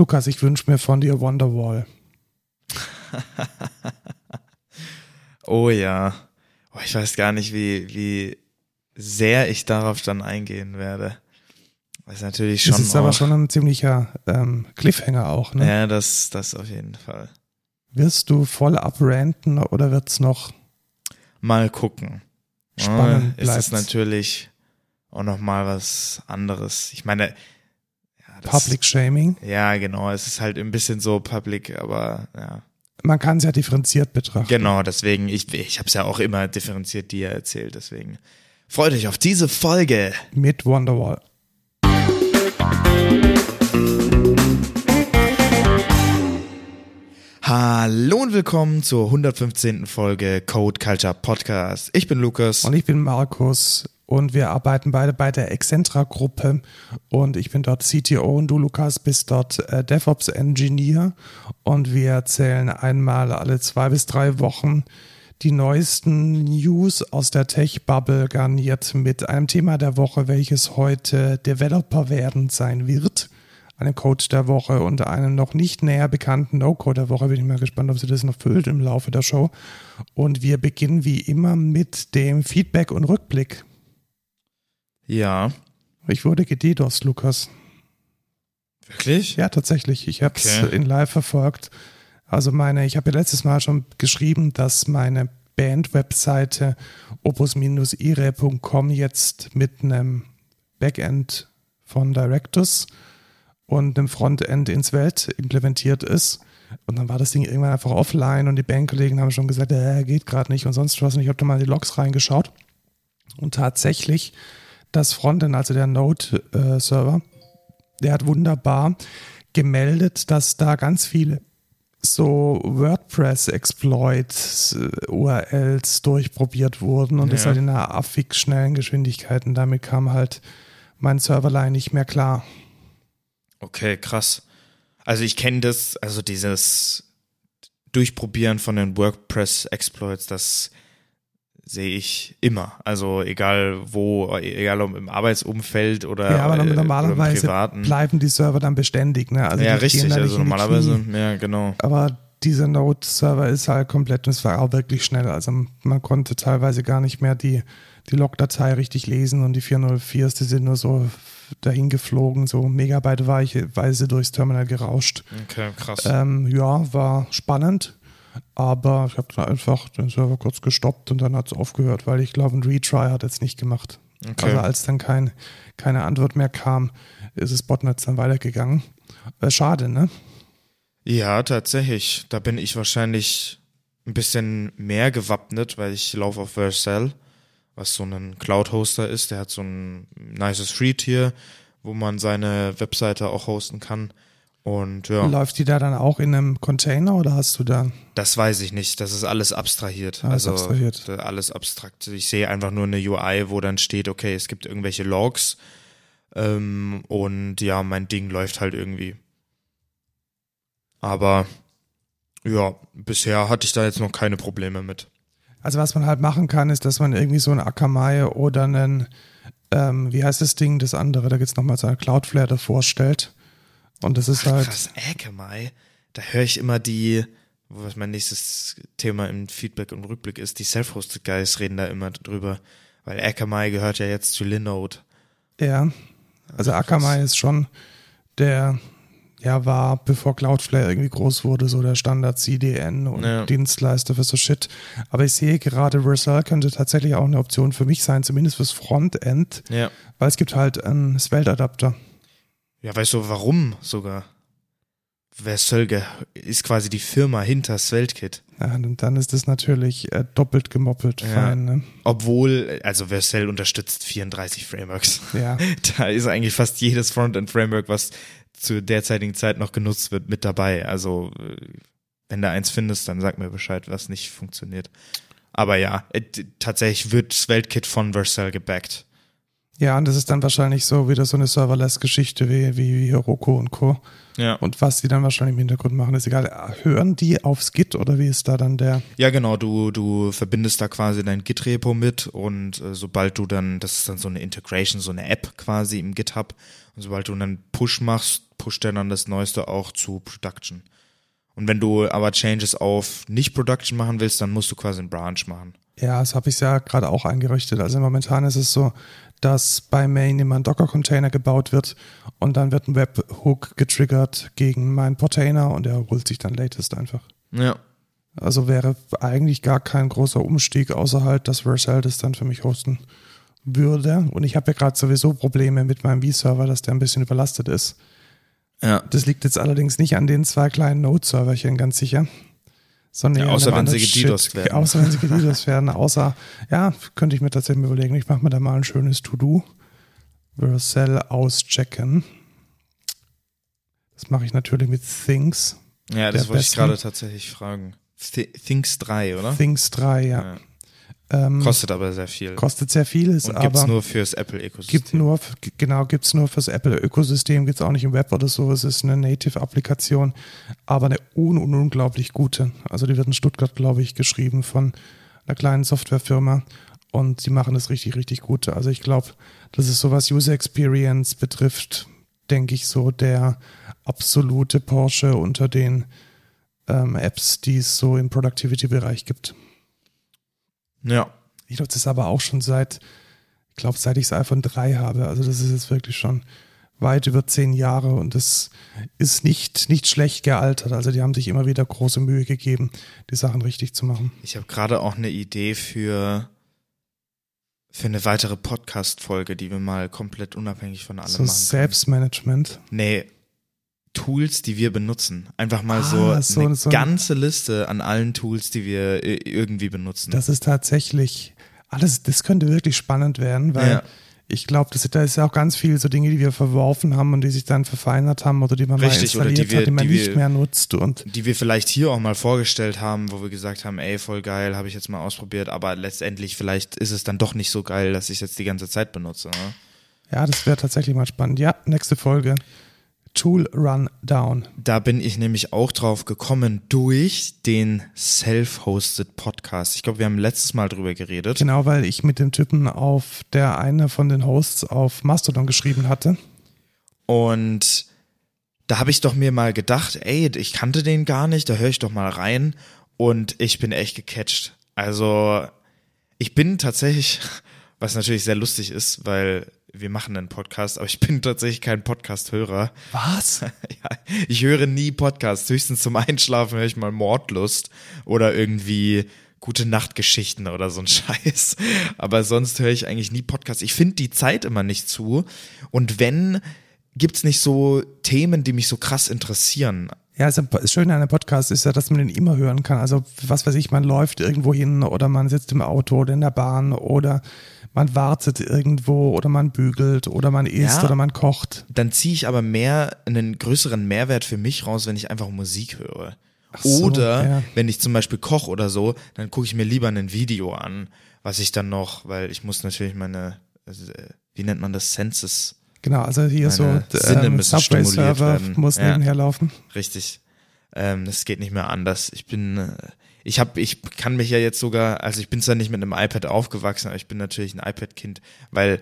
Lukas, ich wünsche mir von dir Wonderwall. oh ja. Oh, ich weiß gar nicht, wie, wie sehr ich darauf dann eingehen werde. Das ist natürlich schon. Das ist aber schon ein ziemlicher ähm, Cliffhanger auch, ne? Ja, das, das auf jeden Fall. Wirst du voll abranten oder wird's noch? Mal gucken. Spannend. Ja, ist es natürlich auch nochmal was anderes. Ich meine, das, Public Shaming. Ja, genau. Es ist halt ein bisschen so Public, aber ja. Man kann es ja differenziert betrachten. Genau, deswegen, ich, ich habe es ja auch immer differenziert dir erzählt, deswegen freut euch auf diese Folge. Mit Wonderwall. Hallo und willkommen zur 115. Folge Code Culture Podcast. Ich bin Lukas. Und ich bin Markus. Und wir arbeiten beide bei der Excentra-Gruppe. Und ich bin dort CTO und du, Lukas, bist dort äh, DevOps-Engineer. Und wir erzählen einmal alle zwei bis drei Wochen die neuesten News aus der Tech-Bubble garniert mit einem Thema der Woche, welches heute Developer werden sein wird einem Code der Woche und einem noch nicht näher bekannten No-Code der Woche. Bin ich mal gespannt, ob sie das noch füllt im Laufe der Show. Und wir beginnen wie immer mit dem Feedback und Rückblick. Ja. Ich wurde gedidos, Lukas. Wirklich? Ja, tatsächlich. Ich habe es okay. in live verfolgt. Also meine, ich habe ja letztes Mal schon geschrieben, dass meine Band-Webseite opus-ire.com jetzt mit einem Backend von Directors und einem Frontend ins Welt implementiert ist. Und dann war das Ding irgendwann einfach offline und die Bandkollegen haben schon gesagt, äh, geht gerade nicht und sonst was. Und ich habe da mal in die Logs reingeschaut. Und tatsächlich, das Frontend, also der Node-Server, der hat wunderbar gemeldet, dass da ganz viele so WordPress-Exploits, URLs durchprobiert wurden und ja. das halt in einer affig schnellen Geschwindigkeit. Und damit kam halt mein Serverline nicht mehr klar. Okay, krass. Also ich kenne das, also dieses Durchprobieren von den WordPress-Exploits, das sehe ich immer. Also egal wo, egal ob im Arbeitsumfeld oder, ja, aber normalerweise oder bleiben die Server dann beständig. Ne? Also ja, richtig. Also normalerweise, ja, genau. Aber dieser Node-Server ist halt komplett und es war auch wirklich schnell. Also man konnte teilweise gar nicht mehr die, die Log-Datei richtig lesen und die 404s, die sind nur so dahin geflogen, so megabyteweise durchs Terminal gerauscht. Okay, krass. Ähm, ja, war spannend, aber ich habe dann einfach den Server kurz gestoppt und dann hat es aufgehört, weil ich glaube, ein Retry hat jetzt nicht gemacht. Okay. Also als dann kein, keine Antwort mehr kam, ist das Botnetz dann weitergegangen. Äh, schade, ne? Ja, tatsächlich. Da bin ich wahrscheinlich ein bisschen mehr gewappnet, weil ich laufe auf Vercel was so ein Cloud-Hoster ist. Der hat so ein nices Free-Tier, wo man seine Webseite auch hosten kann. Und ja. Läuft die da dann auch in einem Container oder hast du da? Das weiß ich nicht. Das ist alles abstrahiert. Alles also abstrahiert. alles abstrakt. Ich sehe einfach nur eine UI, wo dann steht, okay, es gibt irgendwelche Logs. Ähm, und ja, mein Ding läuft halt irgendwie. Aber ja, bisher hatte ich da jetzt noch keine Probleme mit. Also was man halt machen kann, ist, dass man irgendwie so ein Akamai oder einen, ähm, wie heißt das Ding, das andere, da gibt es nochmal so ein Cloudflare davor stellt. Und das ist Ach, halt. Krass, Akamai. Da höre ich immer die, was mein nächstes Thema im Feedback und Rückblick ist, die Self-Hosted Guys reden da immer drüber. Weil Akamai gehört ja jetzt zu Linode. Ja. Also Akamai ist schon der ja, war, bevor Cloudflare irgendwie groß wurde, so der Standard CDN und ja. Dienstleister für so Shit. Aber ich sehe gerade, Vercel könnte tatsächlich auch eine Option für mich sein, zumindest fürs Frontend. Ja. Weil es gibt halt einen Svelte-Adapter. Ja, weißt du, warum sogar? Vercel ist quasi die Firma hinter SvelteKit. Ja, und dann ist es natürlich äh, doppelt gemoppelt ja. fein. Ne? Obwohl, also Vercel unterstützt 34 Frameworks. Ja. da ist eigentlich fast jedes Frontend-Framework, was zu derzeitigen Zeit noch genutzt wird, mit dabei. Also äh, wenn du eins findest, dann sag mir Bescheid, was nicht funktioniert. Aber ja, äh, tatsächlich wird SvelteKit von Vercel gebackt. Ja, und das ist dann wahrscheinlich so wieder so eine Serverless-Geschichte wie, wie, wie Heroku und Co. Ja. Und was die dann wahrscheinlich im Hintergrund machen, ist egal. Hören die aufs Git oder wie ist da dann der? Ja, genau. Du, du verbindest da quasi dein Git-Repo mit und äh, sobald du dann, das ist dann so eine Integration, so eine App quasi im GitHub. Und sobald du einen Push machst, pusht er dann das Neueste auch zu Production. Und wenn du aber Changes auf nicht Production machen willst, dann musst du quasi einen Branch machen. Ja, das habe ich ja gerade auch eingerichtet. Also momentan ist es so, dass bei Main immer ein Docker-Container gebaut wird und dann wird ein Webhook getriggert gegen meinen Portainer und er holt sich dann latest einfach. Ja. Also wäre eigentlich gar kein großer Umstieg, außer halt, dass Vercel das dann für mich hosten würde. Und ich habe ja gerade sowieso Probleme mit meinem V-Server, dass der ein bisschen überlastet ist. Ja. Das liegt jetzt allerdings nicht an den zwei kleinen Node-Serverchen, ganz sicher. Sondern Ja, außer wenn sie Shit. werden. Außer wenn sie gedidost werden. Außer, ja, könnte ich mir tatsächlich überlegen, ich mache mir da mal ein schönes To-Do. Vercel auschecken. Das mache ich natürlich mit Things. Ja, das wollte ich besten. gerade tatsächlich fragen. Th Things 3, oder? Things 3, ja. Ja. Ähm, Kostet aber sehr viel. kostet sehr viel, ist Und gibt's aber nur fürs Apple-Ökosystem. gibt nur, genau, gibt's nur fürs Apple-Ökosystem, gibt's auch nicht im Web oder so. Es ist eine Native-Applikation, aber eine un un unglaublich gute. Also die wird in Stuttgart, glaube ich, geschrieben von einer kleinen Softwarefirma und die machen das richtig, richtig gut. Also ich glaube, das ist so was User Experience betrifft, denke ich, so der absolute Porsche unter den ähm, Apps, die es so im Productivity-Bereich gibt. Ja. Ich nutze es aber auch schon seit, ich glaube, seit ich das iPhone 3 habe. Also das ist jetzt wirklich schon weit über zehn Jahre und das ist nicht, nicht schlecht gealtert. Also die haben sich immer wieder große Mühe gegeben, die Sachen richtig zu machen. Ich habe gerade auch eine Idee für, für eine weitere Podcast-Folge, die wir mal komplett unabhängig von allem so machen. können. Selbstmanagement. Nee, Tools, die wir benutzen. Einfach mal Ah, so, so- eine so ganze Liste an allen Tools, die wir äh, irgendwie benutzen. Das ist tatsächlich, alles, das könnte wirklich spannend werden, weil Ja. ich glaube, da ist ja auch ganz viel so Dinge, die wir verworfen haben und die sich dann verfeinert haben oder die man Richtig, mal installiert die wir- hat, die man die nicht wir- mehr nutzt und die wir vielleicht hier auch mal vorgestellt haben, wo wir gesagt haben, ey, voll geil, habe ich jetzt mal ausprobiert, aber letztendlich vielleicht ist es dann doch nicht so geil, dass ich es jetzt die ganze Zeit benutze. Ne? ja, das wäre tatsächlich mal spannend. Ja, nächste Folge. Tool Rundown. Da bin ich nämlich auch drauf gekommen durch den Self-Hosted Podcast. Ich glaube, wir haben letztes Mal drüber geredet. Genau, weil ich mit dem Typen auf der eine von den Hosts auf Mastodon geschrieben hatte. Und da habe ich doch mir mal gedacht, ey, ich kannte den gar nicht, da höre ich doch mal rein. Und ich bin echt gecatcht. Also ich bin tatsächlich, was natürlich sehr lustig ist, weil wir machen einen Podcast, aber ich bin tatsächlich kein Podcast-Hörer. Was? Ja, ich höre nie Podcasts. Höchstens zum Einschlafen höre ich mal Mordlust oder irgendwie gute Nachtgeschichten oder so ein Scheiß. Aber sonst höre ich eigentlich nie Podcasts. Ich finde die Zeit immer nicht zu. Und wenn, gibt's nicht so Themen, die mich so krass interessieren. Ja, das Schöne an einem Podcast ist ja, dass man den immer hören kann. Also was weiß ich, man läuft irgendwo hin oder man sitzt im Auto oder in der Bahn oder man wartet irgendwo oder man bügelt oder man isst Ja. oder man kocht. Dann ziehe ich aber mehr, einen größeren Mehrwert für mich raus, wenn ich einfach Musik höre. so, oder ja. wenn ich zum Beispiel koche oder so, dann gucke ich mir lieber ein Video an, was ich dann noch, weil ich muss natürlich meine, also, äh, wie nennt man das, Senses Genau, also hier so ähm, Subway-Server muss Ja. nebenher laufen. Richtig. Ähm, das geht nicht mehr anders. Ich bin, äh, ich habe, ich kann mich ja jetzt sogar, also ich bin zwar nicht mit einem iPad aufgewachsen, aber ich bin natürlich ein iPad-Kind, weil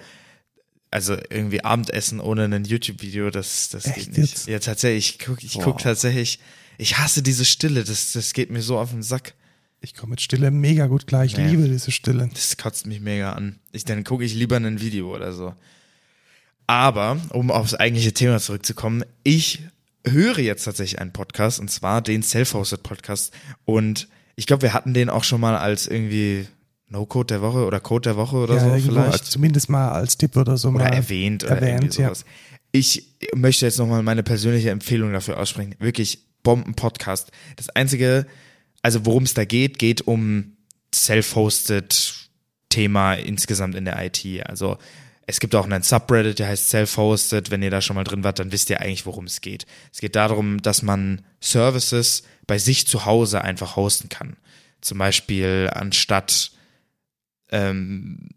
also irgendwie Abendessen ohne ein YouTube-Video, das, das Echt geht nicht. jetzt? Ja, tatsächlich, ich guck, ich Boah. guck tatsächlich, ich hasse diese Stille, das, das geht mir so auf den Sack. Ich komme mit Stille mega gut klar. Ich Nee. liebe diese Stille. Das kotzt mich mega an. Ich, dann gucke ich lieber ein Video oder so. Aber, um aufs eigentliche Thema zurückzukommen, ich höre jetzt tatsächlich einen Podcast und zwar den Self-Hosted Podcast und ich glaube, wir hatten den auch schon mal als irgendwie No-Code der Woche oder Code der Woche oder ja, so vielleicht. zumindest mal als Tipp oder so oder mal erwähnt oder erwähnt, irgendwie ja. Ich möchte jetzt nochmal meine persönliche Empfehlung dafür aussprechen. Wirklich Bomben-Podcast. Das einzige, also worum es da geht, geht um self-hosted Thema insgesamt in der IT. Also es gibt auch einen Subreddit, der heißt Self-Hosted. Wenn ihr da schon mal drin wart, dann wisst ihr eigentlich, worum es geht. Es geht darum, dass man Services bei sich zu Hause einfach hosten kann. Zum Beispiel anstatt ähm,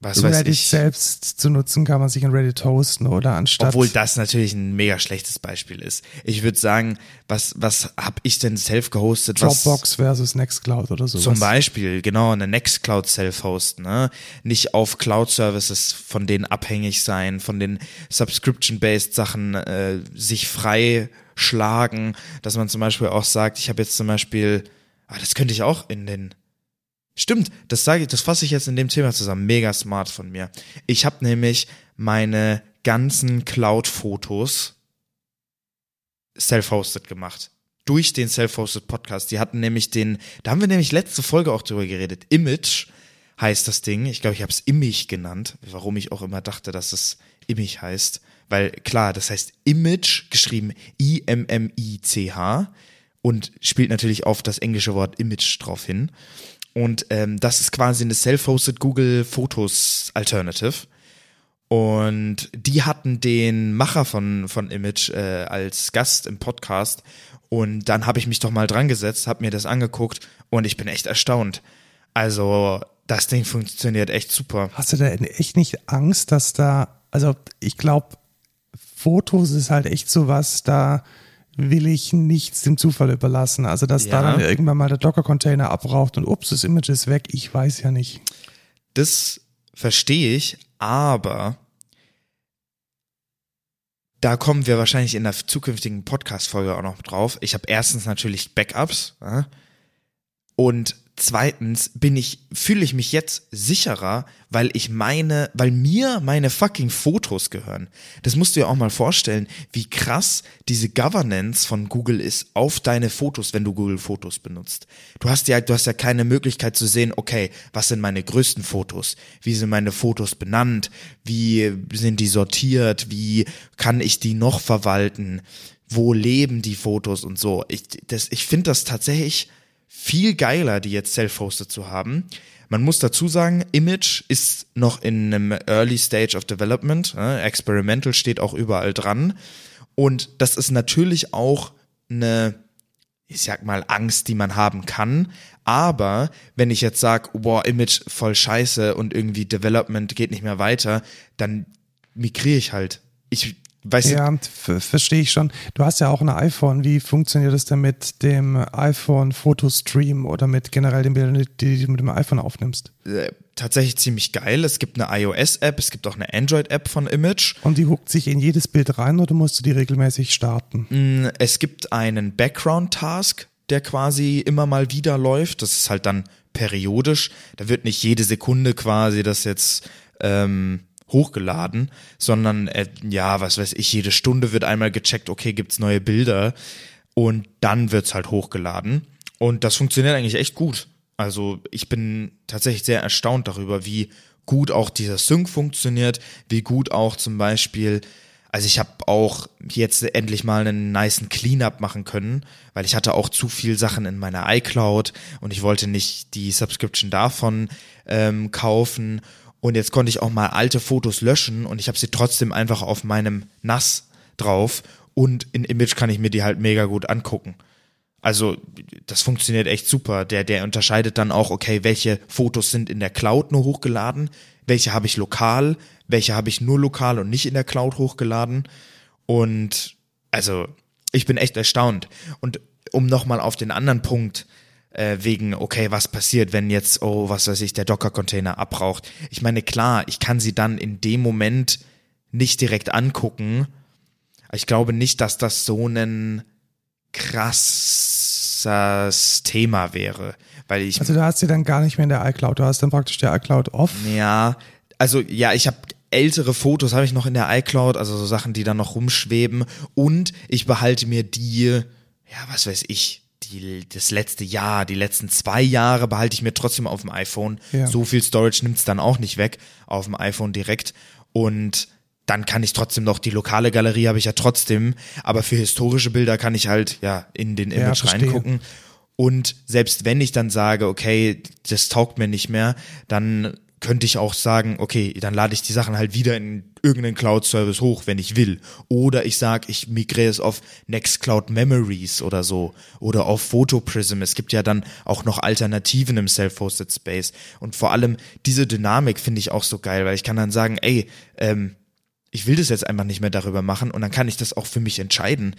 was weiß Reddit ich. selbst zu nutzen, kann man sich in Reddit hosten oder anstatt. Obwohl das natürlich ein mega schlechtes Beispiel ist. Ich würde sagen, was, was hab ich denn self gehostet? Was, Dropbox versus Nextcloud oder so. Zum Beispiel, genau, eine Nextcloud Self-Host, ne? Nicht auf Cloud-Services von denen abhängig sein, von den Subscription-based Sachen äh, sich frei schlagen, dass man zum Beispiel auch sagt, ich habe jetzt zum Beispiel, ah, das könnte ich auch in den Stimmt, das sage ich, das fasse ich jetzt in dem Thema zusammen. Mega smart von mir. Ich habe nämlich meine ganzen Cloud-Fotos self-hosted gemacht. Durch den self-hosted Podcast. Die hatten nämlich den, da haben wir nämlich letzte Folge auch drüber geredet. Image heißt das Ding. Ich glaube, ich habe es Immich genannt, warum ich auch immer dachte, dass es Immich heißt. Weil klar, das heißt Image, geschrieben I-M-M-I-C-H und spielt natürlich auf das englische Wort Image drauf hin. Und ähm, das ist quasi eine self-hosted Google Fotos Alternative. Und die hatten den Macher von, von Image äh, als Gast im Podcast. Und dann habe ich mich doch mal dran gesetzt, habe mir das angeguckt und ich bin echt erstaunt. Also das Ding funktioniert echt super. Hast du da echt nicht Angst, dass da, also ich glaube, Fotos ist halt echt so was, da will ich nichts dem Zufall überlassen. Also dass Ja. da dann irgendwann mal der Docker-Container abraucht und ups, das Image ist weg, ich weiß ja nicht. Das verstehe ich, aber da kommen wir wahrscheinlich in der zukünftigen Podcast-Folge auch noch drauf. Ich habe erstens natürlich Backups ja, und zweitens bin ich, fühle ich mich jetzt sicherer, weil ich meine, weil mir meine fucking Fotos gehören. Das musst du dir auch mal vorstellen, wie krass diese Governance von Google ist auf deine Fotos, wenn du Google Fotos benutzt. Du hast ja, du hast ja keine Möglichkeit zu sehen, okay, was sind meine größten Fotos? Wie sind meine Fotos benannt? Wie sind die sortiert? Wie kann ich die noch verwalten? Wo leben die Fotos und so? Ich, das, ich finde das tatsächlich viel geiler, die jetzt self-hosted zu haben. Man muss dazu sagen, Image ist noch in einem Early Stage of Development. Ne? Experimental steht auch überall dran. Und das ist natürlich auch eine, ich sag mal, Angst, die man haben kann. Aber wenn ich jetzt sage, boah, Image voll scheiße und irgendwie Development geht nicht mehr weiter, dann migriere ich halt. Ich weiß nicht, Ja, verstehe ich schon. Du hast ja auch ein iPhone. Wie funktioniert das denn mit dem iPhone Fotostream oder mit generell den Bildern, die du mit dem iPhone aufnimmst? äh, tatsächlich ziemlich geil. Es gibt eine iOS-App, es gibt auch eine Android-App von Image. Und die huckt sich in jedes Bild rein oder musst du die regelmäßig starten? Mm, Es gibt einen Background-Task, der quasi immer mal wieder läuft. Das ist halt dann periodisch. Da wird nicht jede Sekunde quasi das jetzt ähm, hochgeladen, sondern äh, ja, was weiß ich, jede Stunde wird einmal gecheckt, okay, gibt's neue Bilder und dann wird's halt hochgeladen. Und das funktioniert eigentlich echt gut. Also ich bin tatsächlich sehr erstaunt darüber, wie gut auch dieser Sync funktioniert, wie gut auch zum Beispiel, also ich habe auch jetzt endlich mal einen niceen Cleanup machen können, weil ich hatte auch zu viel Sachen in meiner iCloud und ich wollte nicht die Subscription davon ähm, kaufen. Und jetzt konnte ich auch mal alte Fotos löschen und ich habe sie trotzdem einfach auf meinem NAS drauf und in Image kann ich mir die halt mega gut angucken. Also, das funktioniert echt super. Der, der unterscheidet dann auch, okay, welche Fotos sind in der Cloud nur hochgeladen, welche habe ich lokal, welche habe ich nur lokal und nicht in der Cloud hochgeladen. Und also, ich bin echt erstaunt. Und um nochmal auf den anderen Punkt, äh, wegen, okay, was passiert, wenn jetzt, oh, was weiß ich, der Docker-Container abraucht. Ich meine, klar, ich kann sie dann in dem Moment nicht direkt angucken. Ich glaube nicht, dass das so ein krasses Thema wäre, weil ich Also du hast sie dann gar nicht mehr in der iCloud. Du hast dann praktisch die iCloud off. ja, also ja, ich habe ältere Fotos habe ich noch in der iCloud, also so Sachen, die dann noch rumschweben und ich behalte mir die, ja, was weiß ich, die, das letzte Jahr, die letzten zwei Jahre behalte ich mir trotzdem auf dem iPhone. Ja. So viel Storage nimmt's dann auch nicht weg auf dem iPhone direkt und dann kann ich trotzdem noch, die lokale Galerie habe ich ja trotzdem, aber für historische Bilder kann ich halt ja in den Ja, Image verstehe. reingucken. Und selbst wenn ich dann sage, okay, das taugt mir nicht mehr, dann könnte ich auch sagen, okay, dann lade ich die Sachen halt wieder in irgendeinen Cloud-Service hoch, wenn ich will. Oder ich sage, ich migriere es auf Nextcloud Memories oder so. Oder auf PhotoPrism. Es gibt ja dann auch noch Alternativen im Self-Hosted Space. Und vor allem diese Dynamik finde ich auch so geil, weil ich kann dann sagen, ey, ähm, ich will das jetzt einfach nicht mehr darüber machen und dann kann ich das auch für mich entscheiden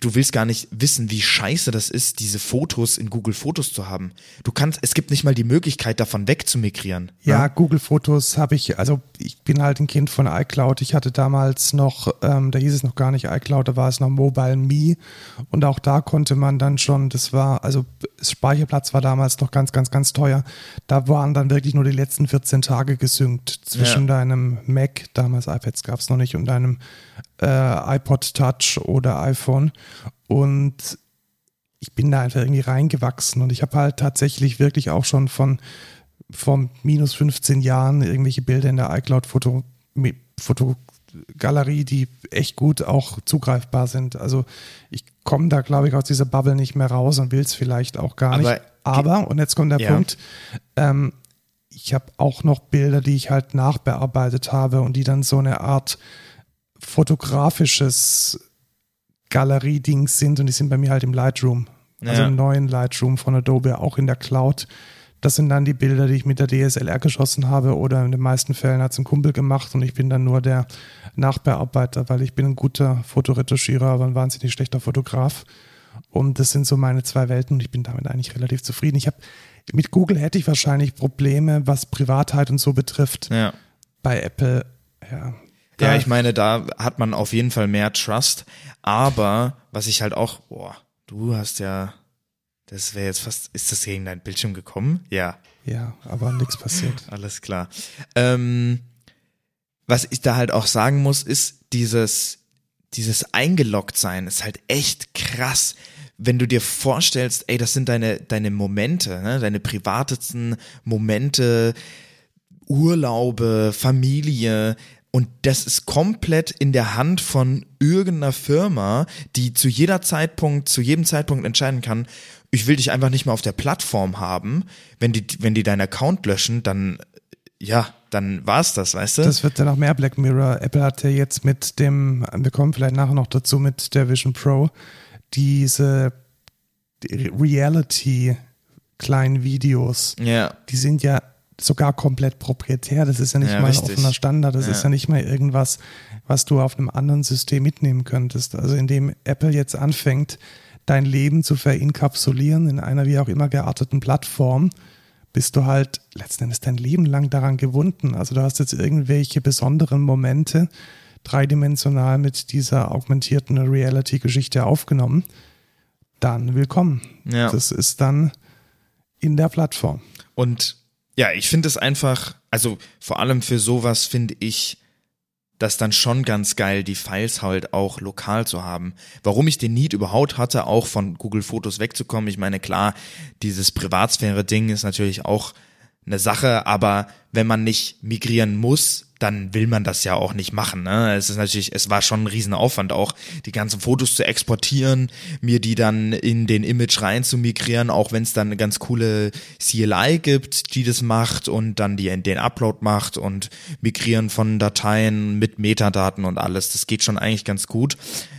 du willst gar nicht wissen, wie scheiße das ist, diese Fotos in Google Fotos zu haben. Du kannst, es gibt nicht mal die Möglichkeit, davon wegzumigrieren. Ja, ne? Google Fotos habe ich, also ich bin halt ein Kind von iCloud. Ich hatte damals noch, ähm, da hieß es noch gar nicht iCloud, da war es noch Mobile Me und auch da konnte man dann schon, das war, also Speicherplatz war damals noch ganz, ganz, ganz teuer. Da waren dann wirklich nur die letzten 14 Tage gesynkt zwischen ja. deinem Mac, damals iPads gab es noch nicht, und deinem äh, iPod Touch oder iPhone. Und ich bin da einfach irgendwie reingewachsen und ich habe halt tatsächlich wirklich auch schon von vor minus 15 Jahren irgendwelche Bilder in der iCloud-Foto Fotogalerie, die echt gut auch zugreifbar sind. Also ich komme da, glaube ich, aus dieser Bubble nicht mehr raus und will es vielleicht auch gar Aber, nicht. Aber, und jetzt kommt der ja. Punkt, ähm, ich habe auch noch Bilder, die ich halt nachbearbeitet habe und die dann so eine Art fotografisches Galerie-Dings sind und die sind bei mir halt im Lightroom. Also ja. Also im neuen Lightroom von Adobe, auch in der Cloud. Das sind dann die Bilder, die ich mit der DSLR geschossen habe oder in den meisten Fällen hat es ein Kumpel gemacht und ich bin dann nur der Nachbearbeiter, weil ich bin ein guter Fotoretuschierer, aber ein wahnsinnig schlechter Fotograf. Und das sind so meine zwei Welten und ich bin damit eigentlich relativ zufrieden. Ich habe mit Google hätte ich wahrscheinlich Probleme, was Privatheit und so betrifft. Ja. Bei Apple, ja, ja, ich meine, da hat man auf jeden Fall mehr Trust. Aber was ich halt auch, boah, du hast ja, das wäre jetzt fast, ist das gegen dein Bildschirm gekommen? Ja. Ja, aber nichts passiert. Alles klar. Ähm, was ich da halt auch sagen muss, ist dieses, dieses eingeloggt sein ist halt echt krass. Wenn du dir vorstellst, ey, das sind deine, deine Momente, ne? deine privatesten Momente, Urlaube, Familie, und das ist komplett in der Hand von irgendeiner Firma, die zu jeder Zeitpunkt, zu jedem Zeitpunkt entscheiden kann, ich will dich einfach nicht mehr auf der Plattform haben. Wenn die, wenn die deinen Account löschen, dann, ja, dann war's das, weißt du? Das wird dann auch mehr Black Mirror. Apple hat ja jetzt mit dem, wir kommen vielleicht nachher noch dazu, mit der Vision Pro, diese Reality kleinen Videos. Ja. Die sind ja sogar komplett proprietär. Das ist ja nicht ja, mal richtig. ein offener Standard. Das ja. ist ja nicht mal irgendwas, was du auf einem anderen System mitnehmen könntest. Also indem Apple jetzt anfängt, dein Leben zu verinkapsulieren in einer wie auch immer gearteten Plattform, bist du halt letzten Endes dein Leben lang daran gewunden. Also du hast jetzt irgendwelche besonderen Momente dreidimensional mit dieser augmentierten Reality-Geschichte aufgenommen. Dann willkommen. Ja. Das ist dann in der Plattform. Und ja, ich finde es einfach, also vor allem für sowas finde ich das dann schon ganz geil, die Files halt auch lokal zu haben. Warum ich den Need überhaupt hatte, auch von Google Fotos wegzukommen, ich meine, klar, dieses Privatsphäre-Ding ist natürlich auch eine Sache, aber wenn man nicht migrieren muss, dann will man das ja auch nicht machen. Ne? Es ist natürlich, es war schon ein Riesenaufwand auch, die ganzen Fotos zu exportieren, mir die dann in den Image rein zu migrieren, auch wenn es dann eine ganz coole CLI gibt, die das macht und dann die den Upload macht und migrieren von Dateien mit Metadaten und alles. Das geht schon eigentlich ganz gut.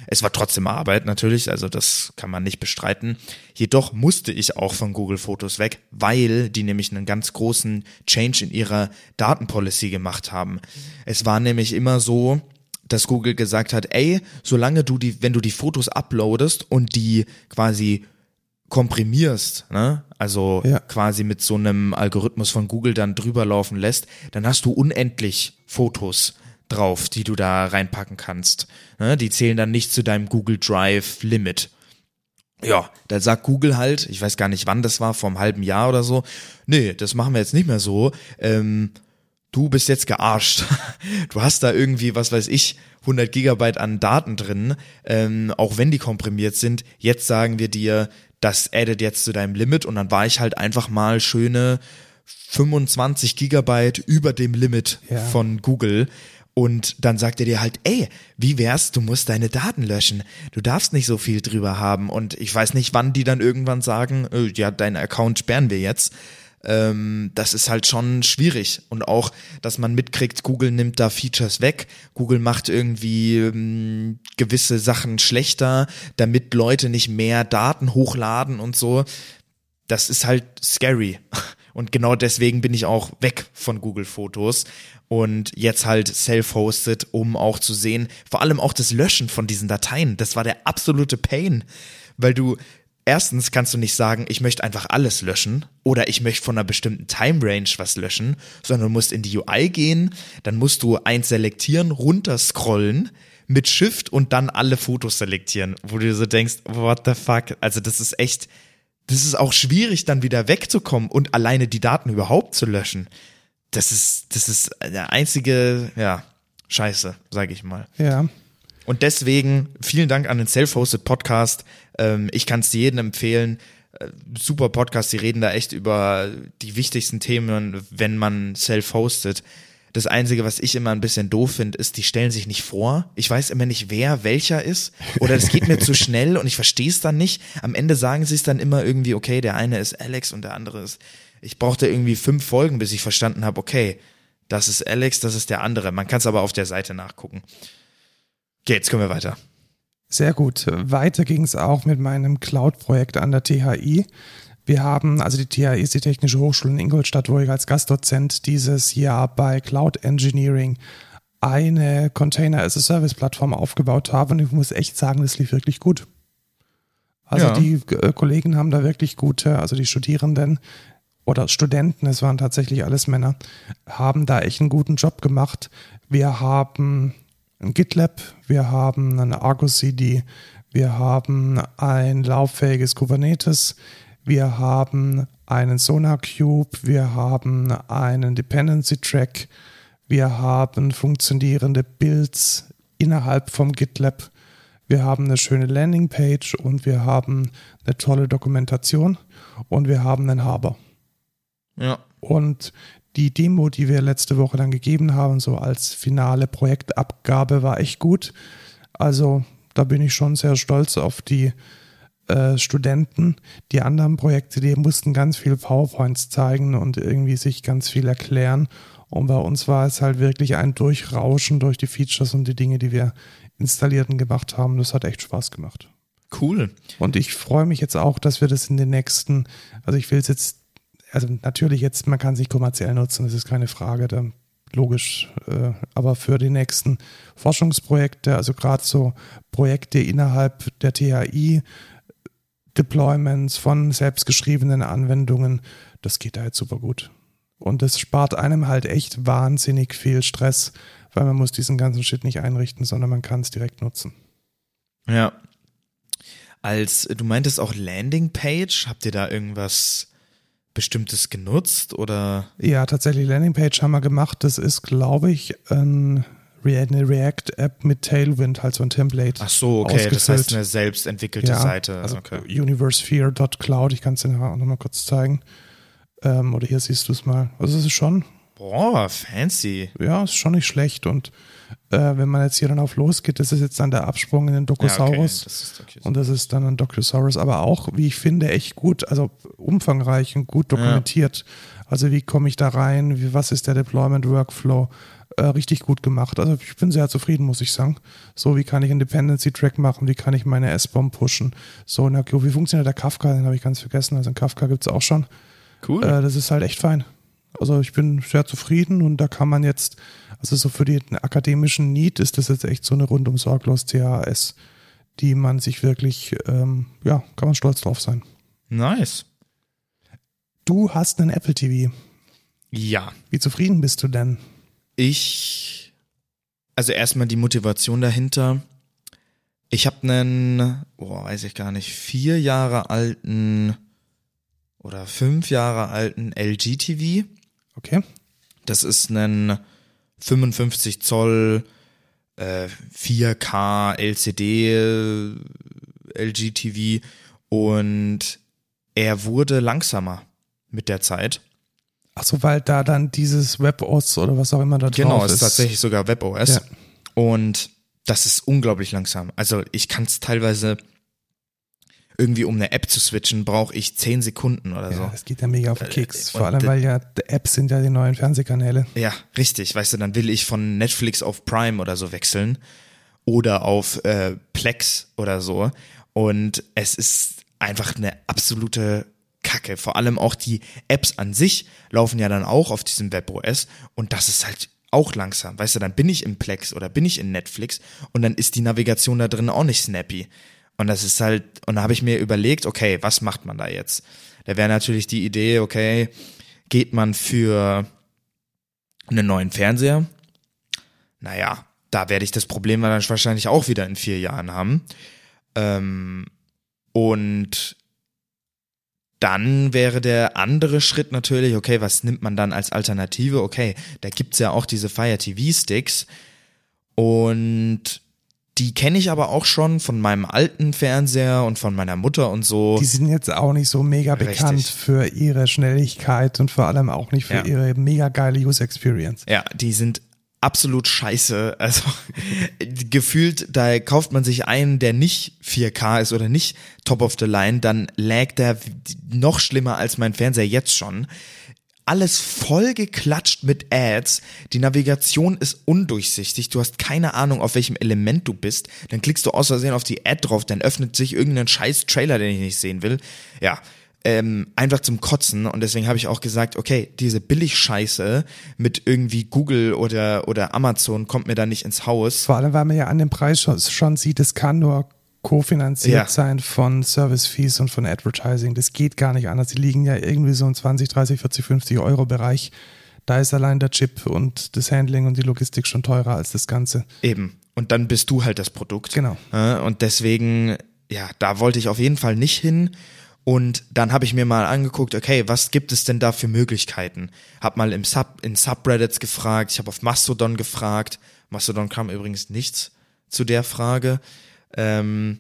Es war trotzdem Arbeit natürlich, also das kann man nicht bestreiten. Jedoch musste ich auch von Google Fotos weg, weil die nämlich einen ganz großen Change in ihrer Datenpolicy gemacht haben. Es war nämlich immer so, dass Google gesagt hat, ey, solange du die, wenn du die Fotos uploadest und die quasi komprimierst, ne? also ja. quasi mit so einem Algorithmus von Google dann drüber laufen lässt, dann hast du unendlich Fotos drauf, die du da reinpacken kannst. Ne? Die zählen dann nicht zu deinem Google Drive Limit. Ja, da sagt Google halt, ich weiß gar nicht wann das war, vor einem halben Jahr oder so, nee, das machen wir jetzt nicht mehr so. Ähm, du bist jetzt gearscht. Du hast da irgendwie, was weiß ich, 100 Gigabyte an Daten drin, ähm, auch wenn die komprimiert sind. Jetzt sagen wir dir, das addet jetzt zu deinem Limit und dann war ich halt einfach mal schöne 25 Gigabyte über dem Limit ja. von Google. Und dann sagt er dir halt, ey, wie wär's, du musst deine Daten löschen. Du darfst nicht so viel drüber haben. Und ich weiß nicht, wann die dann irgendwann sagen, äh, ja, deinen Account sperren wir jetzt. ähm, das ist halt schon schwierig. Und auch, dass man mitkriegt, Google nimmt da Features weg, Google macht irgendwie ähm, gewisse Sachen schlechter, damit Leute nicht mehr Daten hochladen und so. Das ist halt scary. Und genau deswegen bin ich auch weg von Google Fotos und jetzt halt self-hosted, um auch zu sehen, vor allem auch das Löschen von diesen Dateien. Das war der absolute Pain, weil du erstens kannst du nicht sagen, ich möchte einfach alles löschen oder ich möchte von einer bestimmten Time Range was löschen, sondern du musst in die UI gehen, dann musst du eins selektieren, runterscrollen mit Shift und dann alle Fotos selektieren, wo du so denkst, what the fuck? Also das ist echt, das ist auch schwierig dann wieder wegzukommen und alleine die Daten überhaupt zu löschen. Das ist, das ist der einzige, ja, Scheiße, sag ich mal. Ja. Und deswegen vielen Dank an den Self-Hosted Podcast. Ähm, ich kann es jedem empfehlen. Äh, super Podcast, die reden da echt über die wichtigsten Themen, wenn man self-hostet. Das Einzige, was ich immer ein bisschen doof finde, ist, die stellen sich nicht vor. Ich weiß immer nicht, wer welcher ist. Oder es geht mir zu schnell und ich verstehe es dann nicht. Am Ende sagen sie es dann immer irgendwie, okay, der eine ist Alex und der andere ist. Ich brauchte irgendwie fünf Folgen, bis ich verstanden habe, okay, das ist Alex, das ist der andere. Man kann es aber auf der Seite nachgucken. Okay, jetzt können wir weiter. Sehr gut. Weiter ging es auch mit meinem Cloud-Projekt an der THI. Wir haben, also die THI ist die Technische Hochschule in Ingolstadt, wo ich als Gastdozent dieses Jahr bei Cloud Engineering eine Container-as-a-Service-Plattform aufgebaut habe. Und ich muss echt sagen, das lief wirklich gut. Also Ja. die äh, Kollegen haben da wirklich gute, also die Studierenden oder Studenten, es waren tatsächlich alles Männer, haben da echt einen guten Job gemacht. Wir haben ein GitLab, wir haben eine Argo CD, wir haben ein lauffähiges Kubernetes, wir haben einen Sonar Cube, wir haben einen Dependency Track, wir haben funktionierende Builds innerhalb vom GitLab, wir haben eine schöne Landingpage und wir haben eine tolle Dokumentation und wir haben einen Harbor. Ja. Und die Demo, die wir letzte Woche dann gegeben haben, so als finale Projektabgabe, war echt gut. Also da bin ich schon sehr stolz auf die äh, Studenten. Die anderen Projekte, die mussten ganz viel PowerPoints zeigen und irgendwie sich ganz viel erklären. Und bei uns war es halt wirklich ein Durchrauschen durch die Features und die Dinge, die wir installierten gemacht haben. Das hat echt Spaß gemacht. Cool. Und ich freue mich jetzt auch, dass wir das in den nächsten, also ich will es jetzt, also natürlich jetzt, man kann es nicht kommerziell nutzen, das ist keine Frage, da, logisch, äh, aber für die nächsten Forschungsprojekte, also gerade so Projekte innerhalb der THI, Deployments von selbstgeschriebenen Anwendungen, das geht da jetzt super gut. Und das spart einem halt echt wahnsinnig viel Stress, weil man muss diesen ganzen Shit nicht einrichten, sondern man kann es direkt nutzen. Ja. Als du meintest auch Landingpage, habt ihr da irgendwas Bestimmtes genutzt oder? Ja, tatsächlich Landingpage haben wir gemacht. Das ist, glaube ich, ein eine React-App mit Tailwind, halt so ein Template. Ach so, okay, das heißt eine selbst entwickelte ja, Seite. Also okay. universephere.cloud, ich kann es dir auch nochmal kurz zeigen. Ähm, oder hier siehst du es mal. Also es ist schon, Boah, fancy. ja, ist schon nicht schlecht. Und äh, wenn man jetzt hier dann auf losgeht, das ist jetzt dann der Absprung in den Ja, okay, Docosaurus. das okay. Und das ist dann ein Docusaurus, aber auch, wie ich finde, echt gut, also umfangreich und gut dokumentiert. Also wie komme ich da rein, wie, was ist der Deployment Workflow? Äh, richtig gut gemacht. Also ich bin sehr zufrieden, muss ich sagen. So, wie kann ich einen Dependency Track machen? Wie kann ich meine S-Bomb pushen? So, na, wie funktioniert der Kafka? Den habe ich ganz vergessen. Also einen Kafka gibt es auch schon. Cool. Äh, das ist halt echt fein. Also ich bin sehr zufrieden und da kann man jetzt, also so für den akademischen Need ist das jetzt echt so eine rundum sorglos CAS, die man sich wirklich, ähm, ja, kann man stolz drauf sein. nice. Du hast einen Apple TV. Ja. Wie zufrieden bist du denn? Ich, also erstmal die Motivation dahinter. Ich habe einen, boah, weiß ich gar nicht, vier Jahre alten oder fünf Jahre alten LG TV. Okay. Das ist ein 55 Zoll äh, 4K LCD äh, LG TV und er wurde langsamer mit der Zeit. Achso, weil da dann dieses WebOS oder was auch immer da drauf Genau, ist. es ist tatsächlich sogar WebOS. Ja. Und das ist unglaublich langsam. Also ich kann es teilweise irgendwie um eine App zu switchen, brauche ich zehn Sekunden oder so. Ja, das geht ja mega auf den Keks. Vor und allem, weil ja die Apps sind ja die neuen Fernsehkanäle. Ja, richtig. Weißt du, dann will ich von Netflix auf Prime oder so wechseln oder auf äh, Plex oder so. Und es ist einfach eine absolute Kacke. Vor allem auch die Apps an sich laufen ja dann auch auf diesem WebOS und das ist halt auch langsam. Weißt du, dann bin ich im Plex oder bin ich in Netflix und dann ist die Navigation da drin auch nicht snappy. Und das ist halt, und da habe ich mir überlegt, okay, was macht man da jetzt? Da wäre natürlich die Idee, okay, geht man für einen neuen Fernseher? Naja, da werde ich das Problem dann wahrscheinlich auch wieder in vier Jahren haben. Ähm, und dann wäre der andere Schritt natürlich, okay, was nimmt man dann als Alternative? Okay, da gibt's ja auch diese Fire TV Sticks und die kenne ich aber auch schon von meinem alten Fernseher und von meiner Mutter und so. Die sind jetzt auch nicht so mega Richtig. bekannt für ihre Schnelligkeit und vor allem auch nicht für Ja. ihre mega geile User Experience. Ja, die sind absolut scheiße. Also gefühlt, da kauft man sich einen, der nicht 4K ist oder nicht top of the line, dann lag der noch schlimmer als mein Fernseher jetzt schon. Alles voll geklatscht mit Ads. Die Navigation ist undurchsichtig. Du hast keine Ahnung, auf welchem Element du bist. Dann klickst du aus Versehen auf die Ad drauf, dann öffnet sich irgendein scheiß Trailer, den ich nicht sehen will. Ja, ähm, einfach zum Kotzen und deswegen habe ich auch gesagt, okay, diese Billigscheiße mit irgendwie Google oder oder Amazon kommt mir da nicht ins Haus. Vor allem, weil man ja an dem Preis schon, schon sieht, es kann nur kofinanziert Ja. sein von Service Fees und von Advertising. Das geht gar nicht anders. Die liegen ja irgendwie so im 20, 30, 40, 50 Euro Bereich. Da ist allein der Chip und das Handling und die Logistik schon teurer als das Ganze. Eben. Und dann bist du halt das Produkt. Genau. Und deswegen, ja, da wollte ich auf jeden Fall nicht hin. Und dann habe ich mir mal angeguckt, okay, was gibt es denn da für Möglichkeiten? Hab mal im Sub, in Subreddits gefragt, ich habe auf Mastodon gefragt. Mastodon kam übrigens nichts zu der Frage. Ähm,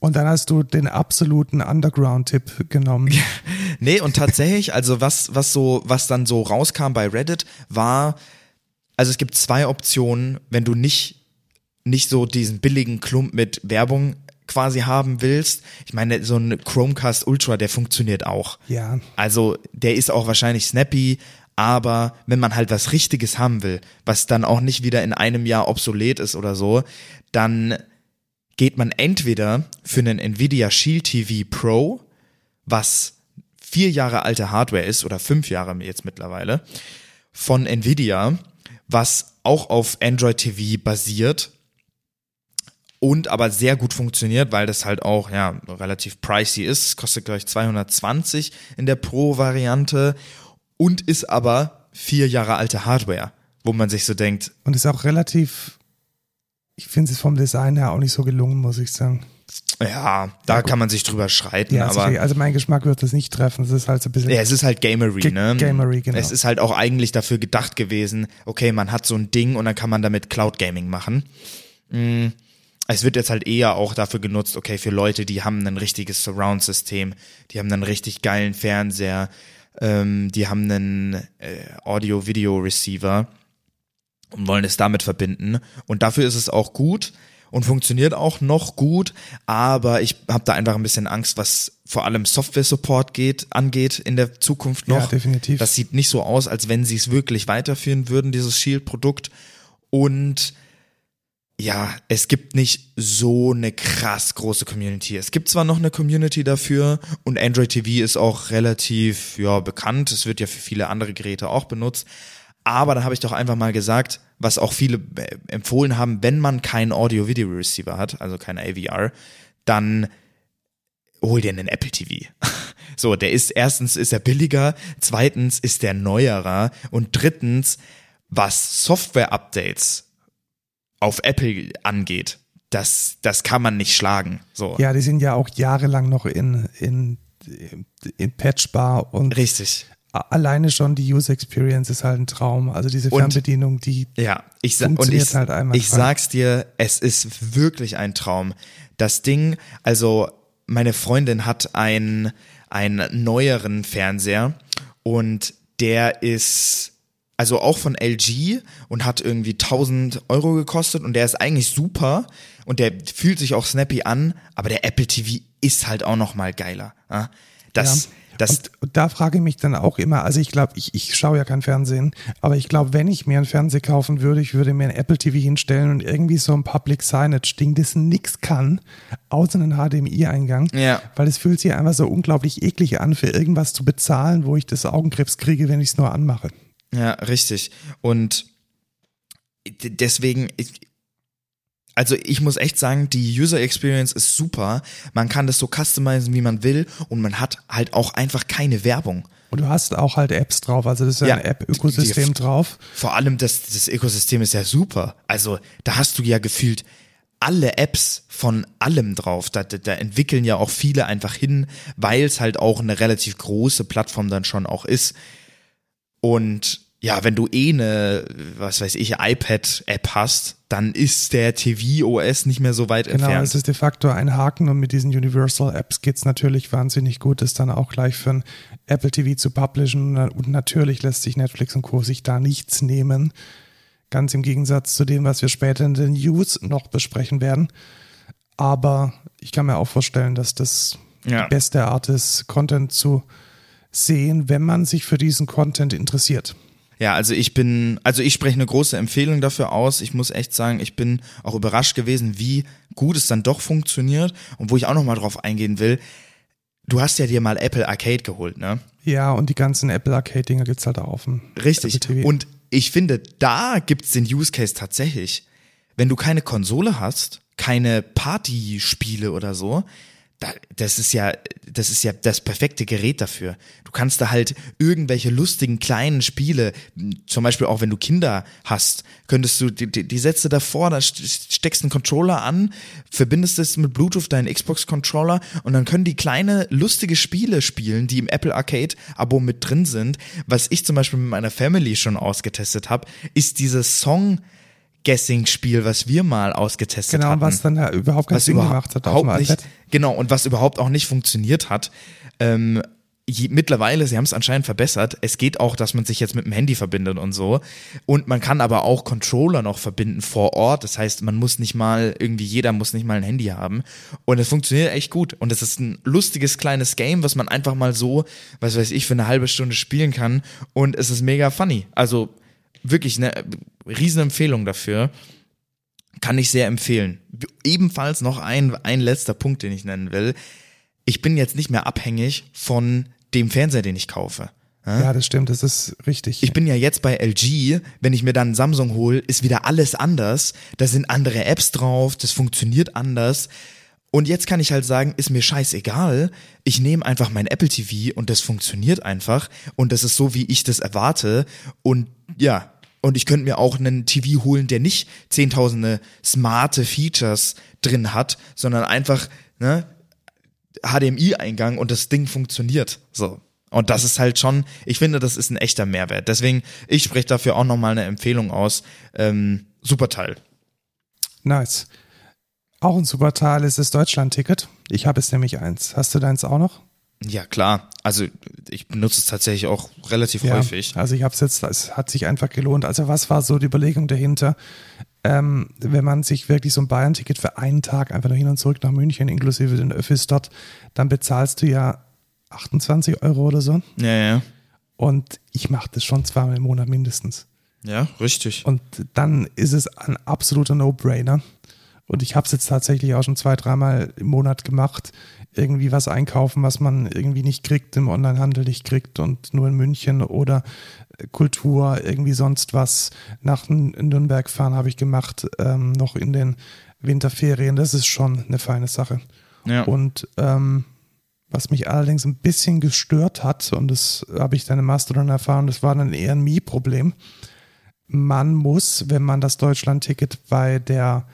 Und dann hast du den absoluten Underground-Tipp genommen. Nee, und tatsächlich, also was, was so, was dann so rauskam bei Reddit, war, also es gibt zwei Optionen, wenn du nicht, nicht so diesen billigen Klump mit Werbung quasi haben willst. Ich meine, so ein Chromecast Ultra, der funktioniert auch. Ja. Also der ist auch wahrscheinlich snappy, aber wenn man halt was Richtiges haben will, was dann auch nicht wieder in einem Jahr obsolet ist oder so, dann geht man entweder für einen Nvidia Shield TV Pro, was vier Jahre alte Hardware ist oder fünf Jahre jetzt mittlerweile, von Nvidia, was auch auf Android TV basiert und aber sehr gut funktioniert, weil das halt auch ja relativ pricey ist. Kostet gleich 220 in der Pro-Variante und ist aber vier Jahre alte Hardware, wo man sich so denkt, Und ist auch relativ, ich finde es vom Design her auch nicht so gelungen, muss ich sagen. ja, da kann man sich drüber schreiten, Ja, aber also mein Geschmack wird das nicht treffen. Es ist halt so ein bisschen. Ja, es ist halt Gamery, ne? Gamery, genau. Es ist halt auch eigentlich dafür gedacht gewesen, okay, man hat so ein Ding und dann kann man damit Cloud Gaming machen. Mm, Es wird jetzt halt eher auch dafür genutzt, okay, für Leute, die haben ein richtiges Surround-System, die haben einen richtig geilen Fernseher, ähm, die haben einen äh, Audio-Video-Receiver und wollen es damit verbinden. Und dafür ist es auch gut und funktioniert auch noch gut, aber ich habe da einfach ein bisschen Angst, was vor allem Software-Support geht, angeht in der Zukunft noch. Ja, definitiv. Das sieht nicht so aus, als wenn sie es wirklich weiterführen würden, dieses Shield-Produkt. Und ja, es gibt nicht so eine krass große Community. Es gibt zwar noch eine Community dafür und Android TV ist auch relativ ja bekannt. Es wird ja für viele andere Geräte auch benutzt. Aber da habe ich doch einfach mal gesagt, was auch viele äh, empfohlen haben, wenn man keinen Audio-Video-Receiver hat, also kein AVR, dann hol dir einen Apple TV. So, der ist erstens ist er billiger, zweitens ist der neuerer und drittens, was Software-Updates auf Apple angeht, das, das kann man nicht schlagen. So. Ja, die sind ja auch jahrelang noch in, in, in Patchbar und Richtig. alleine schon die User Experience ist halt ein Traum. Also diese Und- Fernbedienung, die Ja, ich und Funktioniert ich, halt einwandfrei. ich sag's dir, es ist wirklich ein Traum. Das Ding, also meine Freundin hat ein einen neueren Fernseher und der ist also auch von LG und hat irgendwie 1000 Euro gekostet und der ist eigentlich super und der fühlt sich auch snappy an, aber der Apple TV ist halt auch noch mal geiler. Ja? Das, Ja. das, und, und da frage ich mich dann auch immer, also ich glaube, ich, ich schaue ja kein Fernsehen, aber ich glaube, wenn ich mir einen Fernseher kaufen würde, ich würde mir ein Apple TV hinstellen und irgendwie so ein Public Signage-Ding, das nix kann, außer einen HDMI-Eingang, Ja. weil es fühlt sich einfach so unglaublich eklig an, für irgendwas zu bezahlen, wo ich das Augenkrebs kriege, wenn ich es nur anmache. Ja, richtig. Und deswegen, also ich muss echt sagen, die User Experience ist super. Man kann das so customizen, wie man will und man hat halt auch einfach keine Werbung. Und du hast auch halt Apps drauf, also das ist ja, Ja, ein App-Ökosystem drauf. Vor allem das, das Ökosystem ist ja super. Also da hast du ja gefühlt alle Apps von allem drauf. Da, da, da entwickeln ja auch viele einfach hin, weil es halt auch eine relativ große Plattform dann schon auch ist. Und ja, wenn du eh eine, was weiß ich, iPad-App hast, dann ist der TV-OS nicht mehr so weit Genau, entfernt. es ist de facto ein Haken und mit diesen Universal Apps geht's natürlich wahnsinnig gut, das dann auch gleich für ein Apple TV zu publishen und natürlich lässt sich Netflix und Co. sich da nichts nehmen. Ganz im Gegensatz zu dem, was wir später in den News noch besprechen werden. Aber ich kann mir auch vorstellen, dass das Ja. die beste Art ist, Content zu sehen, wenn man sich für diesen Content interessiert. Ja, also ich bin, also ich spreche eine große Empfehlung dafür aus. Ich muss echt sagen, ich bin auch überrascht gewesen, wie gut es dann doch funktioniert und wo ich auch noch mal drauf eingehen will. Du hast ja dir mal Apple Arcade geholt, ne? Ja, und die ganzen Apple Arcade-Dinger gibt's halt auch auf dem Richtig. Und ich finde, da gibt's den Use Case tatsächlich. Wenn du keine Konsole hast, keine Partyspiele oder so, das ist ja, das ist ja das perfekte Gerät dafür. Du kannst da halt irgendwelche lustigen kleinen Spiele, zum Beispiel auch wenn du Kinder hast, könntest du die, die, die Sätze davor, da st- steckst einen Controller an, verbindest es mit Bluetooth deinen Xbox-Controller und dann können die kleine lustige Spiele spielen, die im Apple Arcade Abo mit drin sind. Was ich zum Beispiel mit meiner Family schon ausgetestet habe, ist dieses Song Guessing-Spiel, was wir mal ausgetestet Genau, hatten was dann ja überhaupt keinen Sinn gemacht hat überhaupt nicht, genau, und was überhaupt auch nicht funktioniert hat. Ähm, je, mittlerweile, sie haben es anscheinend verbessert. Es geht auch, dass man sich jetzt mit dem Handy verbindet und so. Und man kann aber auch Controller noch verbinden vor Ort. Das heißt, man muss nicht mal, irgendwie jeder muss nicht mal ein Handy haben. Und es funktioniert echt gut. Und es ist ein lustiges kleines Game, was man einfach mal so, was weiß ich, für eine halbe Stunde spielen kann. Und es ist mega funny. Also wirklich eine Riesenempfehlung dafür kann ich sehr empfehlen. Ebenfalls noch ein, ein letzter Punkt, den ich nennen will. Ich bin jetzt nicht mehr abhängig von dem Fernseher, den ich kaufe. Ja? Das stimmt, das ist richtig. Ich bin ja jetzt bei LG, wenn ich mir dann Samsung hole, ist wieder alles anders. Da sind andere Apps drauf, das funktioniert anders. Und jetzt kann ich halt sagen, ist mir scheißegal. Ich nehme einfach mein Apple TV und das funktioniert einfach. Und das ist so, wie ich das erwarte. Und ja, und ich könnte mir auch einen TV holen, der nicht zehntausende smarte Features drin hat, sondern einfach ne, HDMI-Eingang und das Ding funktioniert. So. Und das ist halt schon, ich finde, das ist ein echter Mehrwert. Deswegen, ich spreche dafür auch nochmal eine Empfehlung aus. Ähm, super Teil. nice. Auch ein super Teil ist das Deutschland-Ticket. Ich habe es nämlich eins. Hast du deins auch noch? Ja, klar. Also ich benutze es tatsächlich auch relativ häufig. Also ich habe es jetzt, es hat sich einfach gelohnt. Also was war so die Überlegung dahinter? Ähm, wenn man sich wirklich so ein Bayern-Ticket für einen Tag einfach nur hin und zurück nach München inklusive den Öffis dort, dann bezahlst du ja 28 Euro oder so. Ja, ja. Und ich mache das schon zweimal im Monat mindestens. Ja, richtig. Und dann ist es ein absoluter No-Brainer. Und ich habe es jetzt tatsächlich auch schon zwei, dreimal im Monat gemacht. Irgendwie was einkaufen, was man irgendwie nicht kriegt, im Onlinehandel nicht kriegt und nur in München oder äh, Kultur, irgendwie sonst was. Nach Nürnberg fahren habe ich gemacht, ähm, noch in den Winterferien. Das ist schon eine feine Sache. Ja. Und ähm, was mich allerdings ein bisschen gestört hat, und das habe ich dann im Mastodon erfahren, das war dann eher ein Me-Problem. Man muss, wenn man das Deutschland-Ticket bei der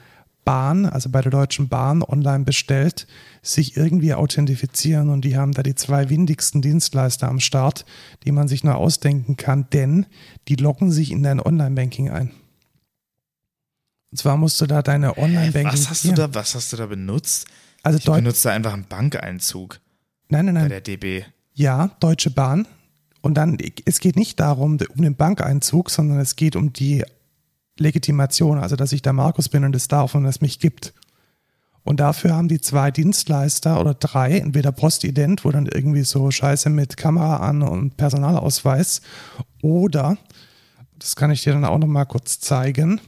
Bahn, also bei der Deutschen Bahn online bestellt, sich irgendwie authentifizieren und die haben da die zwei windigsten Dienstleister am Start, die man sich nur ausdenken kann, denn die loggen sich in dein Online-Banking ein. Und zwar musst du da deine Online-Banking. Was hast du da, was hast du da benutzt? Also Ich Deu benutze da einfach einen Bankeinzug nein, nein, bei nein. der DB. Ja, Deutsche Bahn. Und dann, es geht nicht darum, um den Bankeinzug, sondern es geht um die Legitimation, also dass ich der Markus bin und es darf und es mich gibt. Und dafür haben die zwei Dienstleister oder drei, entweder Postident, wo dann irgendwie so Scheiße mit Kamera an und Personalausweis, oder, das kann ich dir dann auch nochmal kurz zeigen,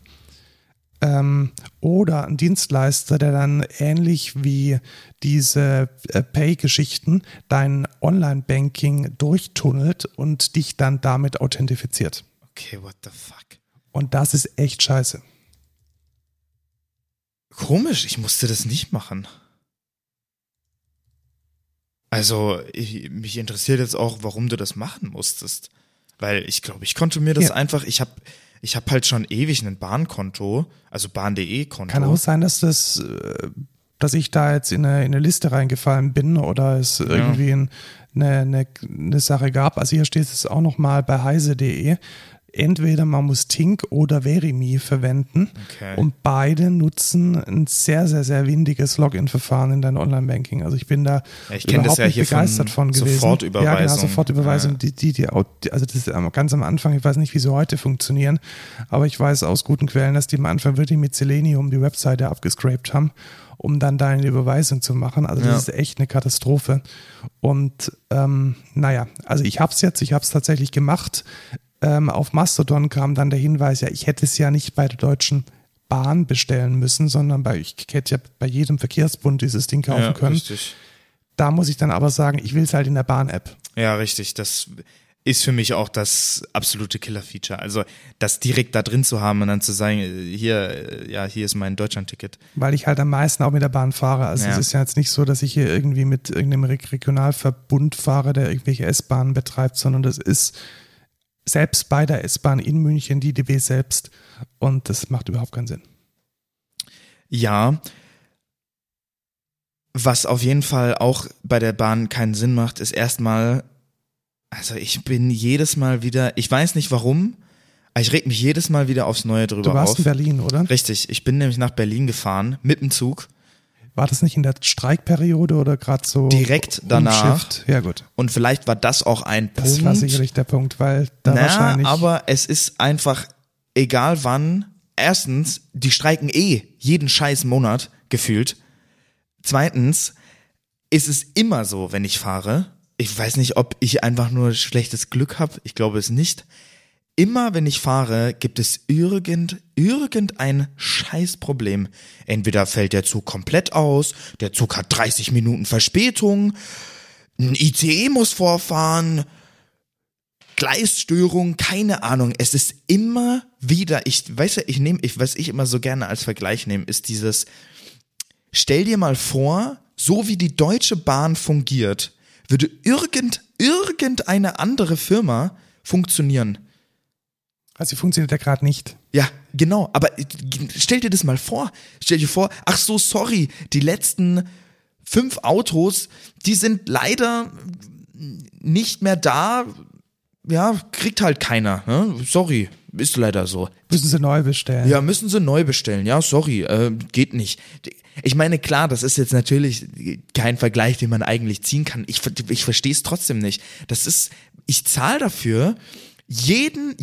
ähm, oder ein Dienstleister, der dann ähnlich wie diese äh, Pay-Geschichten dein Online-Banking durchtunnelt und dich dann damit authentifiziert. Okay, what the fuck? Und das ist echt scheiße. Komisch, ich musste das nicht machen. Also, ich, mich interessiert jetzt auch, warum du das machen musstest. Weil ich glaube, ich konnte mir das Ja. einfach, ich habe ich hab halt schon ewig ein Bahnkonto, also Bahn.de-Konto. Kann auch sein, dass das, äh, dass ich da jetzt in eine, in eine Liste reingefallen bin oder es irgendwie ein, eine, eine, eine Sache gab. Also hier steht es auch nochmal bei heise.de. Entweder man muss Tink oder Verimi verwenden Okay. und beide nutzen ein sehr, sehr, sehr windiges Login-Verfahren in dein Online-Banking. Also ich bin da Ja, ich überhaupt ja nicht hier von begeistert von, gewesen. Ja, genau, Sofortüberweisung. Sofortüberweisung. Ja. Die, die, die, also das ist ganz am Anfang, ich weiß nicht, wie sie heute funktionieren, aber ich weiß aus guten Quellen, dass die am Anfang wirklich mit Selenium die Webseite abgescrapt haben, um dann da eine Überweisung zu machen. Also das Ja. ist echt eine Katastrophe. Und ähm, naja, also ich habe es jetzt, ich habe es tatsächlich gemacht. Ähm, auf Mastodon kam dann der Hinweis, ja, ich hätte es ja nicht bei der Deutschen Bahn bestellen müssen, sondern bei, ich hätte ja bei jedem Verkehrsbund dieses Ding kaufen ja, können. richtig. Da muss ich dann aber sagen, ich will es halt in der Bahn-App. Ja, richtig. Das ist für mich auch das absolute Killer-Feature. Also, das direkt da drin zu haben und dann zu sagen, hier, ja, hier ist mein Deutschland-Ticket. weil ich halt am meisten auch mit der Bahn fahre. Also Ja. es ist ja jetzt nicht so, dass ich hier irgendwie mit irgendeinem Re- Regionalverbund fahre, der irgendwelche S-Bahnen betreibt, sondern das ist selbst bei der S-Bahn in München die DB selbst und das macht überhaupt keinen Sinn. Ja. Was auf jeden Fall auch bei der Bahn keinen Sinn macht, ist erstmal, also ich bin jedes Mal wieder, ich weiß nicht warum, aber ich reg mich jedes Mal wieder aufs Neue drüber Du warst auf. in Berlin, oder? Richtig, ich bin nämlich nach Berlin gefahren mit dem Zug War das nicht in der Streikperiode oder gerade so Direkt danach. umschifft? Ja gut, und vielleicht war das auch ein das Punkt. war sicherlich der Punkt, weil da Na, wahrscheinlich aber es ist einfach egal wann. Erstens, die streiken eh jeden scheiß Monat gefühlt. Zweitens ist es immer so, wenn ich fahre. Ich weiß nicht, ob ich einfach nur schlechtes Glück habe. Ich glaube es nicht. Immer wenn ich fahre, gibt es irgend, irgendein Scheißproblem. Entweder fällt der Zug komplett aus, der Zug hat 30 Minuten Verspätung, ein ICE muss vorfahren, Gleisstörung, keine Ahnung. Es ist immer wieder, ich weiß ja, ich nehme, ich, was ich immer so gerne als Vergleich nehme, ist dieses, stell dir mal vor, so wie die Deutsche Bahn fungiert, würde irgend, irgendeine andere Firma funktionieren. Also funktioniert ja gerade nicht. Ja, genau, aber stell dir das mal vor. Stell dir vor, ach so, sorry, die letzten fünf Autos, die sind leider nicht mehr da. Ja, kriegt halt keiner. Ne? Sorry, ist leider so. Müssen sie neu bestellen. Ja, müssen sie neu bestellen. Ja, sorry, äh, geht nicht. Ich meine, klar, das ist jetzt natürlich kein Vergleich, den man eigentlich ziehen kann. Ich, ich verstehe es trotzdem nicht. Das ist, ich zahle dafür jeden,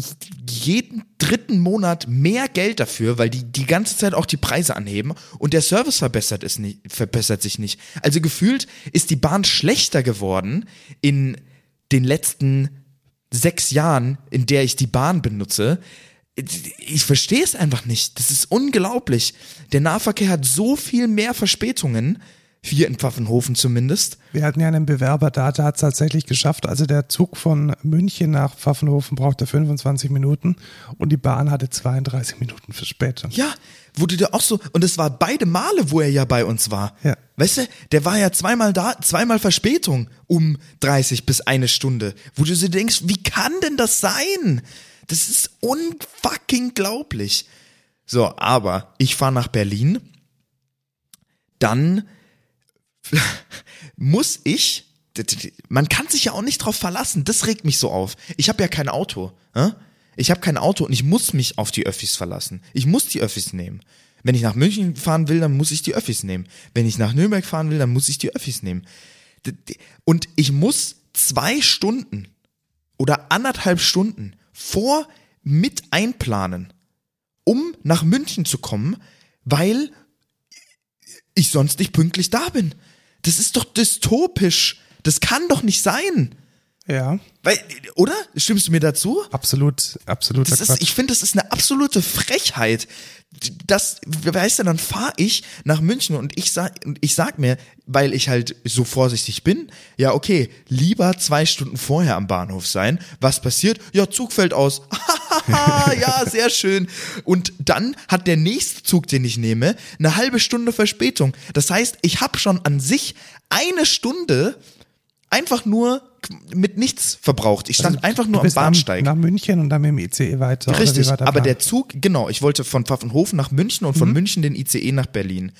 jeden dritten Monat mehr Geld dafür, weil die die ganze Zeit auch die Preise anheben und der Service verbessert, ist nicht, verbessert sich nicht. Also gefühlt ist die Bahn schlechter geworden in den letzten sechs Jahren, in der ich die Bahn benutze, ich verstehe es einfach nicht. Das ist unglaublich. Der Nahverkehr hat so viel mehr Verspätungen, hier in Pfaffenhofen zumindest. Wir hatten ja einen Bewerber da, der hat es tatsächlich geschafft. Also der Zug von München nach Pfaffenhofen brauchte 25 Minuten und die Bahn hatte 32 Minuten Verspätung. Ja, wurde der auch so, und es war beide Male, wo er ja bei uns war. Ja. Weißt du, der war ja zweimal da, zweimal Verspätung um 30 bis eine Stunde, wo du dir denkst, wie kann denn das sein? Das ist unfucking glaublich. So, aber ich fahre nach Berlin, dann muss ich, man kann sich ja auch nicht drauf verlassen, das regt mich so auf. Ich habe ja kein Auto. Hä? Ich habe kein Auto und ich muss mich auf die Öffis verlassen. Ich muss die Öffis nehmen. Wenn ich nach München fahren will, dann muss ich die Öffis nehmen. Wenn ich nach Nürnberg fahren will, dann muss ich die Öffis nehmen. Und ich muss zwei Stunden oder anderthalb Stunden vor mit einplanen, um nach München zu kommen, weil ich sonst nicht pünktlich da bin. Das ist doch dystopisch. Das kann doch nicht sein. Ja. Weil, oder? Stimmst du mir dazu? Absolut, absolut. Ich finde, das ist eine absolute Frechheit. Das, weißt du, dann fahre ich nach München und ich sag, ich sag mir, weil ich halt so vorsichtig bin, ja, okay, lieber zwei Stunden vorher am Bahnhof sein. Was passiert? Ja, Zug fällt aus. ja, sehr schön. Und dann hat der nächste Zug, den ich nehme, eine halbe Stunde Verspätung. Das heißt, ich habe schon an sich eine Stunde einfach nur mit nichts verbraucht. Ich stand Also, einfach nur am Bahnsteig. Nach München und dann mit dem ICE weiter. Richtig, aber Plan? der Zug, genau, ich wollte von Pfaffenhofen nach München und von München den ICE nach Berlin.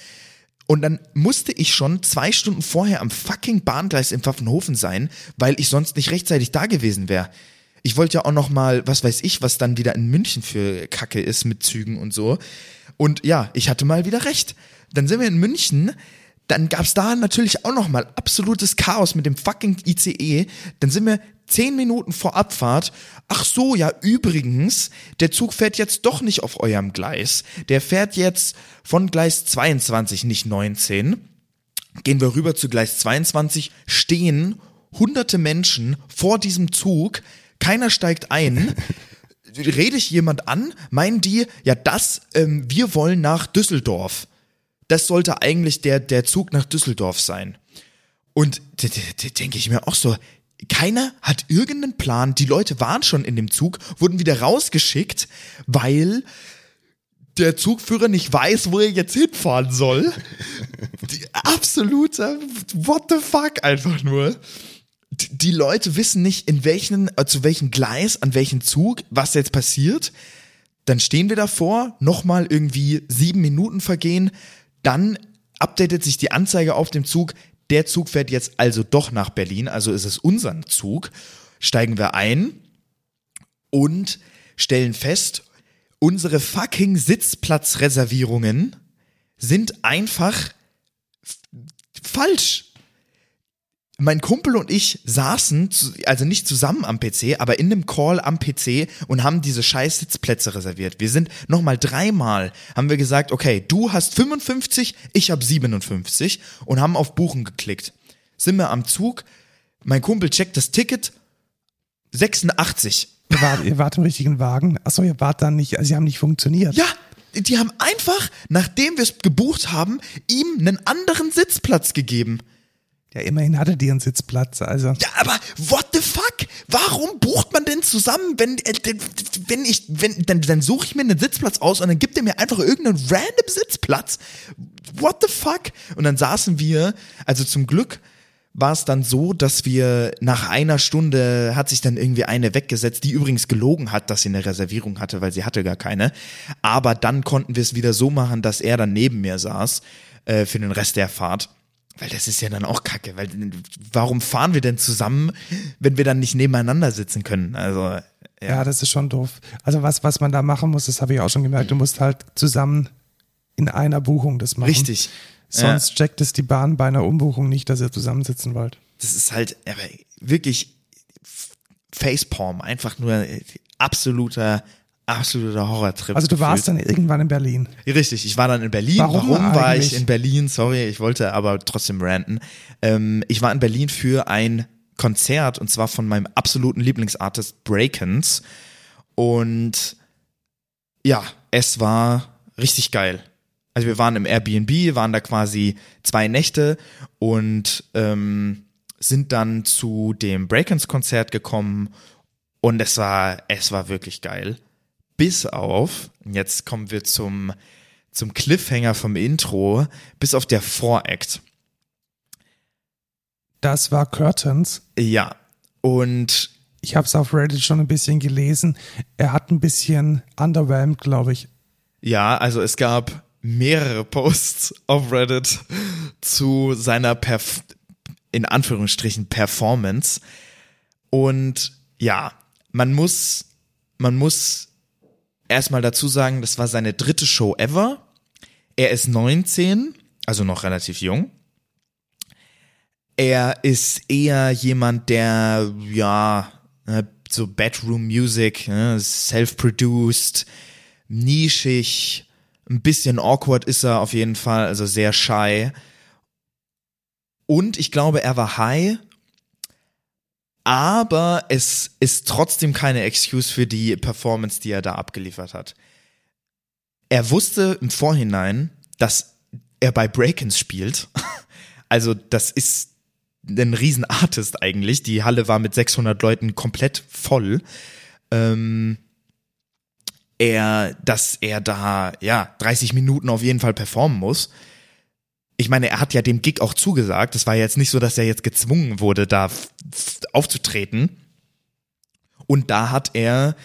Und dann musste ich schon zwei Stunden vorher am fucking Bahngleis in Pfaffenhofen sein, weil ich sonst nicht rechtzeitig da gewesen wäre. Ich wollte ja auch noch mal, was weiß ich, was dann wieder in München für Kacke ist mit Zügen und so. Und ja, ich hatte mal wieder recht. Dann sind wir in München, dann gab's da natürlich auch noch mal absolutes Chaos mit dem fucking ICE. Dann sind wir zehn Minuten vor Abfahrt. Ach so, ja, übrigens, der Zug fährt jetzt doch nicht auf eurem Gleis. Der fährt jetzt von Gleis 22, nicht 19. Gehen wir rüber zu Gleis 22, stehen hunderte Menschen vor diesem Zug, keiner steigt ein. Rede ich jemand an, meinen die, ja, das, ähm, wir wollen nach Düsseldorf. Das sollte eigentlich der, der Zug nach Düsseldorf sein. Und denke ich mir auch so, keiner hat irgendeinen Plan. Die Leute waren schon in dem Zug, wurden wieder rausgeschickt, weil der Zugführer nicht weiß, wo er jetzt hinfahren soll. Die absolute What the fuck einfach nur. Die die Leute wissen nicht, in welchen, äh, zu welchem Gleis, an welchem Zug, was jetzt passiert. Dann stehen wir davor, nochmal irgendwie sieben Minuten vergehen, dann updatet sich die Anzeige auf dem Zug. Der Zug fährt jetzt also doch nach Berlin, also ist es unser Zug. Steigen wir ein und stellen fest, unsere fucking Sitzplatzreservierungen sind einfach falsch. Mein Kumpel und ich saßen, also nicht zusammen am PC, aber in einem Call am PC und haben diese scheiß Sitzplätze reserviert. Wir sind nochmal dreimal, haben wir gesagt, okay, du hast 55, ich habe 57 und haben auf Buchen geklickt. Sind wir am Zug, mein Kumpel checkt das Ticket, 86. Ihr wart, ihr wart im richtigen Wagen. Achso, ihr wart dann nicht, also sie haben nicht funktioniert. Ja, die haben einfach, nachdem wir es gebucht haben, ihm einen anderen Sitzplatz gegeben. Ja, immerhin hatte die einen Sitzplatz, also. Ja, aber what the fuck? Warum bucht man denn zusammen, wenn, äh, wenn ich, wenn, dann, dann suche ich mir einen Sitzplatz aus und dann gibt er mir einfach irgendeinen random Sitzplatz? What the fuck? Und dann saßen wir, also zum Glück war es dann so, dass wir nach einer Stunde hat sich dann irgendwie eine weggesetzt, die übrigens gelogen hat, dass sie eine Reservierung hatte, weil sie hatte gar keine. Aber dann konnten wir es wieder so machen, dass er dann neben mir saß äh, für den Rest der Fahrt. Weil das ist ja dann auch kacke, weil warum fahren wir denn zusammen, wenn wir dann nicht nebeneinander sitzen können? Also, ja. Ja, das ist schon doof. Also was, was man da machen muss, das habe ich auch schon gemerkt, du musst halt zusammen in einer Buchung das machen. richtig. Sonst checkt es die Bahn bei einer Umbuchung nicht, dass ihr zusammensitzen wollt. Das ist halt wirklich Facepalm, einfach nur absoluter, absoluter Horrortrip. Also du warst gefühlt. dann irgendwann in Berlin. Richtig, ich war dann in Berlin. Warum Warum, war ich in Berlin? Sorry, ich wollte aber trotzdem ranten. Ähm, ich war in Berlin für ein Konzert und zwar von meinem absoluten Lieblingsartist Breakens. Und ja, es war richtig geil. Also wir waren im Airbnb, waren da quasi zwei Nächte und ähm, sind dann zu dem Breakens-Konzert gekommen und es war, es war wirklich geil. Bis auf, jetzt kommen wir zum, zum Cliffhanger vom Intro, bis auf der Voract. Das war Curtains. Ja. Und Ich habe es auf Reddit schon ein bisschen gelesen. Er hat ein bisschen underwhelmed, glaube ich. ja, also es gab mehrere Posts auf Reddit zu seiner Perf in Anführungsstrichen Performance. Und ja, man muss, man muss erstmal dazu sagen, das war seine dritte Show ever. Er ist 19, also noch relativ jung. Er ist eher jemand, der, ja, äh, so Bedroom Music, äh, self-produced, nischig, Ein bisschen awkward ist er auf jeden Fall, also sehr shy. Und ich glaube, er war high, aber es ist trotzdem keine Excuse für die Performance, die er da abgeliefert hat. Er wusste im Vorhinein, dass er bei Breakins spielt. Also das ist ein Riesenartist eigentlich. Die Halle war mit 600 Leuten komplett voll. Ähm, er, dass er da, ja, 30 Minuten auf jeden Fall performen muss. Ich meine, er hat ja dem Gig auch zugesagt. Es war jetzt nicht so, dass er jetzt gezwungen wurde, da aufzutreten. Und da hat er,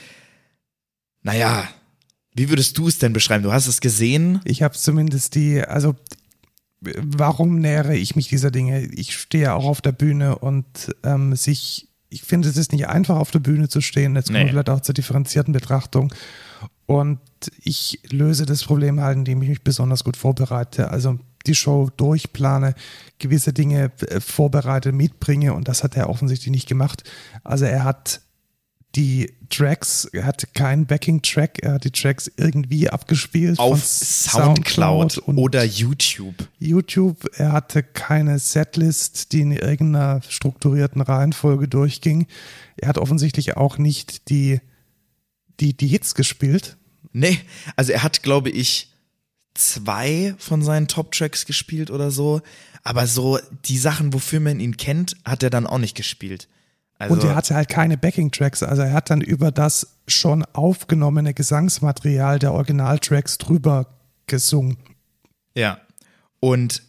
naja, wie würdest du es denn beschreiben? Du hast es gesehen? Ich habe zumindest die, also warum nähere ich mich dieser Dinge? Ich stehe auch auf der Bühne und ähm, sich, ich finde, es ist nicht einfach, auf der Bühne zu stehen. Jetzt kommen nee. wir vielleicht auch zur differenzierten Betrachtung. Und ich löse das Problem halt, indem ich mich besonders gut vorbereite. Also die Show durchplane, gewisse Dinge äh, vorbereite, mitbringe und das hat er offensichtlich nicht gemacht. Also er hat die Tracks, er hatte keinen Backing-Track, er hat die Tracks irgendwie abgespielt. Auf Soundcloud, Soundcloud oder YouTube. YouTube, er hatte keine Setlist, die in irgendeiner strukturierten Reihenfolge durchging. Er hat offensichtlich auch nicht die, die, die Hits gespielt. Nee, also er hat, glaube ich, zwei von seinen Top-Tracks gespielt oder so. Aber so die Sachen, wofür man ihn kennt, hat er dann auch nicht gespielt. Also und er hatte halt keine Backing-Tracks. Also er hat dann über das schon aufgenommene Gesangsmaterial der Original-Tracks drüber gesungen. Ja. Und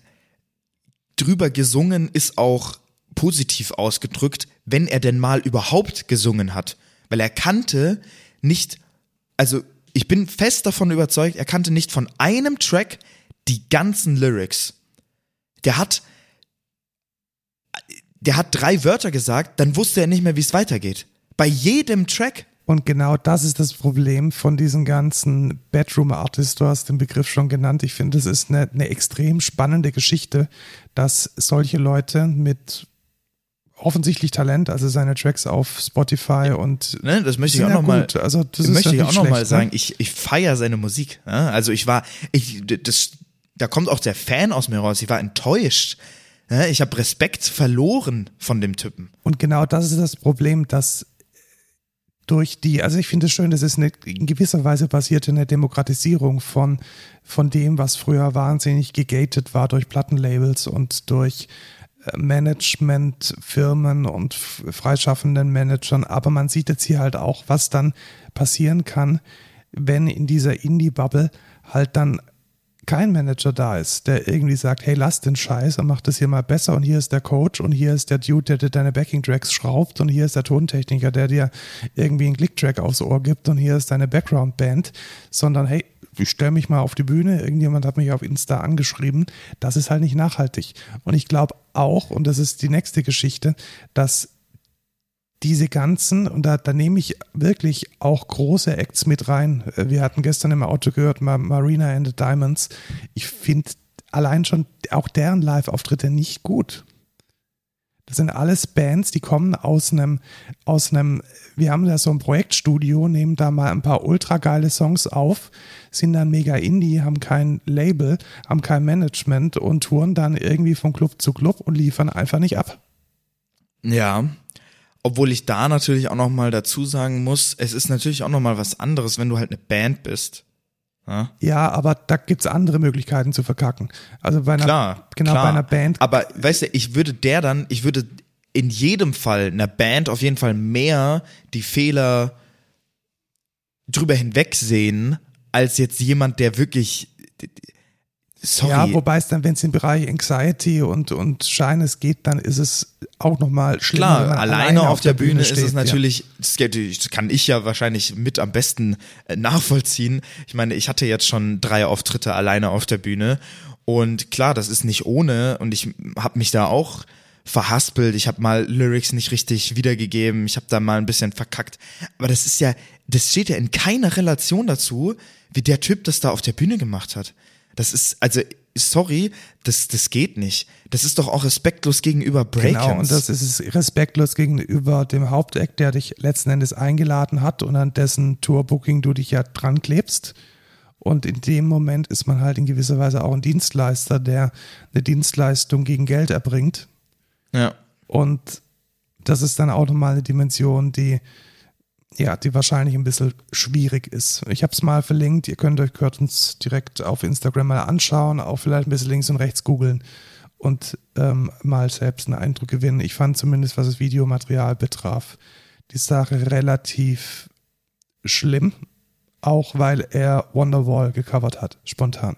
drüber gesungen ist auch positiv ausgedrückt, wenn er denn mal überhaupt gesungen hat. Weil er kannte nicht, also ich bin fest davon überzeugt, er kannte nicht von einem Track die ganzen Lyrics. Der hat, der hat drei Wörter gesagt, dann wusste er nicht mehr, wie es weitergeht. Bei jedem Track. Und genau das ist das Problem von diesen ganzen Bedroom Artists. Du hast den Begriff schon genannt. Ich finde, es ist eine, eine extrem spannende Geschichte, dass solche Leute mit offensichtlich Talent, also seine Tracks auf Spotify und ne, das möchte ich auch noch mal, also das möchte ich auch noch mal ne? sagen. Ich ich feiere seine Musik. Ne? Also ich war, ich das, da kommt auch der Fan aus mir raus. Ich war enttäuscht. Ne? Ich habe Respekt verloren von dem Typen. Und genau das ist das Problem, dass durch die, also ich finde es schön, dass es eine, in gewisser Weise passierte eine Demokratisierung von, von dem, was früher wahnsinnig gegated war durch Plattenlabels und durch Managementfirmen und freischaffenden Managern. Aber man sieht jetzt hier halt auch, was dann passieren kann, wenn in dieser Indie-Bubble halt dann kein Manager da ist, der irgendwie sagt, hey, lass den Scheiß und mach das hier mal besser und hier ist der Coach und hier ist der Dude, der dir deine Backing-Tracks schraubt und hier ist der Tontechniker, der dir irgendwie einen Click-Track aufs Ohr gibt und hier ist deine Background-Band, sondern hey, ich stelle mich mal auf die Bühne, irgendjemand hat mich auf Insta angeschrieben, das ist halt nicht nachhaltig. Und ich glaube auch, und das ist die nächste Geschichte, dass diese ganzen, und da, da nehme ich wirklich auch große Acts mit rein. Wir hatten gestern im Auto gehört, Marina and the Diamonds. Ich finde allein schon auch deren Live-Auftritte nicht gut. Das sind alles Bands, die kommen aus einem, aus einem, wir haben da so ein Projektstudio, nehmen da mal ein paar ultra geile Songs auf, sind dann mega Indie, haben kein Label, haben kein Management und touren dann irgendwie von Club zu Club und liefern einfach nicht ab. Ja, obwohl ich da natürlich auch nochmal dazu sagen muss, es ist natürlich auch nochmal was anderes, wenn du halt eine Band bist. Ja, ja aber da gibt's andere Möglichkeiten zu verkacken. Also bei einer, klar, genau, klar. bei einer Band. Aber weißt du, ich würde der dann, ich würde in jedem Fall einer Band auf jeden Fall mehr die Fehler drüber hinwegsehen, als jetzt jemand, der wirklich Sorry. Ja, wobei es dann, wenn es im Bereich Anxiety und, und Shyness geht, dann ist es auch nochmal schlimmer. Klar, alleine, alleine auf, der, der Bühne, Bühne steht, ist es natürlich, ja. das kann ich ja wahrscheinlich mit am besten äh, nachvollziehen. Ich meine, ich hatte jetzt schon drei Auftritte alleine auf der Bühne und klar, das ist nicht ohne und ich habe mich da auch verhaspelt, ich habe mal Lyrics nicht richtig wiedergegeben, ich habe da mal ein bisschen verkackt, aber das ist ja, das steht ja in keiner Relation dazu, wie der Typ das da auf der Bühne gemacht hat. Das ist, also, sorry, das, das geht nicht. Das ist doch auch respektlos gegenüber Breakins. Genau, und das ist respektlos gegenüber dem Hauptact, der dich letzten Endes eingeladen hat und an dessen Tourbooking du dich ja dran klebst. Und in dem Moment ist man halt in gewisser Weise auch ein Dienstleister, der eine Dienstleistung gegen Geld erbringt. Ja. Und das ist dann auch nochmal eine Dimension, die, ja, die wahrscheinlich ein bisschen schwierig ist. Ich habe es mal verlinkt, ihr könnt euch könnt direkt auf Instagram mal anschauen, auch vielleicht ein bisschen links und rechts googeln und ähm, mal selbst einen Eindruck gewinnen. Ich fand zumindest, was das Videomaterial betraf, die Sache relativ schlimm, auch weil er Wonderwall gecovert hat, spontan.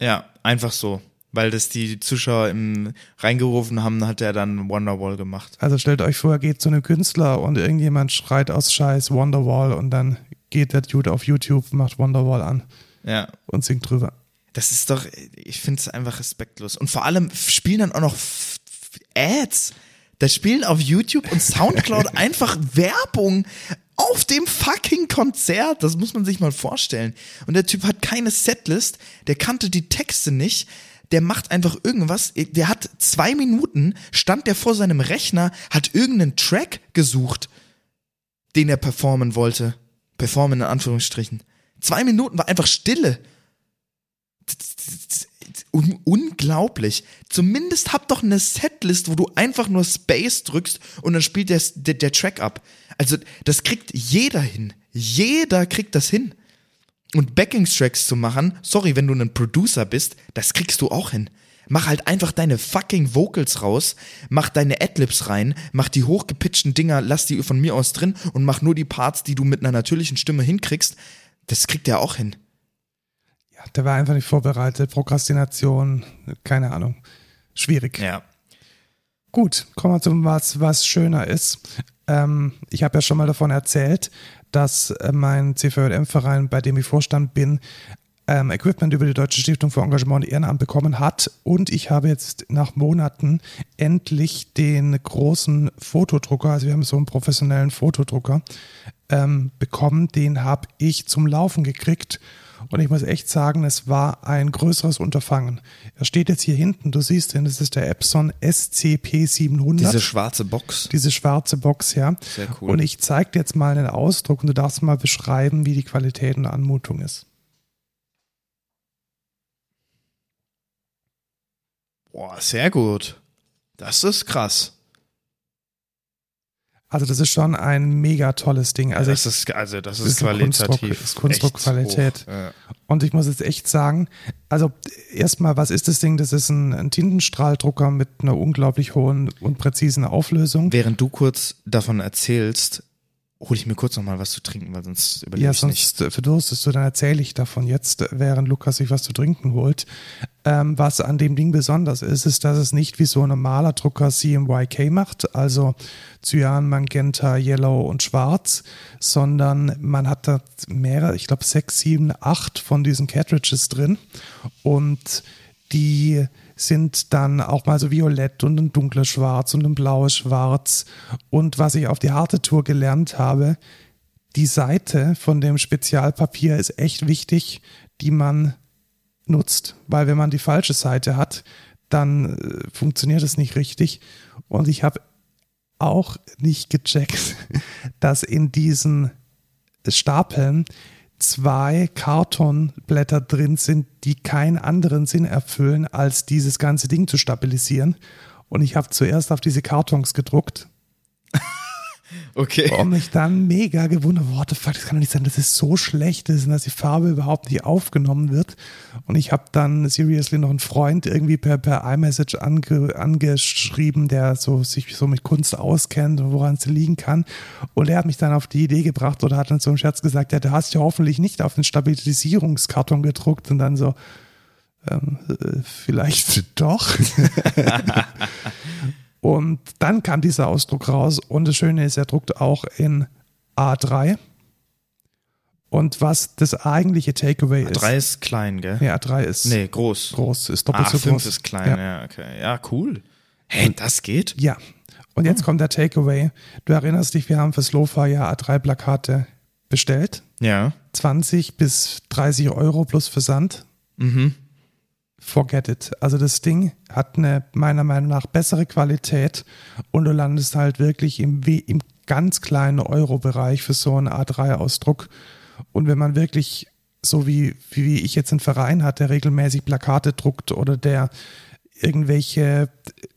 Ja, einfach so. Weil das die Zuschauer im reingerufen haben, hat er dann Wonderwall gemacht. Also stellt euch vor, geht zu einem Künstler und irgendjemand schreit aus Scheiß Wonderwall und dann geht der Dude auf YouTube, macht Wonderwall an Ja. und singt drüber. Das ist doch, ich finde es einfach respektlos. Und vor allem spielen dann auch noch Ads. Da spielen auf YouTube und Soundcloud einfach Werbung auf dem fucking Konzert. Das muss man sich mal vorstellen. Und der Typ hat keine Setlist, der kannte die Texte nicht. Der macht einfach irgendwas. Der hat zwei Minuten, stand der vor seinem Rechner, hat irgendeinen Track gesucht, den er performen wollte. Performen in Anführungsstrichen. Zwei Minuten war einfach Stille. Un unglaublich. Zumindest hab doch eine Setlist, wo du einfach nur Space drückst und dann spielt der, der, der Track ab. Also, das kriegt jeder hin. Jeder kriegt das hin. Und Backing-Tracks zu machen, sorry, wenn du ein Producer bist, das kriegst du auch hin. Mach halt einfach deine fucking Vocals raus, mach deine Adlibs rein, mach die hochgepitchten Dinger, lass die von mir aus drin und mach nur die Parts, die du mit einer natürlichen Stimme hinkriegst. Das kriegt er auch hin. Ja, der war einfach nicht vorbereitet, Prokrastination, keine Ahnung. Schwierig. Ja. Gut, kommen wir zum was, was schöner ist. Ähm, ich habe ja schon mal davon erzählt, dass äh, mein CVM-Verein, bei dem ich Vorstand bin, ähm, Equipment über die Deutsche Stiftung für Engagement und Ehrenamt bekommen hat. Und ich habe jetzt nach Monaten endlich den großen Fotodrucker, also wir haben so einen professionellen Fotodrucker, ähm, bekommen. Den habe ich zum Laufen gekriegt. Und ich muss echt sagen, es war ein größeres Unterfangen. Er steht jetzt hier hinten, du siehst ihn, das ist der Epson SCP-700. Diese schwarze Box. Diese schwarze Box, ja. Sehr cool. Und ich zeige dir jetzt mal einen Ausdruck und du darfst mal beschreiben, wie die Qualität und Anmutung ist. Boah, sehr gut. Das ist krass. Also das ist schon ein mega tolles Ding. Also das ich, ist, also das ist ist qualitativ. ist Kunstdruckqualität. Ja. und ich muss jetzt echt sagen, also erstmal, was ist das Ding? Das ist ein, ein Tintenstrahldrucker mit einer unglaublich hohen und präzisen Auflösung. Während du kurz davon erzählst, hole ich mir kurz noch mal was zu trinken, weil sonst überlebe Ja, ich nicht. sonst verdurstest du, dann erzähle ich davon jetzt, während Lukas sich was zu trinken holt. Ähm, was an dem Ding besonders ist, ist, dass es nicht wie so ein normaler Drucker CMYK macht, also Cyan, Magenta, Yellow und Schwarz, sondern man hat da mehrere, ich glaube sechs, sieben, acht von diesen Cartridges drin und die sind dann auch mal so violett und ein dunkles Schwarz und ein blaues Schwarz. Und was ich auf die harte Tour gelernt habe, die Seite von dem Spezialpapier ist echt wichtig, die man nutzt. Weil wenn man die falsche Seite hat, dann äh, funktioniert es nicht richtig. Und ich habe auch nicht gecheckt, dass in diesen Stapeln zwei Kartonblätter drin sind, die keinen anderen Sinn erfüllen, als dieses ganze Ding zu stabilisieren. Und ich habe zuerst auf diese Kartons gedruckt Okay. und mich dann mega gewundert, what the fuck, das kann doch nicht sein, dass es so schlecht ist und dass die Farbe überhaupt nicht aufgenommen wird. Und ich habe dann seriously noch einen Freund irgendwie per, per iMessage ange, angeschrieben, der so sich so mit Kunst auskennt und woran es liegen kann. Und er hat mich dann auf die Idee gebracht oder hat dann so im Scherz gesagt, ja, du hast ja hoffentlich nicht auf den Stabilisierungskarton gedruckt und dann so, ähm, äh, vielleicht doch. Und dann kam dieser Ausdruck raus und das Schöne ist, er druckt auch in A3. Und was das eigentliche Takeaway ist. Drei ist klein, gell? Ja, A3 ist Nee, groß. groß, ist doppelt Ah, so fünf groß. ist klein, Ja. ja. okay. Ja, cool. Hey, das geht? ja. Und jetzt kommt der Takeaway. Du erinnerst dich, wir haben fürs Lofa ja A3-Plakate bestellt. Ja. 20 bis 30 Euro plus Versand. Mhm. Forget it. Also das Ding hat eine meiner Meinung nach bessere Qualität und du landest halt wirklich im, im ganz kleinen Euro-Bereich für so einen A3-Ausdruck. Und wenn man wirklich so wie, wie ich jetzt einen Verein hat, der regelmäßig Plakate druckt oder der irgendwelche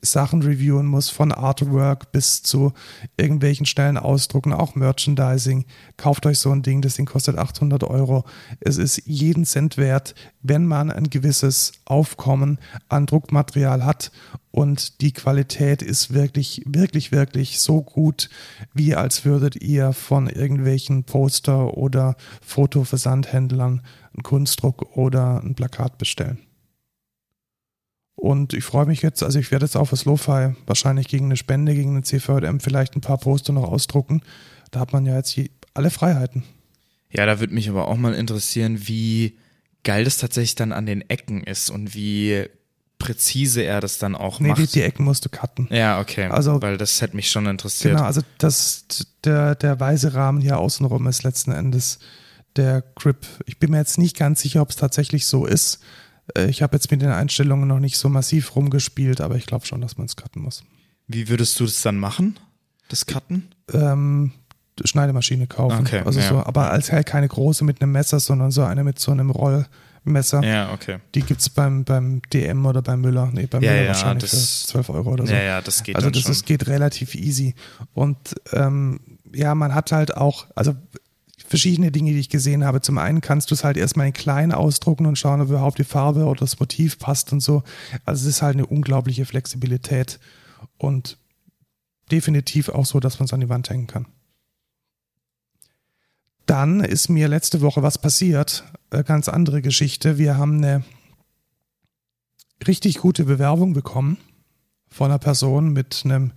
Sachen reviewen muss, von Artwork bis zu irgendwelchen schnellen Ausdrucken, auch Merchandising. Kauft euch so ein Ding, das Ding kostet 800 Euro. Es ist jeden Cent wert, wenn man ein gewisses Aufkommen an Druckmaterial hat und die Qualität ist wirklich, wirklich, wirklich so gut, wie als würdet ihr von irgendwelchen Poster- oder Fotoversandhändlern einen Kunstdruck oder ein Plakat bestellen. Und ich freue mich jetzt, also ich werde jetzt auch fürs Lo-Fi wahrscheinlich gegen eine Spende, gegen eine CVM vielleicht ein paar Poster noch ausdrucken. Da hat man ja jetzt alle Freiheiten. Ja, da würde mich aber auch mal interessieren, wie geil das tatsächlich dann an den Ecken ist und wie präzise er das dann auch nee, macht. Nee, die, die, Ecken musst du cutten. Ja, okay. Also, weil das hätte mich schon interessiert. Genau, also das, der, der weiße Rahmen hier außenrum ist letzten Endes der Grip. Ich bin mir jetzt nicht ganz sicher, ob es tatsächlich so ist. Äh, ich habe jetzt mit den Einstellungen noch nicht so massiv rumgespielt, aber ich glaube schon, dass man es cutten muss. Wie würdest du das dann machen? Das Cutten? Ähm, Schneidemaschine kaufen. Okay, also ja. so, aber als halt keine große mit einem Messer, sondern so eine mit so einem Rollmesser. Ja, okay. Die gibt es beim, beim DM oder beim Müller. Nee, beim ja, Müller ja, wahrscheinlich das, für 12 Euro oder so. Ja, ja, das geht Also das schon. Ist, geht relativ easy. Und ähm, ja, man hat halt auch, also verschiedene Dinge, die ich gesehen habe. Zum einen kannst du es halt erstmal in klein ausdrucken und schauen, ob überhaupt die Farbe oder das Motiv passt und so. Also es ist halt eine unglaubliche Flexibilität und definitiv auch so, dass man es an die Wand hängen kann. Dann ist mir letzte Woche was passiert. Eine ganz andere Geschichte. Wir haben eine richtig gute Bewerbung bekommen von einer Person mit einem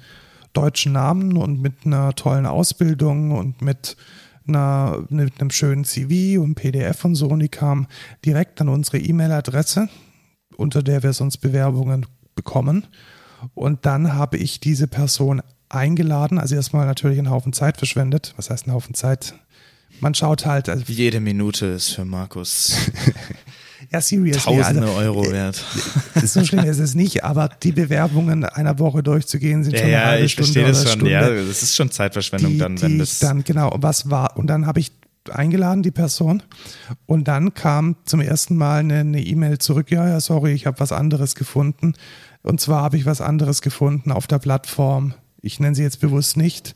deutschen Namen und mit einer tollen Ausbildung und mit einer, mit einem schönen CV und PDF und so und die kam direkt an unsere E-Mail-Adresse, unter der wir sonst Bewerbungen bekommen. Und dann habe ich diese Person eingeladen, also erstmal natürlich einen Haufen Zeit verschwendet. Was heißt ein Haufen Zeit? Man schaut halt. Also Jede Minute ist für Markus Ja, seriously. Tausende also, Euro wert. So schlimm ist es nicht, aber die Bewerbungen einer Woche durchzugehen sind ja, schon eine ja, halbe ich Stunde verstehe das schon. Stunde. Ja, das ist schon Zeitverschwendung die, dann, wenn die das. Dann, genau, was war, und dann habe ich eingeladen, die Person. Und dann kam zum ersten Mal eine E-Mail zurück, ja, ja, sorry, ich habe was anderes gefunden. Und zwar habe ich was anderes gefunden auf der Plattform, ich nenne sie jetzt bewusst nicht,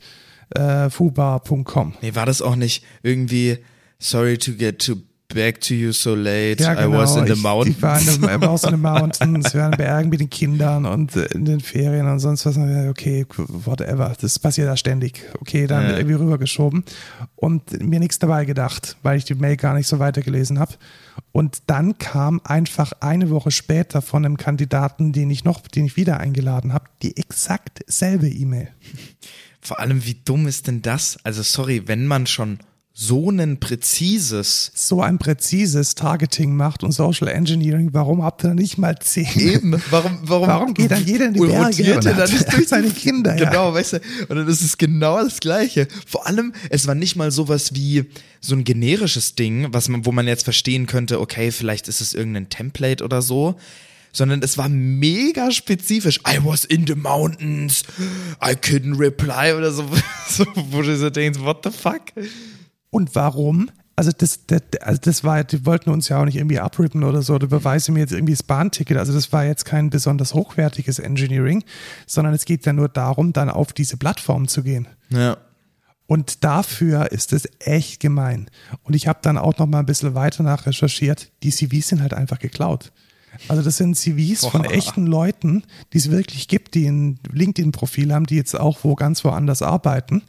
äh, fubar.com. Nee, war das auch nicht irgendwie sorry to get to back to you so late. Ja, genau. I was in the mountains. Ich, war in the, was in the mountains. Wir waren in Bergen mit den Kindern und in den Ferien und sonst was. Okay, whatever. Das passiert da ständig. Okay, dann ja. irgendwie rübergeschoben und mir nichts dabei gedacht, weil ich die Mail gar nicht so weitergelesen habe. Und dann kam einfach eine Woche später von einem Kandidaten, den ich noch, den ich wieder eingeladen habe, die exakt selbe E-Mail. Vor allem, wie dumm ist denn das? Also sorry, wenn man schon so ein präzises. So ein präzises Targeting macht und Social Engineering, warum habt ihr nicht mal zehn? Eben, warum, warum, warum geht dann jeder in die Berge und dann nicht durch seine Kinder? Genau, ja. weißt du, und dann ist es genau das Gleiche. Vor allem, es war nicht mal sowas wie so ein generisches Ding, was man, wo man jetzt verstehen könnte, okay, vielleicht ist es irgendein Template oder so sondern es war mega spezifisch. I was in the mountains, I couldn't reply oder so, so wo du so denkst, what the fuck? Und warum? Also das, das, also das war, die wollten uns ja auch nicht irgendwie abrippen oder so, oder beweise mir jetzt irgendwie das Bahnticket. Also das war jetzt kein besonders hochwertiges Engineering, sondern es geht ja nur darum, dann auf diese Plattform zu gehen. Ja. Und dafür ist es echt gemein. Und ich habe dann auch noch mal ein bisschen weiter nach recherchiert. Die CVs sind halt einfach geklaut. Also das sind CVs Boah. von echten Leuten, die es wirklich gibt, die ein LinkedIn-Profil haben, die jetzt auch wo ganz woanders arbeiten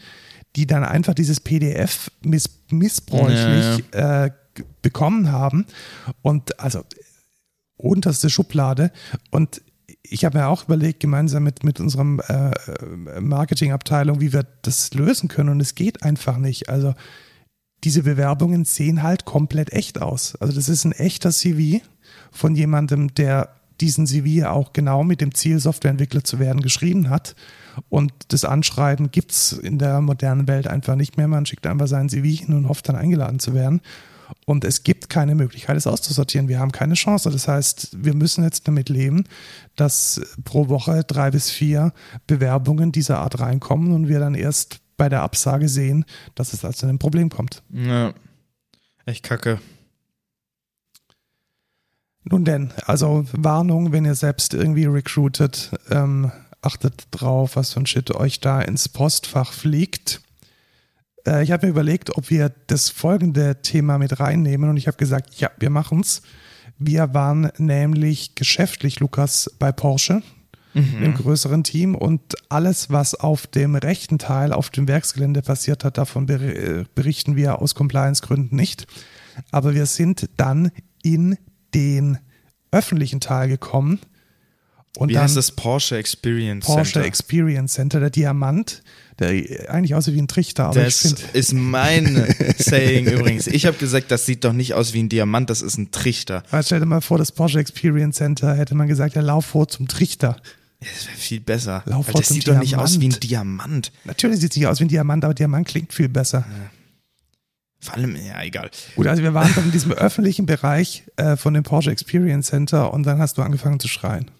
die dann einfach dieses PDF miss missbräuchlich ja, ja. Äh, bekommen haben. Und also unterste Schublade. Und ich habe mir auch überlegt, gemeinsam mit, mit unserem äh, Marketingabteilung, wie wir das lösen können. Und es geht einfach nicht. Also diese Bewerbungen sehen halt komplett echt aus. Also das ist ein echter CV von jemandem, der diesen CV auch genau mit dem Ziel, Softwareentwickler zu werden, geschrieben hat. Und das Anschreiben gibt es in der modernen Welt einfach nicht mehr. Man schickt einfach seinen CV hin und hofft dann eingeladen zu werden. Und es gibt keine Möglichkeit, es auszusortieren. Wir haben keine Chance. Das heißt, wir müssen jetzt damit leben, dass pro Woche drei bis vier Bewerbungen dieser Art reinkommen und wir dann erst bei der Absage sehen, dass es also ein Problem kommt. Ja, echt kacke. Nun denn, also Warnung, wenn ihr selbst irgendwie recruitet, ähm, achtet drauf, was für ein Shit euch da ins Postfach fliegt. Äh, ich habe mir überlegt, ob wir das folgende Thema mit reinnehmen und ich habe gesagt, ja, wir machen's. Wir waren nämlich geschäftlich, Lukas, bei Porsche mhm. im größeren Team und alles, was auf dem rechten Teil, auf dem Werksgelände passiert hat, davon äh, berichten wir aus Compliance-Gründen nicht. Aber wir sind dann in den öffentlichen Teil gekommen. Und Wie dann heißt das Porsche Experience Porsche Center? Porsche Experience Center, der Diamant, der eigentlich aussieht wie ein Trichter. Aber das ich ist mein Saying übrigens. Ich habe gesagt, das sieht doch nicht aus wie ein Diamant, das ist ein Trichter. Also stell dir mal vor, das Porsche Experience Center hätte man gesagt, der lauf vor zum Trichter. das wäre viel besser. Lauf weil das sieht Diamant. doch nicht aus wie ein Diamant. Natürlich sieht es nicht aus wie ein Diamant, aber Diamant klingt viel besser. Ja. Vor allem, ja, egal. Gut, also wir waren dann in diesem öffentlichen Bereich äh, von dem Porsche Experience Center und dann hast du angefangen zu schreien.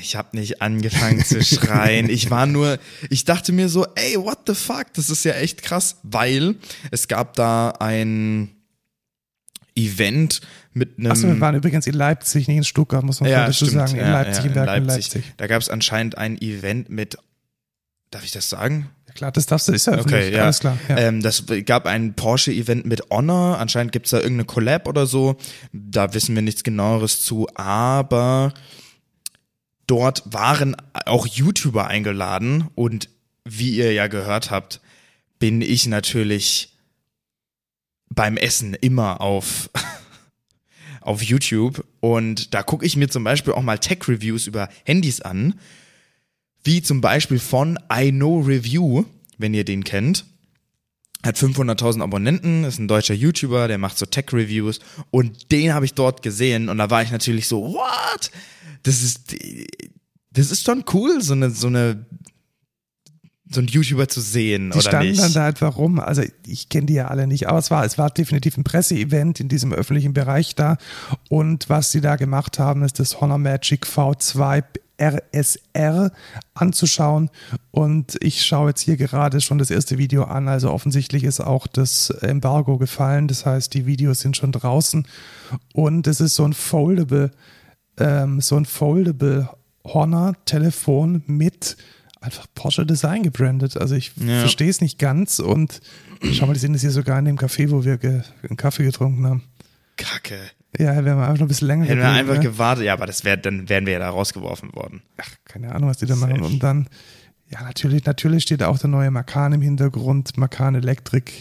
Ich habe nicht angefangen zu schreien. Ich war nur, ich dachte mir so, ey, what the fuck? Das ist ja echt krass, weil es gab da ein Event mit einem. Achso, wir waren übrigens in Leipzig, nicht in Stuttgart, muss man ja, dazu sagen. In ja, Leipzig, ja, in, Werk in Leipzig. Leipzig. Da gab es anscheinend ein Event mit, darf ich das sagen? Klar, das darfst du, ist ja okay, ja. alles klar. Ja. Ähm, das gab ein Porsche-Event mit Honor, anscheinend gibt's da irgendeine Collab oder so, da wissen wir nichts genaueres zu, aber dort waren auch YouTuber eingeladen und wie ihr ja gehört habt, bin ich natürlich beim Essen immer auf auf YouTube und da gucke ich mir zum Beispiel auch mal Tech-Reviews über Handys an wie zum Beispiel von I Know Review, wenn ihr den kennt. Hat 500.000 Abonnenten, ist ein deutscher YouTuber, der macht so Tech-Reviews und den habe ich dort gesehen und da war ich natürlich so, what? Das ist, das ist schon cool, so eine, so eine so ein YouTuber zu sehen, die oder standen nicht? dann da einfach rum. Also ich kenne die ja alle nicht, aber es war, es war definitiv ein Presseevent in diesem öffentlichen Bereich da. Und was sie da gemacht haben, ist das Honor Magic V2 RSR anzuschauen. Und ich schaue jetzt hier gerade schon das erste Video an. Also offensichtlich ist auch das Embargo gefallen. Das heißt, die Videos sind schon draußen. Und es ist so ein Foldable, ähm, so ein Foldable Honor-Telefon mit einfach Porsche Design gebrandet. Also ich ja. verstehe es nicht ganz. Und schau mal, die sind jetzt hier sogar in dem Café, wo wir einen Kaffee getrunken haben. Kacke. Ja, wären wir einfach noch ein bisschen länger Hätten wir einfach ne? gewartet, ja, aber das wär, dann wären wir ja da rausgeworfen worden. Ach, keine Ahnung, was die da machen. Und dann, ja, natürlich, natürlich steht auch der neue Macan im Hintergrund, Macan Electric,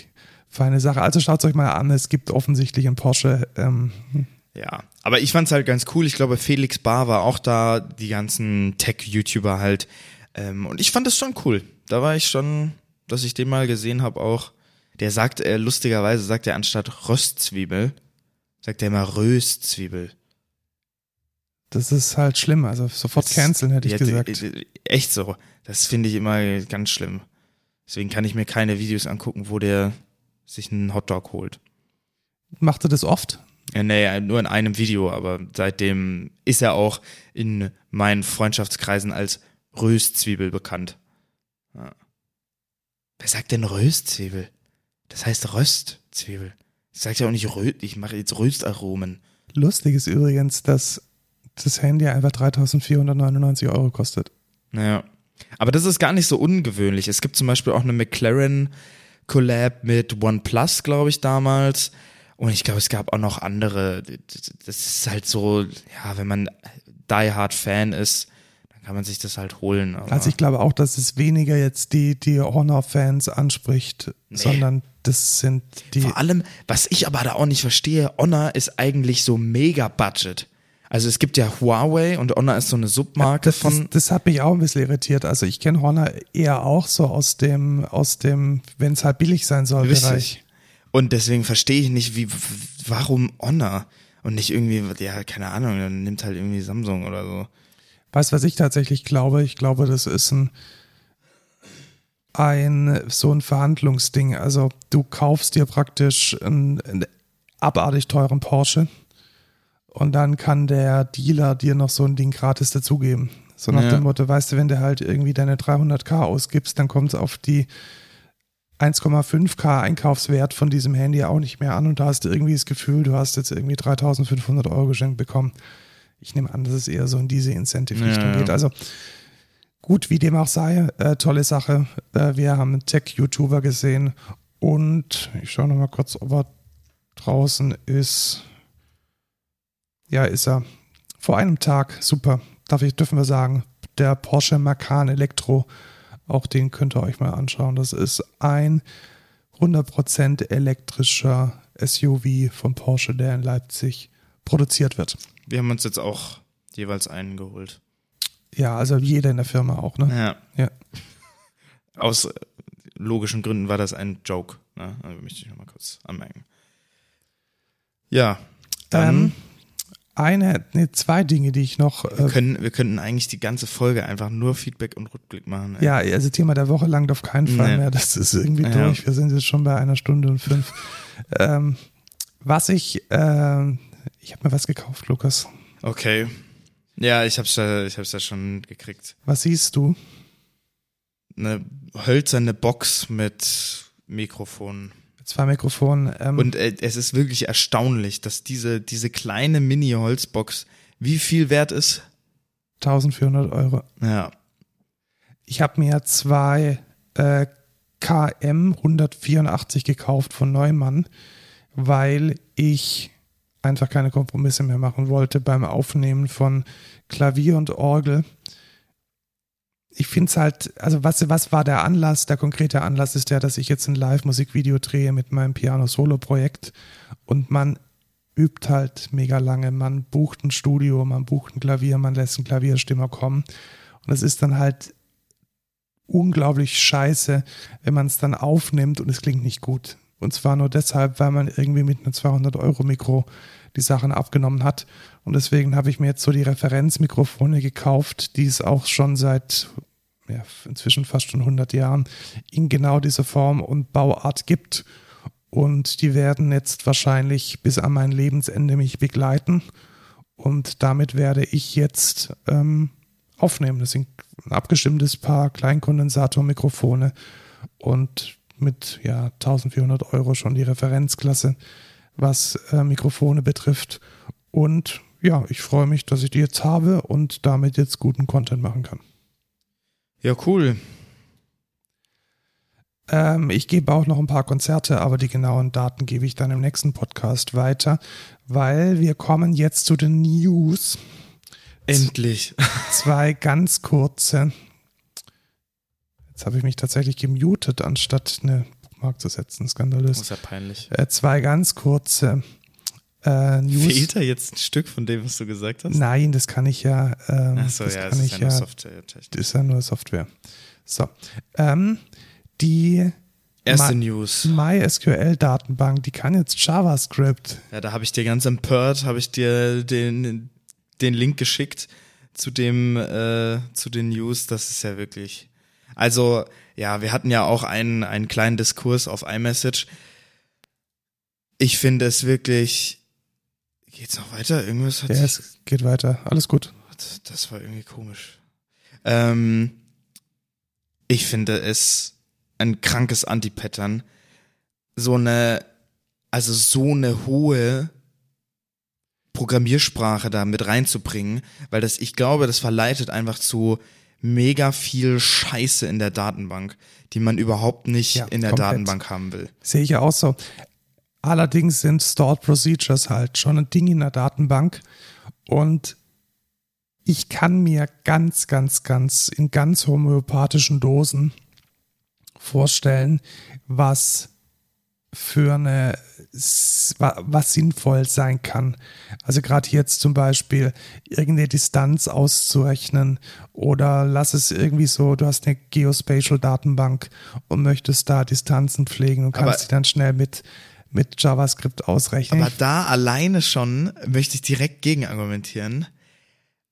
feine Sache. Also schaut es euch mal an, es gibt offensichtlich einen Porsche. Ähm, hm. ja, aber ich fand's halt ganz cool. Ich glaube, Felix Bar war auch da, die ganzen Tech-YouTuber halt. Ähm, und ich fand das schon cool. Da war ich schon, dass ich den mal gesehen habe auch. Der sagt, äh, lustigerweise sagt er anstatt Röstzwiebel, sagt er immer Röstzwiebel. Das ist halt schlimm, also sofort das, canceln hätte ich ja, gesagt. Echt so. Das finde ich immer ganz schlimm. Deswegen kann ich mir keine Videos angucken, wo der sich einen Hotdog holt. Macht er das oft? Ja, nee, nur in einem Video, aber seitdem ist er auch in meinen Freundschaftskreisen als Röstzwiebel bekannt. Ja. Wer sagt denn Röstzwiebel? Das heißt Röstzwiebel. Ich sag ja auch nicht Röst, ich mache jetzt Röstaromen. Lustig ist übrigens, dass das Handy einfach 3499 Euro kostet. Naja. Aber das ist gar nicht so ungewöhnlich. Es gibt zum Beispiel auch eine McLaren Collab mit OnePlus, glaube ich, damals. Und ich glaube, es gab auch noch andere. Das ist halt so, ja, wenn man Die Hard Fan ist, kann man sich das halt holen. also ich glaube auch, dass es weniger jetzt die, die Honor-Fans anspricht, nee. sondern das sind die. Vor allem, was ich aber da auch nicht verstehe, Honor ist eigentlich so mega Budget. Also es gibt ja Huawei und Honor ist so eine Submarke das, von. Das, das hat mich auch ein bisschen irritiert. Also ich kenne Honor eher auch so aus dem, aus dem, wenn es halt billig sein soll, Richtig. Bereich. Und deswegen verstehe ich nicht, wie, warum Honor und nicht irgendwie, ja, keine Ahnung, dann nimmt halt irgendwie Samsung oder so. Weißt du, was ich tatsächlich glaube? Ich glaube, das ist ein, ein so ein Verhandlungsding. Also du kaufst dir praktisch einen, einen abartig teuren Porsche und dann kann der Dealer dir noch so ein Ding gratis dazugeben. So nach ja. dem Motto, weißt du, wenn du halt irgendwie deine 300k ausgibst, dann kommt es auf die 1,5K Einkaufswert von diesem Handy auch nicht mehr an und da hast du irgendwie das Gefühl, du hast jetzt irgendwie 3500 Euro geschenkt bekommen. Ich nehme an, dass es eher so in diese Incentive-Richtung Ja. geht. Also gut, wie dem auch sei, äh, tolle Sache. Äh, wir haben einen Tech-YouTuber gesehen und ich schaue nochmal kurz, ob er draußen ist. Ja, ist er. Vor einem Tag, super, darf ich, dürfen wir sagen, der Porsche Macan Elektro. Auch den könnt ihr euch mal anschauen. Das ist ein 100% elektrischer SUV von Porsche, der in Leipzig produziert wird. Wir haben uns jetzt auch jeweils einen geholt. Ja, also jeder in der Firma auch, ne? Ja. Ja. Aus äh, logischen Gründen war das ein Joke. Ne? Also möchte ich nochmal kurz anmerken. Ja, dann Ähm, eine, nee, zwei Dinge, die ich noch. wir, Äh, können, wir könnten eigentlich die ganze Folge einfach nur Feedback und Rückblick machen. ey. ja, also Thema der Woche langt auf keinen Fall Nee. mehr. Das ist irgendwie Ja. durch. Wir sind jetzt schon bei einer Stunde und fünf. ähm, was ich, ähm, ich habe mir was gekauft, Lukas. Okay. Ja, ich hab's ja, ich hab's ja schon gekriegt. Was siehst du? Eine hölzerne Box mit Mikrofon. Zwei Mikrofonen. Ähm, Und äh, es ist wirklich erstaunlich, dass diese, diese kleine Mini-Holzbox wie viel wert ist. 1400 Euro. Ja. Ich habe mir zwei äh, KM 184 gekauft von Neumann, weil ich einfach keine Kompromisse mehr machen wollte beim Aufnehmen von Klavier und Orgel. Ich finde es halt, also was, was war der Anlass? Der konkrete Anlass ist der, dass ich jetzt ein Live-Musikvideo drehe mit meinem Piano-Solo-Projekt und man übt halt mega lange. Man bucht ein Studio, man bucht ein Klavier, man lässt einen Klavierstimmer kommen. Und es ist dann halt unglaublich scheiße, wenn man es dann aufnimmt und es klingt nicht gut. Und zwar nur deshalb, weil man irgendwie mit einem 200-Euro-Mikro die Sachen abgenommen hat. Und deswegen habe ich mir jetzt so die Referenzmikrofone gekauft, die es auch schon seit ja, inzwischen fast schon 100 Jahren in genau dieser Form und Bauart gibt. Und die werden jetzt wahrscheinlich bis an mein Lebensende mich begleiten. Und damit werde ich jetzt ähm, aufnehmen. Das sind ein abgestimmtes Paar Kleinkondensatormikrofone und mit ja 1400 Euro schon die Referenzklasse, was äh, Mikrofone betrifft. Und ja, ich freue mich, dass ich die jetzt habe und damit jetzt guten Content machen kann. Ja, cool. Ähm, ich gebe auch noch ein paar Konzerte, aber die genauen Daten gebe ich dann im nächsten Podcast weiter, weil wir kommen jetzt zu den News. Endlich. Zwei ganz kurze. Jetzt habe ich mich tatsächlich gemutet, anstatt eine Bookmark zu setzen. Skandalös. Das ist ja peinlich. Äh, zwei ganz kurze äh, News. Fehlt da jetzt ein Stück von dem, was du gesagt hast? Nein, das kann ich ja. Ähm, Achso, das ja, kann es ich ist ja nur. Software-Technik. Das ist ja nur Software. So. Ähm, die Erste Ma- News. MySQL-Datenbank, die kann jetzt JavaScript. Ja, da habe ich dir ganz empört, habe ich dir den, den Link geschickt zu dem, äh, zu den News. Das ist ja wirklich. Also, ja, wir hatten ja auch einen, einen kleinen Diskurs auf iMessage. Ich finde es wirklich. Geht's noch weiter? Irgendwas hat Ja, sich es geht weiter. Alles gut. das war irgendwie komisch. Ähm, ich finde es ein krankes Anti-Pattern. So eine, also so eine hohe Programmiersprache da mit reinzubringen, weil das, ich glaube, das verleitet einfach zu mega viel Scheiße in der Datenbank, die man überhaupt nicht Ja, in der komplett. Datenbank haben will. Sehe ich ja auch so. Allerdings sind Stored Procedures halt schon ein Ding in der Datenbank und ich kann mir ganz, ganz, ganz in ganz homöopathischen Dosen vorstellen, was für eine was sinnvoll sein kann. Also gerade jetzt zum Beispiel irgendeine Distanz auszurechnen oder lass es irgendwie so, du hast eine Geospatial-Datenbank und möchtest da Distanzen pflegen und kannst die dann schnell mit, mit JavaScript ausrechnen. Aber da alleine schon möchte ich direkt gegen argumentieren.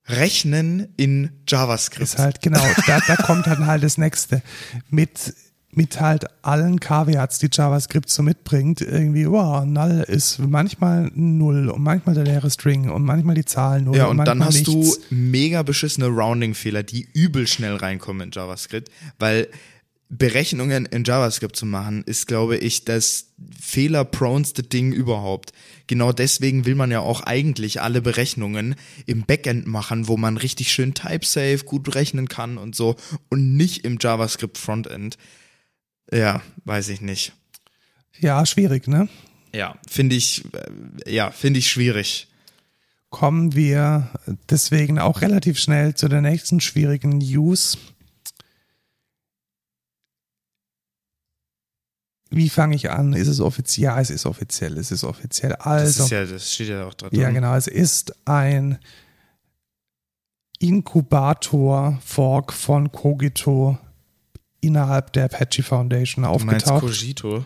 Rechnen in JavaScript. ist halt, genau, da, da kommt dann halt das nächste. Mit, mit halt allen Caveats, die JavaScript so mitbringt, irgendwie, wow, null ist manchmal null und manchmal der leere String und manchmal die Zahl null. Ja, und dann manchmal hast nichts. du mega beschissene Rounding-Fehler, die übel schnell reinkommen in JavaScript, weil Berechnungen in JavaScript zu machen, ist, glaube ich, das fehlerpronste Ding überhaupt. Genau deswegen will man ja auch eigentlich alle Berechnungen im Backend machen, wo man richtig schön type-safe gut berechnen kann und so und nicht im JavaScript Frontend. Ja, weiß ich nicht. Ja, schwierig, ne? Ja, finde ich, äh, ja, finde ich schwierig. Kommen wir deswegen auch relativ schnell zu der nächsten schwierigen News. Wie fange ich an? Ist es offiziell? Ja, es ist offiziell. Es ist offiziell. Also, das, ja, das steht ja auch drin. Ja, genau. Es ist ein Inkubator-Fork von Cogito innerhalb der Apache Foundation aufgetaucht. Du Cogito?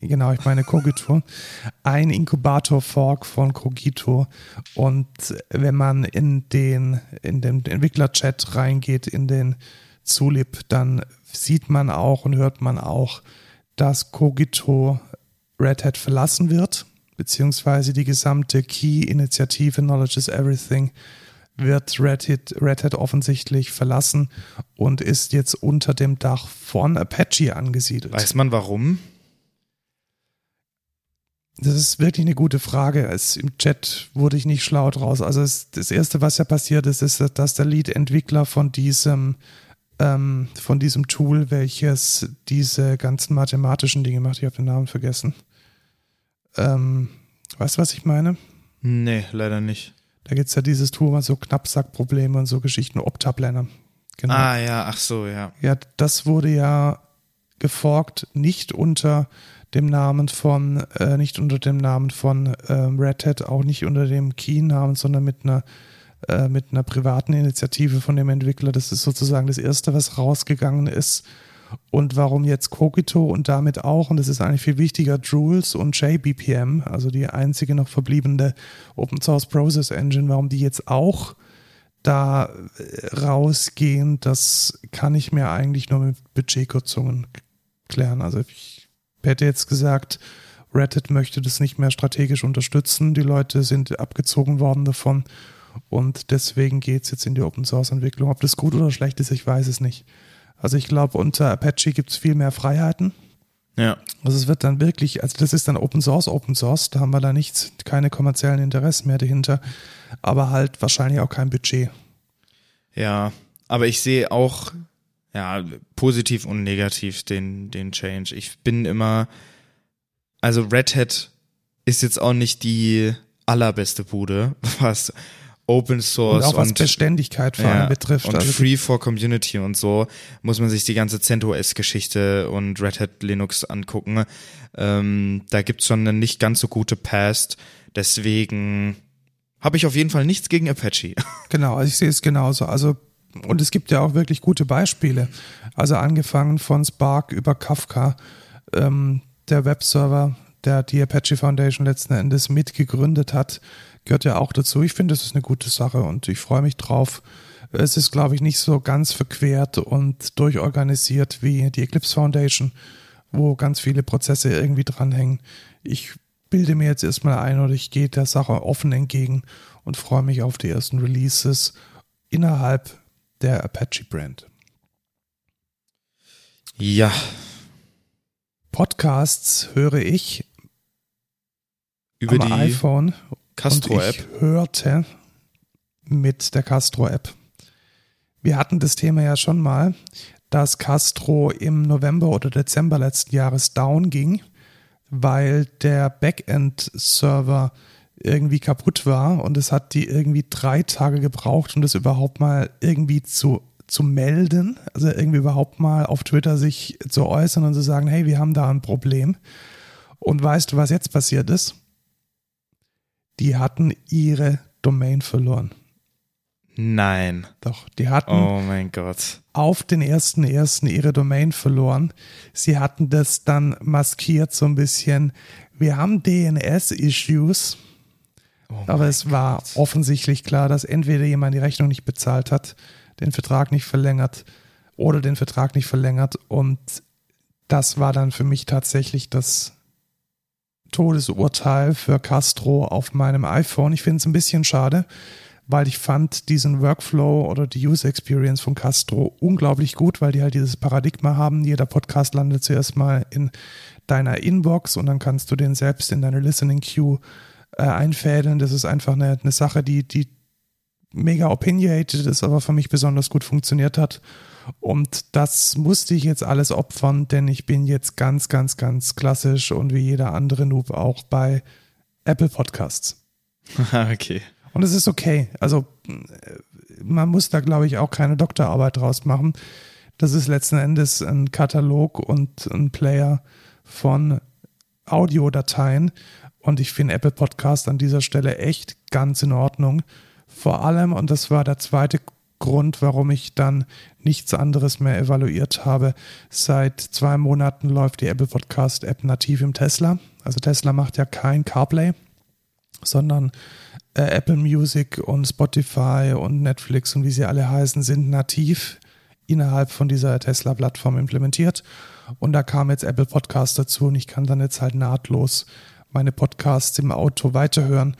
Genau, ich meine Cogito. Ein Inkubator-Fork von Cogito. Und wenn man in den, in den Entwickler-Chat reingeht, in den Zulip, dann sieht man auch und hört man auch, dass Cogito Red Hat verlassen wird, beziehungsweise die gesamte Key-Initiative Knowledge is Everything wird Red Hat, Red Hat offensichtlich verlassen und ist jetzt unter dem Dach von Apache angesiedelt. Weiß man warum? Das ist wirklich eine gute Frage. Es, Im Chat wurde ich nicht schlau draus. Also es, das Erste, was ja passiert ist, ist, dass der Lead-Entwickler von diesem ähm, von diesem Tool, welches diese ganzen mathematischen Dinge macht. Ich habe den Namen vergessen. Ähm, weißt du, was ich meine? Nee, leider nicht. Da gibt es ja dieses Tool, man so Knappsackprobleme und so Geschichten, Optaplanner. Genau. Ah ja, ach so, ja. Ja, das wurde ja geforkt, nicht unter dem Namen von, äh, nicht unter dem Namen von ähm, Red Hat, auch nicht unter dem Key-Namen, sondern mit einer äh, mit einer privaten Initiative von dem Entwickler. Das ist sozusagen das Erste, was rausgegangen ist. Und warum jetzt Cogito und damit auch, und das ist eigentlich viel wichtiger, Jules und JBPM, also die einzige noch verbliebene Open Source Process Engine, warum die jetzt auch da äh, rausgehen, das kann ich mir eigentlich nur mit Budgetkürzungen klären. Also ich hätte jetzt gesagt, Reddit möchte das nicht mehr strategisch unterstützen. Die Leute sind abgezogen worden davon und deswegen geht es jetzt in die Open Source Entwicklung. Ob das gut oder schlecht ist, ich weiß es nicht. Also ich glaube, unter Apache gibt es viel mehr Freiheiten. Ja. Also es wird dann wirklich, also das ist dann Open Source, Open Source, da haben wir da nichts, keine kommerziellen Interessen mehr dahinter, aber halt wahrscheinlich auch kein Budget. Ja, aber ich sehe auch, ja, positiv und negativ den, den Change. Ich bin immer, also Red Hat ist jetzt auch nicht die allerbeste Bude, was Open Source und auch was und, Beständigkeit vor allem ja, betrifft. Und also Free for Community und so muss man sich die ganze CentOS-Geschichte und Red Hat Linux angucken. Ähm, da gibt's schon eine nicht ganz so gute Past. Deswegen habe ich auf jeden Fall nichts gegen Apache. Genau, also ich sehe es genauso. Also und es gibt ja auch wirklich gute Beispiele. Also angefangen von Spark über Kafka, ähm, der Webserver, der die Apache Foundation letzten Endes mitgegründet hat gehört ja auch dazu. Ich finde, es ist eine gute Sache und ich freue mich drauf. Es ist, glaube ich, nicht so ganz verquert und durchorganisiert wie die Eclipse Foundation, wo ganz viele Prozesse irgendwie dranhängen. Ich bilde mir jetzt erstmal ein oder ich gehe der Sache offen entgegen und freue mich auf die ersten Releases innerhalb der Apache Brand. Ja. Podcasts höre ich über am die iPhone Castro-App. Ich hörte mit der Castro-App. Wir hatten das Thema ja schon mal, dass Castro im November oder Dezember letzten Jahres down ging, weil der Backend-Server irgendwie kaputt war und es hat die irgendwie drei Tage gebraucht, um das überhaupt mal irgendwie zu, zu melden, also irgendwie überhaupt mal auf Twitter sich zu äußern und zu sagen, hey, wir haben da ein Problem. Und weißt du, was jetzt passiert ist? Die hatten ihre Domain verloren. Nein. Doch, die hatten oh mein Gott. auf den ersten ersten ihre Domain verloren. Sie hatten das dann maskiert so ein bisschen. Wir haben DNS-Issues. Oh aber es war Gott. offensichtlich klar, dass entweder jemand die Rechnung nicht bezahlt hat, den Vertrag nicht verlängert oder den Vertrag nicht verlängert. Und das war dann für mich tatsächlich das Todesurteil für Castro auf meinem iPhone. Ich finde es ein bisschen schade, weil ich fand diesen Workflow oder die User Experience von Castro unglaublich gut, weil die halt dieses Paradigma haben. Jeder Podcast landet zuerst mal in deiner Inbox und dann kannst du den selbst in deine Listening Queue äh, einfädeln. Das ist einfach eine, eine Sache, die, die mega opinionated ist, aber für mich besonders gut funktioniert hat. Und das musste ich jetzt alles opfern, denn ich bin jetzt ganz, ganz, ganz klassisch und wie jeder andere Noob auch bei Apple Podcasts. okay. Und es ist okay. Also man muss da, glaube ich, auch keine Doktorarbeit draus machen. Das ist letzten Endes ein Katalog und ein Player von Audiodateien. Und ich finde Apple Podcast an dieser Stelle echt ganz in Ordnung. Vor allem, und das war der zweite Grund, warum ich dann nichts anderes mehr evaluiert habe. Seit zwei Monaten läuft die Apple Podcast App nativ im Tesla. Also Tesla macht ja kein CarPlay, sondern äh, Apple Music und Spotify und Netflix und wie sie alle heißen, sind nativ innerhalb von dieser Tesla-Plattform implementiert. Und da kam jetzt Apple Podcast dazu und ich kann dann jetzt halt nahtlos meine Podcasts im Auto weiterhören.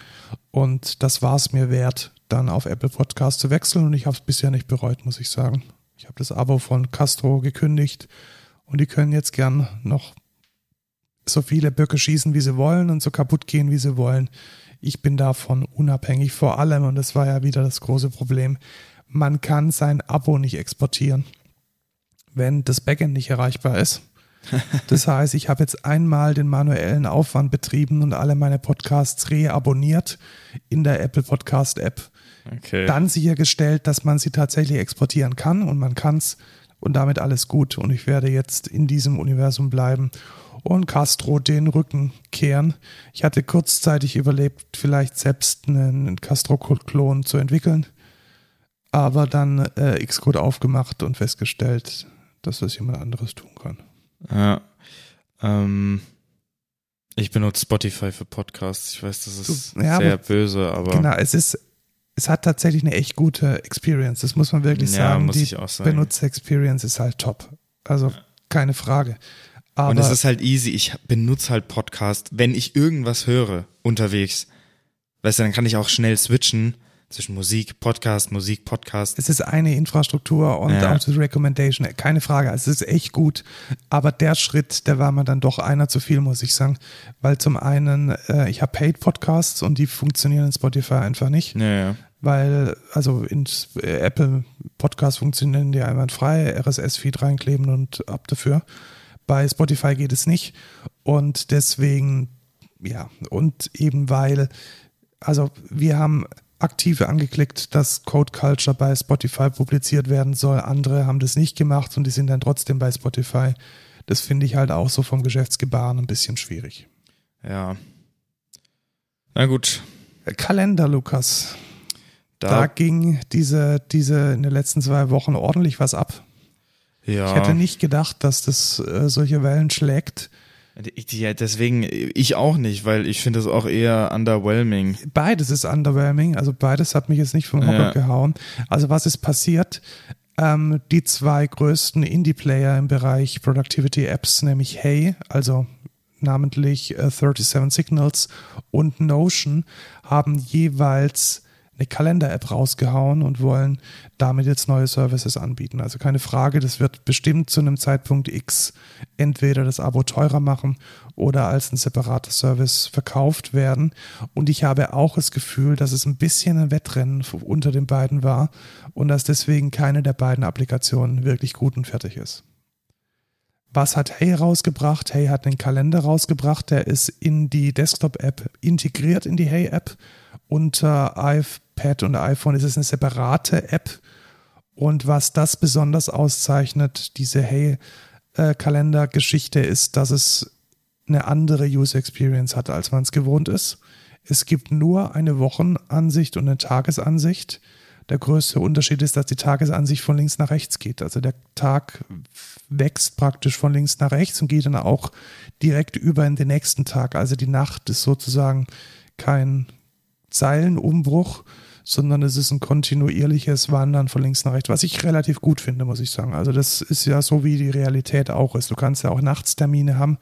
Und das war es mir wert, dann auf Apple Podcast zu wechseln. Und ich habe es bisher nicht bereut, muss ich sagen. Ich habe das Abo von Castro gekündigt und die können jetzt gern noch so viele Böcke schießen, wie sie wollen und so kaputt gehen, wie sie wollen. Ich bin davon unabhängig. Vor allem, und das war ja wieder das große Problem, man kann sein Abo nicht exportieren, wenn das Backend nicht erreichbar ist. Das heißt, ich habe jetzt einmal den manuellen Aufwand betrieben und alle meine Podcasts reabonniert in der Apple Podcast App. Okay. Dann sichergestellt, dass man sie tatsächlich exportieren kann und man kann es und damit alles gut. Und ich werde jetzt in diesem Universum bleiben und Castro den Rücken kehren. Ich hatte kurzzeitig überlebt, vielleicht selbst einen Castro-Klon zu entwickeln, aber dann äh, Xcode aufgemacht und festgestellt, dass das jemand anderes tun kann. Ja. Ähm, ich benutze Spotify für Podcasts. Ich weiß, das ist ja, sehr böse, aber. Genau, es ist, es hat tatsächlich eine echt gute Experience. Das muss man wirklich ja, sagen. Muss Die ich auch sagen. Benutzer-Experience ist halt top. Also ja. keine Frage. Aber und es ist halt easy. Ich benutze halt Podcast, wenn ich irgendwas höre unterwegs. Weißt du, dann kann ich auch schnell switchen zwischen Musik, Podcast, Musik, Podcast. Es ist eine Infrastruktur und ja. Auto Recommendation, keine Frage. Es ist echt gut. Aber der Schritt, der war mir dann doch einer zu viel, muss ich sagen. Weil zum einen, äh, ich habe Paid Podcasts und die funktionieren in Spotify einfach nicht. Ja, ja. Weil, also in äh, Apple Podcasts funktionieren die einwandfrei, RSS-Feed reinkleben und ab dafür. Bei Spotify geht es nicht. Und deswegen, ja, und eben weil, also wir haben aktive angeklickt, dass Code Culture bei Spotify publiziert werden soll. Andere haben das nicht gemacht und die sind dann trotzdem bei Spotify. Das finde ich halt auch so vom Geschäftsgebaren ein bisschen schwierig. Ja. Na gut. Kalender, Lukas. Da, da ging diese, diese in den letzten zwei Wochen ordentlich was ab. Ja. Ich hätte nicht gedacht, dass das äh, solche Wellen schlägt. Ja, deswegen ich auch nicht, weil ich finde es auch eher underwhelming. Beides ist underwhelming, also beides hat mich jetzt nicht vom Hocker ja. gehauen. Also was ist passiert? Ähm, die zwei größten Indie-Player im Bereich Productivity Apps, nämlich Hey, also namentlich äh, 37 Signals und Notion, haben jeweils eine Kalender-App rausgehauen und wollen damit jetzt neue Services anbieten. Also keine Frage, das wird bestimmt zu einem Zeitpunkt X entweder das Abo teurer machen oder als ein separater Service verkauft werden. Und ich habe auch das Gefühl, dass es ein bisschen ein Wettrennen unter den beiden war und dass deswegen keine der beiden Applikationen wirklich gut und fertig ist. Was hat Hey rausgebracht? Hey hat einen Kalender rausgebracht, der ist in die Desktop-App integriert, in die Hey-App unter iPad und iPhone ist es eine separate App. Und was das besonders auszeichnet, diese Hey-Kalender-Geschichte, ist, dass es eine andere User Experience hat, als man es gewohnt ist. Es gibt nur eine Wochenansicht und eine Tagesansicht. Der größte Unterschied ist, dass die Tagesansicht von links nach rechts geht. Also der Tag wächst praktisch von links nach rechts und geht dann auch direkt über in den nächsten Tag. Also die Nacht ist sozusagen kein, Zeilenumbruch, sondern es ist ein kontinuierliches Wandern von links nach rechts, was ich relativ gut finde, muss ich sagen. Also das ist ja so, wie die Realität auch ist. Du kannst ja auch Nachtstermine haben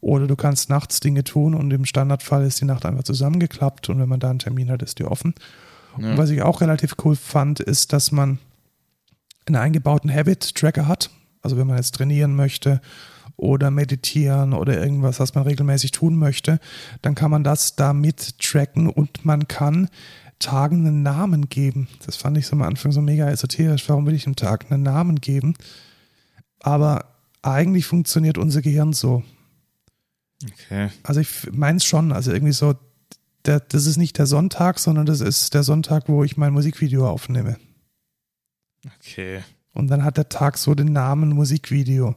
oder du kannst nachts Dinge tun und im Standardfall ist die Nacht einfach zusammengeklappt und wenn man da einen Termin hat, ist die offen. Und was ich auch relativ cool fand, ist, dass man einen eingebauten Habit-Tracker hat. Also wenn man jetzt trainieren möchte oder meditieren oder irgendwas, was man regelmäßig tun möchte, dann kann man das damit tracken und man kann Tagen einen Namen geben. Das fand ich so am Anfang so mega esoterisch. Warum will ich einem Tag einen Namen geben? Aber eigentlich funktioniert unser Gehirn so. Okay. Also ich meine es schon, also irgendwie so, der, das ist nicht der Sonntag, sondern das ist der Sonntag, wo ich mein Musikvideo aufnehme. Okay. Und dann hat der Tag so den Namen Musikvideo.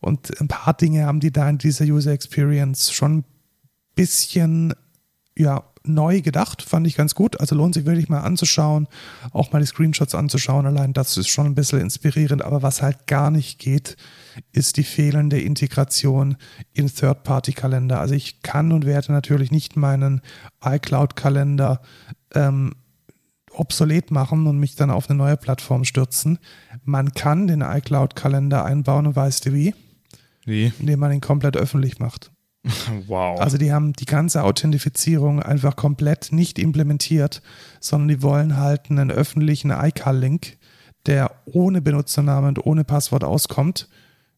Und ein paar Dinge haben die da in dieser User Experience schon ein bisschen, ja, neu gedacht, fand ich ganz gut. Also lohnt sich wirklich mal anzuschauen, auch mal die Screenshots anzuschauen. Allein das ist schon ein bisschen inspirierend. Aber was halt gar nicht geht, ist die fehlende Integration in Third-Party-Kalender. Also ich kann und werde natürlich nicht meinen iCloud-Kalender ähm, obsolet machen und mich dann auf eine neue Plattform stürzen. Man kann den iCloud-Kalender einbauen und weißt du wie? Wie? Indem man ihn komplett öffentlich macht. Wow. Also die haben die ganze Authentifizierung einfach komplett nicht implementiert, sondern die wollen halt einen öffentlichen iCal-Link, der ohne Benutzernamen und ohne Passwort auskommt.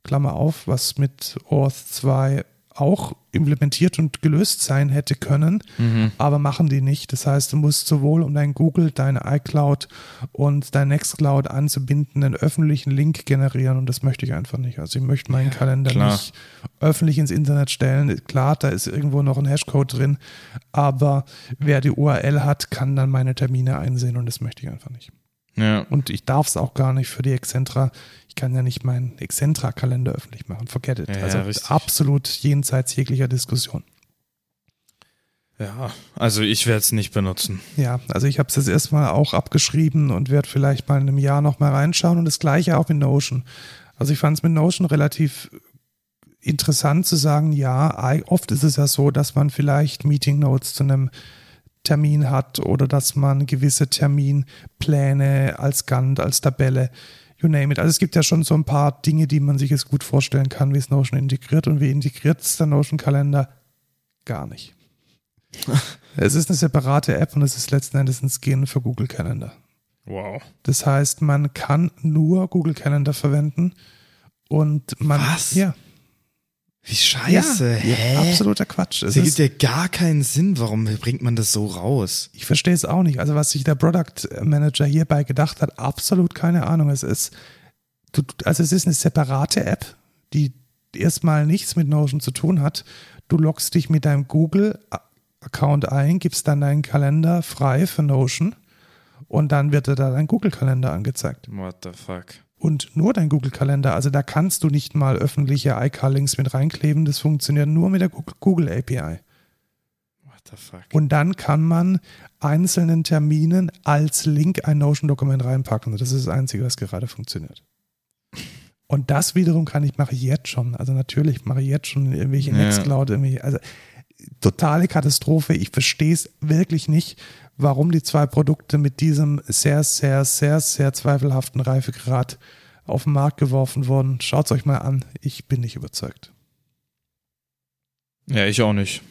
Klammer auf, was mit Auth 2 auch implementiert und gelöst sein hätte können, Mhm. aber machen die nicht. Das heißt, du musst sowohl um dein Google, deine iCloud und dein Nextcloud anzubinden, einen öffentlichen Link generieren und das möchte ich einfach nicht. Also ich möchte meinen Kalender klar. nicht öffentlich ins Internet stellen. Klar, da ist irgendwo noch ein Hashcode drin, aber wer die URL hat, kann dann meine Termine einsehen und das möchte ich einfach nicht. Ja. Und ich darf es auch gar nicht für die Excentra. Ich kann ja nicht meinen Excentra-Kalender öffentlich machen. Forget it. Ja, also richtig. absolut jenseits jeglicher Diskussion. Ja. Also ich werde es nicht benutzen. Ja, also ich habe es jetzt erstmal auch abgeschrieben und werde vielleicht mal in einem Jahr nochmal reinschauen. Und das gleiche auch mit Notion. Also ich fand es mit Notion relativ interessant zu sagen, ja, oft ist es ja so, dass man vielleicht Meeting Notes zu einem Termin hat oder dass man gewisse Terminpläne als Gantt, als Tabelle, you name it. Also es gibt ja schon so ein paar Dinge, die man sich jetzt gut vorstellen kann, wie es Notion integriert und wie integriert es der Notion-Kalender? Gar nicht. es ist eine separate App und es ist letzten Endes ein Skin für Google Calendar. Wow. Das heißt, man kann nur Google Calendar verwenden und man. Was? Ja. Wie scheiße. ja, Hä? absoluter Quatsch. Es ergibt ja gar keinen Sinn. Warum bringt man das so raus? ich verstehe es auch nicht. Also, was sich der Product Manager hierbei gedacht hat, absolut keine Ahnung. Es ist, also es ist eine separate App, die erstmal nichts mit Notion zu tun hat. Du loggst dich mit deinem Google-Account ein, gibst dann deinen Kalender frei für Notion und dann wird dir da dein Google-Kalender angezeigt. What the fuck? Und nur dein Google-Kalender. Also da kannst du nicht mal öffentliche iCal-Links mit reinkleben. Das funktioniert nur mit der Google- Google API. What the fuck? Und dann kann man einzelnen Terminen als Link ein Notion-Dokument reinpacken. Das ist das Einzige, was gerade funktioniert. Und das wiederum kann ich, mache ich jetzt schon. Also natürlich mache ich jetzt schon irgendwelche Ja. Nextcloud, irgendwie, also totale Katastrophe. Ich verstehe es wirklich nicht, warum die zwei Produkte mit diesem sehr, sehr, sehr, sehr zweifelhaften Reifegrad auf den Markt geworfen wurden. Schaut es euch mal an. Ich bin nicht überzeugt. Ja, ich auch nicht.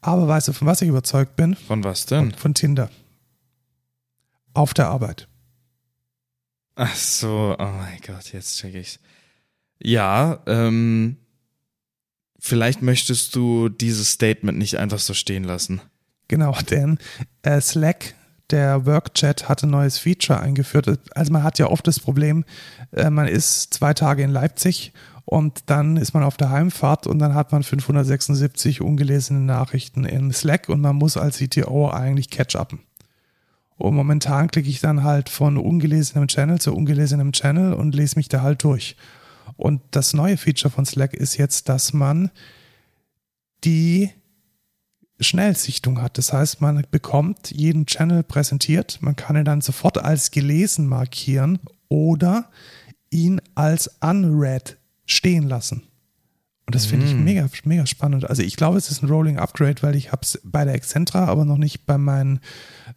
Aber weißt du, von was ich überzeugt bin? Von was denn? Von, Tinder. Auf der Arbeit. Ach so, oh mein Gott, jetzt check ich's. Ja, ähm, vielleicht möchtest du dieses Statement nicht einfach so stehen lassen. Genau, denn äh, Slack, der Workchat, hat ein neues Feature eingeführt. Also man hat ja oft das Problem, äh, man ist zwei Tage in Leipzig und dann ist man auf der Heimfahrt und dann hat man 576 ungelesene Nachrichten in Slack und man muss als CTO eigentlich catch-upen. Und momentan klicke ich dann halt von ungelesenem Channel zu ungelesenem Channel und lese mich da halt durch. Und das neue Feature von Slack ist jetzt, dass man die Schnellsichtung hat. Das heißt, man bekommt jeden Channel präsentiert, man kann ihn dann sofort als gelesen markieren oder ihn als unread stehen lassen. Und das finde ich Mm. mega, mega spannend. Also ich glaube, es ist ein Rolling Upgrade, weil ich habe es bei der Excentra, aber noch nicht bei meinen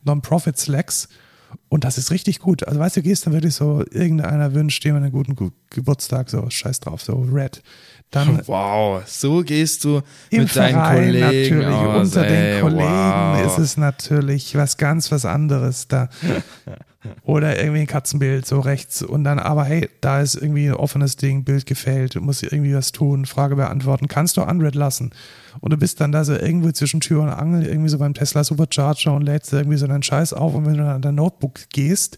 Non-Profit Slacks. Und das ist richtig gut. Also weißt du, gehst dann wirklich so, irgendeiner wünscht dir einen guten Ge Geburtstag, so scheiß drauf, so red. Dann wow, so gehst du mit deinen Verein Kollegen natürlich, aus, unter ey, den Kollegen wow. ist es natürlich was ganz was anderes da. Oder irgendwie ein Katzenbild so rechts und dann aber hey, da ist irgendwie ein offenes Ding, Bild gefällt, du musst irgendwie was tun, Frage beantworten, kannst du unread lassen. Und du bist dann da so irgendwo zwischen Tür und Angel, irgendwie so beim Tesla Supercharger und lädst irgendwie so deinen Scheiß auf und wenn du dann an dein Notebook gehst,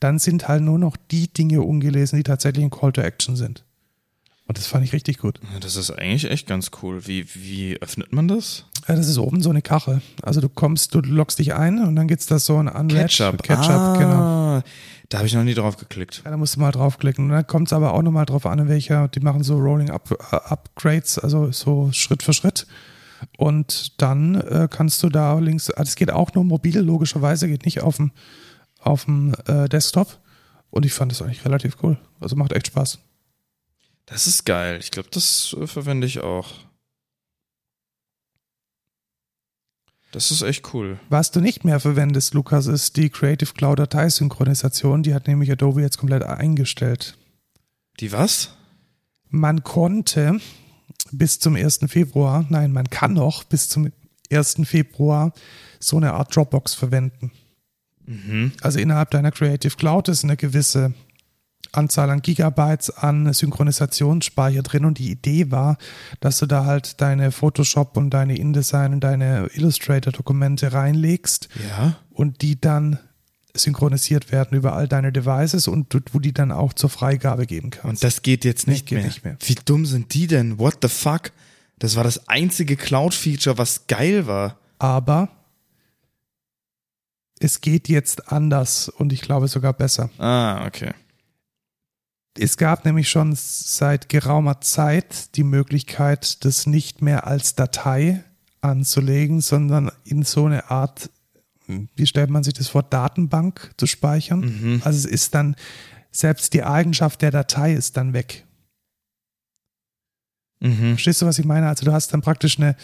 dann sind halt nur noch die Dinge ungelesen, die tatsächlich ein Call to Action sind. Und das fand ich richtig gut. Das ist eigentlich echt ganz cool. Wie, wie öffnet man das? Ja, das ist oben so eine Kachel. Also du kommst, du loggst dich ein und dann geht's da so ein Unread. Ketchup, ah, genau. Da habe ich noch nie drauf geklickt. Ja, da musst du mal draufklicken. Und dann kommt es aber auch nochmal drauf an, in welcher, die machen so Rolling Up, äh, Upgrades, also so Schritt für Schritt. Und dann äh, kannst du da links, ah, das geht auch nur mobil, logischerweise, geht nicht auf dem, auf dem äh, Desktop. Und ich fand das eigentlich relativ cool. Also macht echt Spaß. Das ist geil. Ich glaube, das äh, verwende ich auch. Das ist echt cool. Was du nicht mehr verwendest, Lukas, ist die Creative Cloud Dateisynchronisation. Die hat nämlich Adobe jetzt komplett eingestellt. Die was? Man konnte bis zum 1. Februar, nein, man kann noch bis zum 1. Februar so eine Art Dropbox verwenden. Mhm. Also innerhalb deiner Creative Cloud ist eine gewisse Anzahl an Gigabytes an Synchronisationsspeicher drin und die Idee war, dass du da halt deine Photoshop und deine InDesign und deine Illustrator-Dokumente reinlegst Ja. und die dann synchronisiert werden über all deine Devices und du, du die dann auch zur Freigabe geben kannst. Und das geht jetzt Nee, nicht, geht mehr. nicht mehr. Wie dumm sind die denn? What the fuck? Das war das einzige Cloud-Feature, was geil war. Aber es geht jetzt anders und ich glaube sogar besser. Ah, okay. Es gab nämlich schon seit geraumer Zeit die Möglichkeit, das nicht mehr als Datei anzulegen, sondern in so eine Art, wie stellt man sich das vor, Datenbank zu speichern. Mhm. Also es ist dann, selbst die Eigenschaft der Datei ist dann weg. Mhm. Verstehst du, was ich meine? Also du hast dann praktisch eine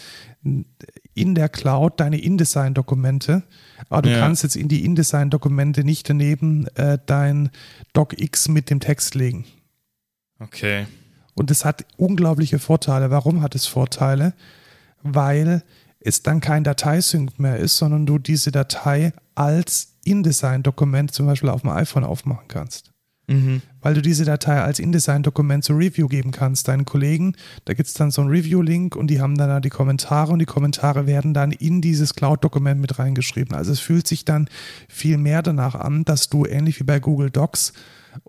in der Cloud deine InDesign-Dokumente, aber du Ja. kannst jetzt in die InDesign-Dokumente nicht daneben äh, dein DocX mit dem Text legen. Okay. Und es hat unglaubliche Vorteile. Warum hat es Vorteile? Weil es dann kein Dateisync mehr ist, sondern du diese Datei als InDesign-Dokument zum Beispiel auf dem iPhone aufmachen kannst. Mhm. Weil du diese Datei als InDesign-Dokument zur Review geben kannst. Deinen Kollegen, da gibt es dann so einen Review-Link und die haben dann da die Kommentare und die Kommentare werden dann in dieses Cloud-Dokument mit reingeschrieben. Also es fühlt sich dann viel mehr danach an, dass du ähnlich wie bei Google Docs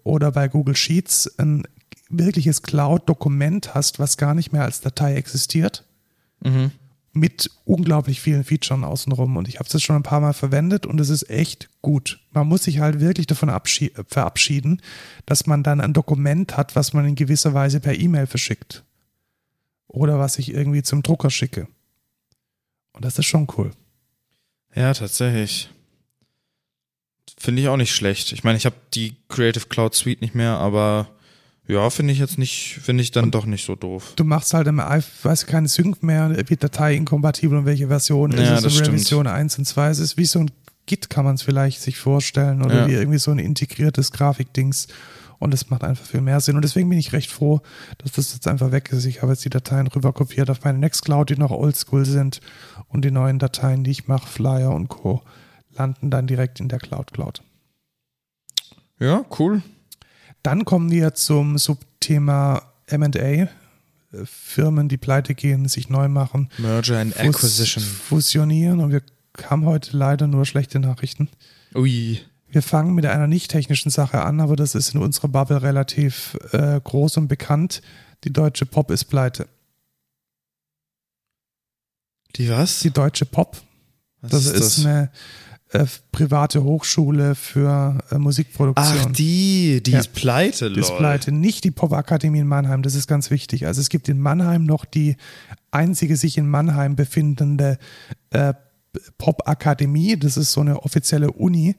oder bei Google Sheets ein wirkliches Cloud-Dokument hast, was gar nicht mehr als Datei existiert Mhm. Mit unglaublich vielen Features außenrum. Und ich habe es schon ein paar Mal verwendet und es ist echt gut. Man muss sich halt wirklich davon abschie- verabschieden, dass man dann ein Dokument hat, was man in gewisser Weise per E-Mail verschickt. Oder was ich irgendwie zum Drucker schicke. Und das ist schon cool. Ja, tatsächlich. Finde ich auch nicht schlecht. Ich meine, ich habe die Creative Cloud Suite nicht mehr, aber ja, finde ich jetzt nicht, finde ich dann doch nicht so doof. Du machst halt im du, keine Sync mehr, wird Datei inkompatibel und welche Version ist Ja, es das in. Revision 1 und 2. Es ist wie so ein Git, kann man es vielleicht sich vorstellen, oder Ja. wie irgendwie so ein integriertes Grafikdings. Und es macht einfach viel mehr Sinn. Und deswegen bin ich recht froh, dass das jetzt einfach weg ist. Ich habe jetzt die Dateien rüber kopiert auf meine Nextcloud, die noch oldschool sind. Und die neuen Dateien, die ich mache, Flyer und Co., landen dann direkt in der Cloud Cloud. Ja, cool. Dann kommen wir zum Subthema M&A. Firmen, die pleite gehen, sich neu machen, Merger and fus- Acquisition. fusionieren. Und wir haben heute leider nur schlechte Nachrichten. Ui. Wir fangen mit einer nicht technischen Sache an, aber das ist in unserer Bubble relativ äh, groß und bekannt. Die Deutsche Pop ist pleite. Die was? Die Deutsche Pop, was das ist, eine äh, private Hochschule für äh, Musikproduktion. Ach, die, die Ja. ist pleite, Die ist pleite. Nicht die Popakademie in Mannheim, das ist ganz wichtig. Also es gibt in Mannheim noch die einzige sich in Mannheim befindende äh, Popakademie. Das ist so eine offizielle Uni.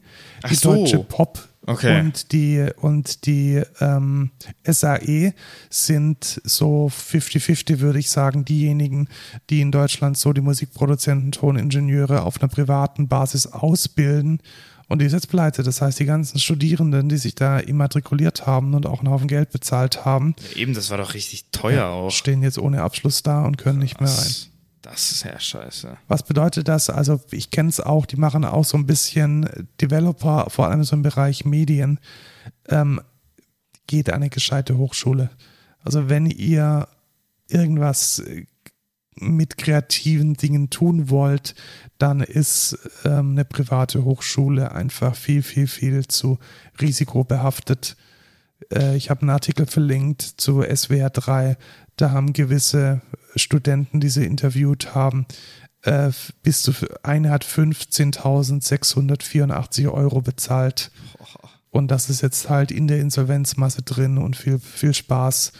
Die so. Deutsche Pop Okay. und die, und die ähm, SAE sind so 50-50, würde ich sagen, diejenigen, die in Deutschland so die Musikproduzenten, Toningenieure auf einer privaten Basis ausbilden Und die ist jetzt pleite. Das heißt, die ganzen Studierenden, die sich da immatrikuliert haben und auch einen Haufen Geld bezahlt haben, Ja, eben, das war doch richtig teuer auch. stehen jetzt ohne Abschluss da und können nicht mehr rein. Das, ist ja scheiße. Was bedeutet das? Also ich kenne es auch, die machen auch so ein bisschen Developer, vor allem so im Bereich Medien. Ähm, geht eine gescheite Hochschule. Also wenn ihr irgendwas äh, mit kreativen Dingen tun wollt, dann ist ähm, eine private Hochschule einfach viel, viel, viel zu risikobehaftet. Äh, ich habe einen Artikel verlinkt zu SWR 3. Da haben gewisse Studenten, die sie interviewt haben, äh, bis zu eine hat 15.684 Euro bezahlt. Und das ist jetzt halt in der Insolvenzmasse drin und viel, viel Spaß,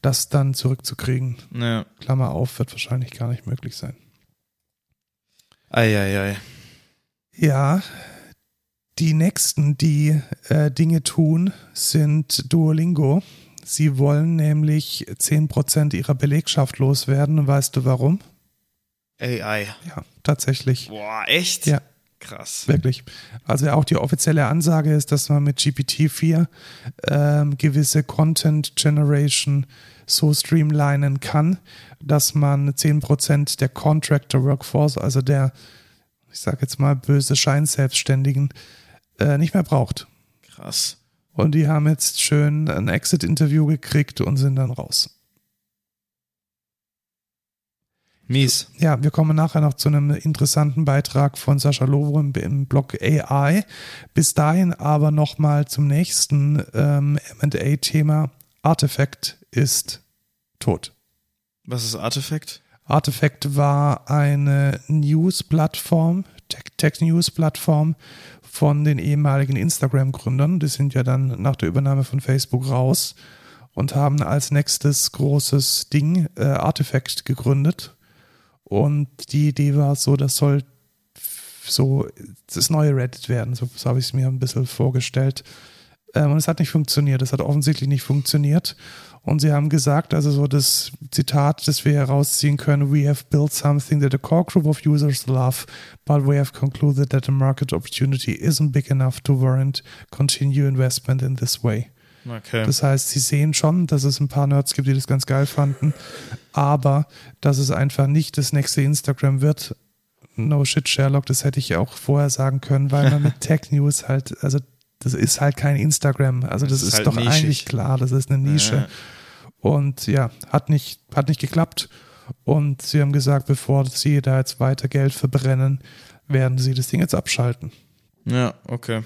das dann zurückzukriegen. Ja. Klammer auf, wird wahrscheinlich gar nicht möglich sein. Eieiei. Ja, die nächsten, die äh, Dinge tun, sind Duolingo. Sie wollen nämlich 10% ihrer Belegschaft loswerden. Weißt du warum? AI. Ja, tatsächlich. Boah, echt? Ja. Krass. Wirklich. Also auch die offizielle Ansage ist, dass man mit GPT-4 ähm, gewisse Content Generation so streamlinen kann, dass man 10% der Contractor Workforce, also der, ich sage jetzt mal, böse Scheinselbstständigen, äh, nicht mehr braucht. Krass. Und die haben jetzt schön ein Exit-Interview gekriegt und sind dann raus. Mies. Ja, wir kommen nachher noch zu einem interessanten Beitrag von Sascha Lovo im, im Blog AI. Bis dahin aber nochmal zum nächsten ähm, MA-Thema. Artifact ist tot. Was ist Artifact? Artifact war eine News-Plattform, Tech-News-Plattform von den ehemaligen Instagram-Gründern. Die sind ja dann nach der Übernahme von Facebook raus und haben als nächstes großes Ding äh, Artifact gegründet. Und die Idee war so, das soll so das neue Reddit werden. So, so habe ich es mir ein bisschen vorgestellt. Ähm, und es hat nicht funktioniert. Es hat offensichtlich nicht funktioniert. Und sie haben gesagt, also so das Zitat, das wir herausziehen können, we have built something that a core group of users love, but we have concluded that the market opportunity isn't big enough to warrant continue investment in this way. Okay. Das heißt, sie sehen schon, dass es ein paar Nerds gibt, die das ganz geil fanden, aber dass es einfach nicht das nächste Instagram wird. No shit, Sherlock, das hätte ich auch vorher sagen können, weil man mit Tech News halt, also das ist halt kein Instagram. Also das, Das ist ist, halt doch nischig. eigentlich klar, das ist eine Nische. Ja. Und ja, hat nicht, hat nicht geklappt. Und sie haben gesagt, bevor sie da jetzt weiter Geld verbrennen, werden sie das Ding jetzt abschalten. Ja, okay.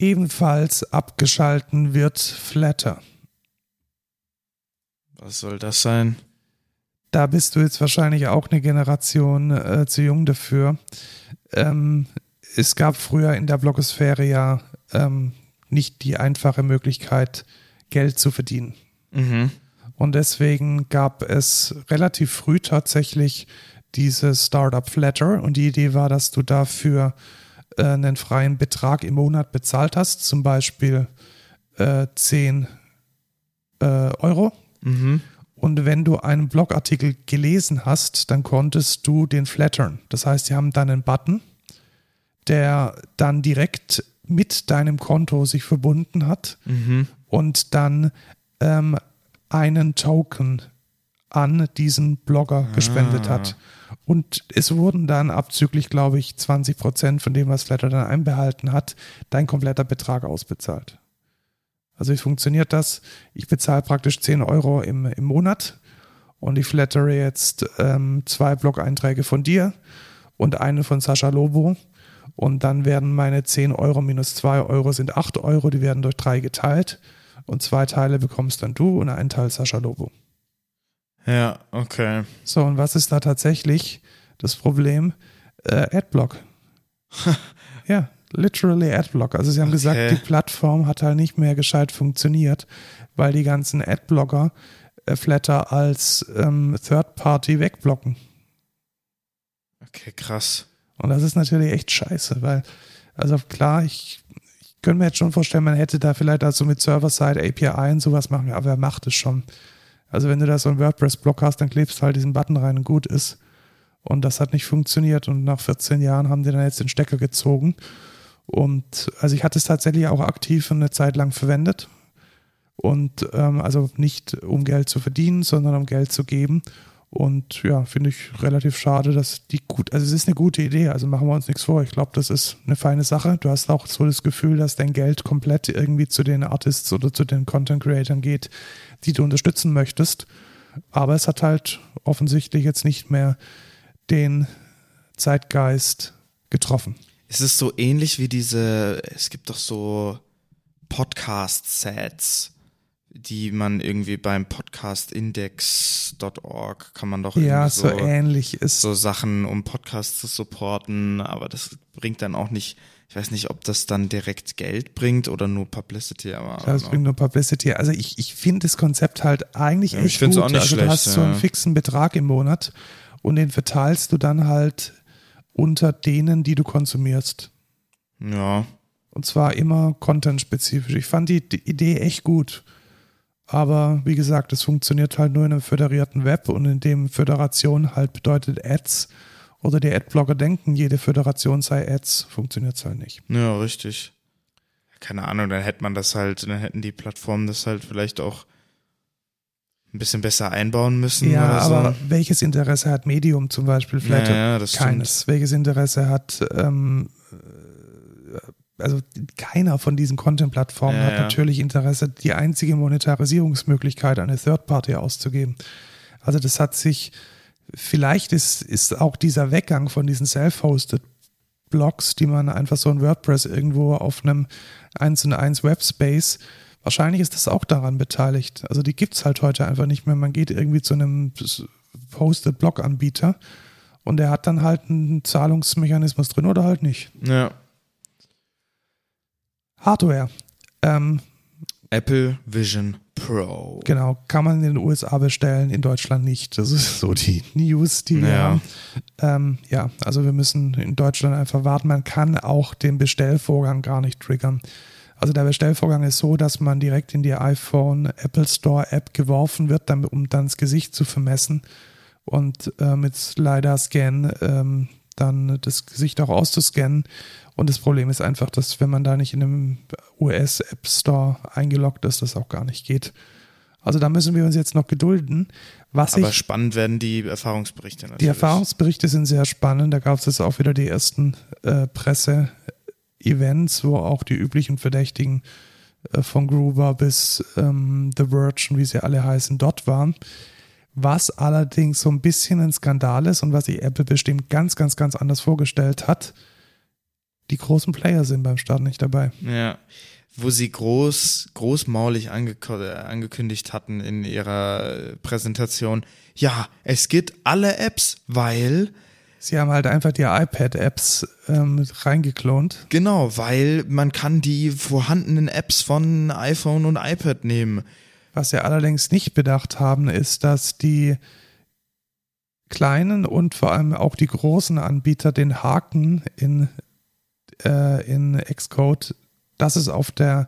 Ebenfalls abgeschalten wird Flatter. Was soll das sein? Da bist du jetzt wahrscheinlich auch eine Generation äh, zu jung dafür. Ähm, es gab früher in der Blogosphäre ja ähm, nicht die einfache Möglichkeit, Geld zu verdienen. Mhm. Und deswegen gab es relativ früh tatsächlich diese Startup Flatter. Und die Idee war, dass du dafür äh, einen freien Betrag im Monat bezahlt hast, zum Beispiel äh, 10 äh, Euro. Mhm. Und wenn du einen Blogartikel gelesen hast, dann konntest du den flattern. Das heißt, sie haben dann einen Button, der dann direkt mit deinem Konto sich verbunden hat Mhm. und dann ähm, einen Token an diesen Blogger gespendet Ah. hat. Und es wurden dann abzüglich, glaube ich, 20 Prozent von dem, was Flatter dann einbehalten hat, dein kompletter Betrag ausbezahlt. Also wie funktioniert das? Ich bezahle praktisch 10 Euro im, im Monat und ich flattere jetzt ähm, zwei Blog-Einträge von dir und einen von Sascha Lobo. Und dann werden meine 10 Euro minus 2 Euro sind 8 Euro, die werden durch drei geteilt. Und zwei Teile bekommst dann du und einen Teil Sascha Lobo. Ja, okay. So, und was ist da tatsächlich das Problem? Äh, Adblock. ja, literally Adblock. Also sie haben Okay. gesagt, die Plattform hat halt nicht mehr gescheit funktioniert, weil die ganzen Adblocker äh, Flatter als ähm, Third Party wegblocken. Okay, krass. Und das ist natürlich echt scheiße, weil, also klar, ich, ich könnte mir jetzt schon vorstellen, man hätte da vielleicht also mit Server-Side API und sowas machen, aber wer macht es schon? Also wenn du da so einen WordPress-Block hast, dann klebst du halt diesen Button rein und gut ist. Und das hat nicht funktioniert und nach 14 Jahren haben die dann jetzt den Stecker gezogen. Und also ich hatte es tatsächlich auch aktiv eine Zeit lang verwendet. Und ähm, also nicht um Geld zu verdienen, sondern um Geld zu geben. Und ja, finde ich relativ schade, dass die gut, also es ist eine gute Idee, also machen wir uns nichts vor. Ich glaube, das ist eine feine Sache. Du hast auch so das Gefühl, dass dein Geld komplett irgendwie zu den Artists oder zu den Content Creators geht, die du unterstützen möchtest. Aber es hat halt offensichtlich jetzt nicht mehr den Zeitgeist getroffen. Es ist so ähnlich wie diese, es gibt doch so Podcast-Sets die man irgendwie beim podcastindex.org kann man doch ja, so, so ähnlich ist so Sachen, um Podcasts zu supporten, aber das bringt dann auch nicht, ich weiß nicht, ob das dann direkt Geld bringt oder nur Publicity, aber ja, das bringt nur Publicity. Also ich, ich finde das Konzept halt eigentlich ja, echt gut. Auch nicht also schlecht, du hast ja. so einen fixen Betrag im Monat und den verteilst du dann halt unter denen, die du konsumierst. Ja. Und zwar immer content-spezifisch. Ich fand die, die Idee echt gut. Aber wie gesagt, es funktioniert halt nur in einem föderierten Web und in dem Föderation halt bedeutet Ads oder die Adblocker denken, jede Föderation sei Ads, funktioniert es halt nicht. Ja, richtig. Keine Ahnung, dann hätte man das halt, dann hätten die Plattformen das halt vielleicht auch ein bisschen besser einbauen müssen. Ja, aber so. welches Interesse hat Medium zum Beispiel? Vielleicht ja, ja, keines. Stimmt. Welches Interesse hat ähm, also keiner von diesen Content-Plattformen ja, hat natürlich Interesse, die einzige Monetarisierungsmöglichkeit eine Third-Party auszugeben. Also das hat sich, vielleicht ist, ist auch dieser Weggang von diesen self-hosted Blogs, die man einfach so in WordPress irgendwo auf einem 1 und 1 Webspace, wahrscheinlich ist das auch daran beteiligt. Also die gibt es halt heute einfach nicht mehr. Man geht irgendwie zu einem hosted Blog-Anbieter und der hat dann halt einen Zahlungsmechanismus drin oder halt nicht. Ja. Hardware. Ähm, Apple Vision Pro. Genau, kann man in den USA bestellen, in Deutschland nicht. Das ist so die News, die wir ja. haben. Ähm, ja, also wir müssen in Deutschland einfach warten. Man kann auch den Bestellvorgang gar nicht triggern. Also der Bestellvorgang ist so, dass man direkt in die iPhone Apple Store App geworfen wird, um dann das Gesicht zu vermessen und äh, mit LiDAR-Scan ähm, dann das Gesicht auch auszuscannen und das Problem ist einfach, dass wenn man da nicht in einem US App Store eingeloggt ist, das auch gar nicht geht. Also da müssen wir uns jetzt noch gedulden. Was Aber ich, spannend werden die Erfahrungsberichte natürlich. Die Erfahrungsberichte sind sehr spannend. Da gab es jetzt auch wieder die ersten äh, Presse-Events, wo auch die üblichen Verdächtigen äh, von Gruber bis ähm, The Verge und wie sie alle heißen dort waren. Was allerdings so ein bisschen ein Skandal ist und was sich Apple bestimmt ganz, ganz, ganz anders vorgestellt hat, die großen Player sind beim Start nicht dabei. Ja. Wo sie groß, großmaulig angekündigt hatten in ihrer Präsentation, ja, es gibt alle Apps, weil Sie haben halt einfach die iPad-Apps ähm, reingeklont. Genau, weil man kann die vorhandenen Apps von iPhone und iPad nehmen. Was sie allerdings nicht bedacht haben, ist, dass die kleinen und vor allem auch die großen Anbieter den Haken in äh, in Xcode, dass es auf der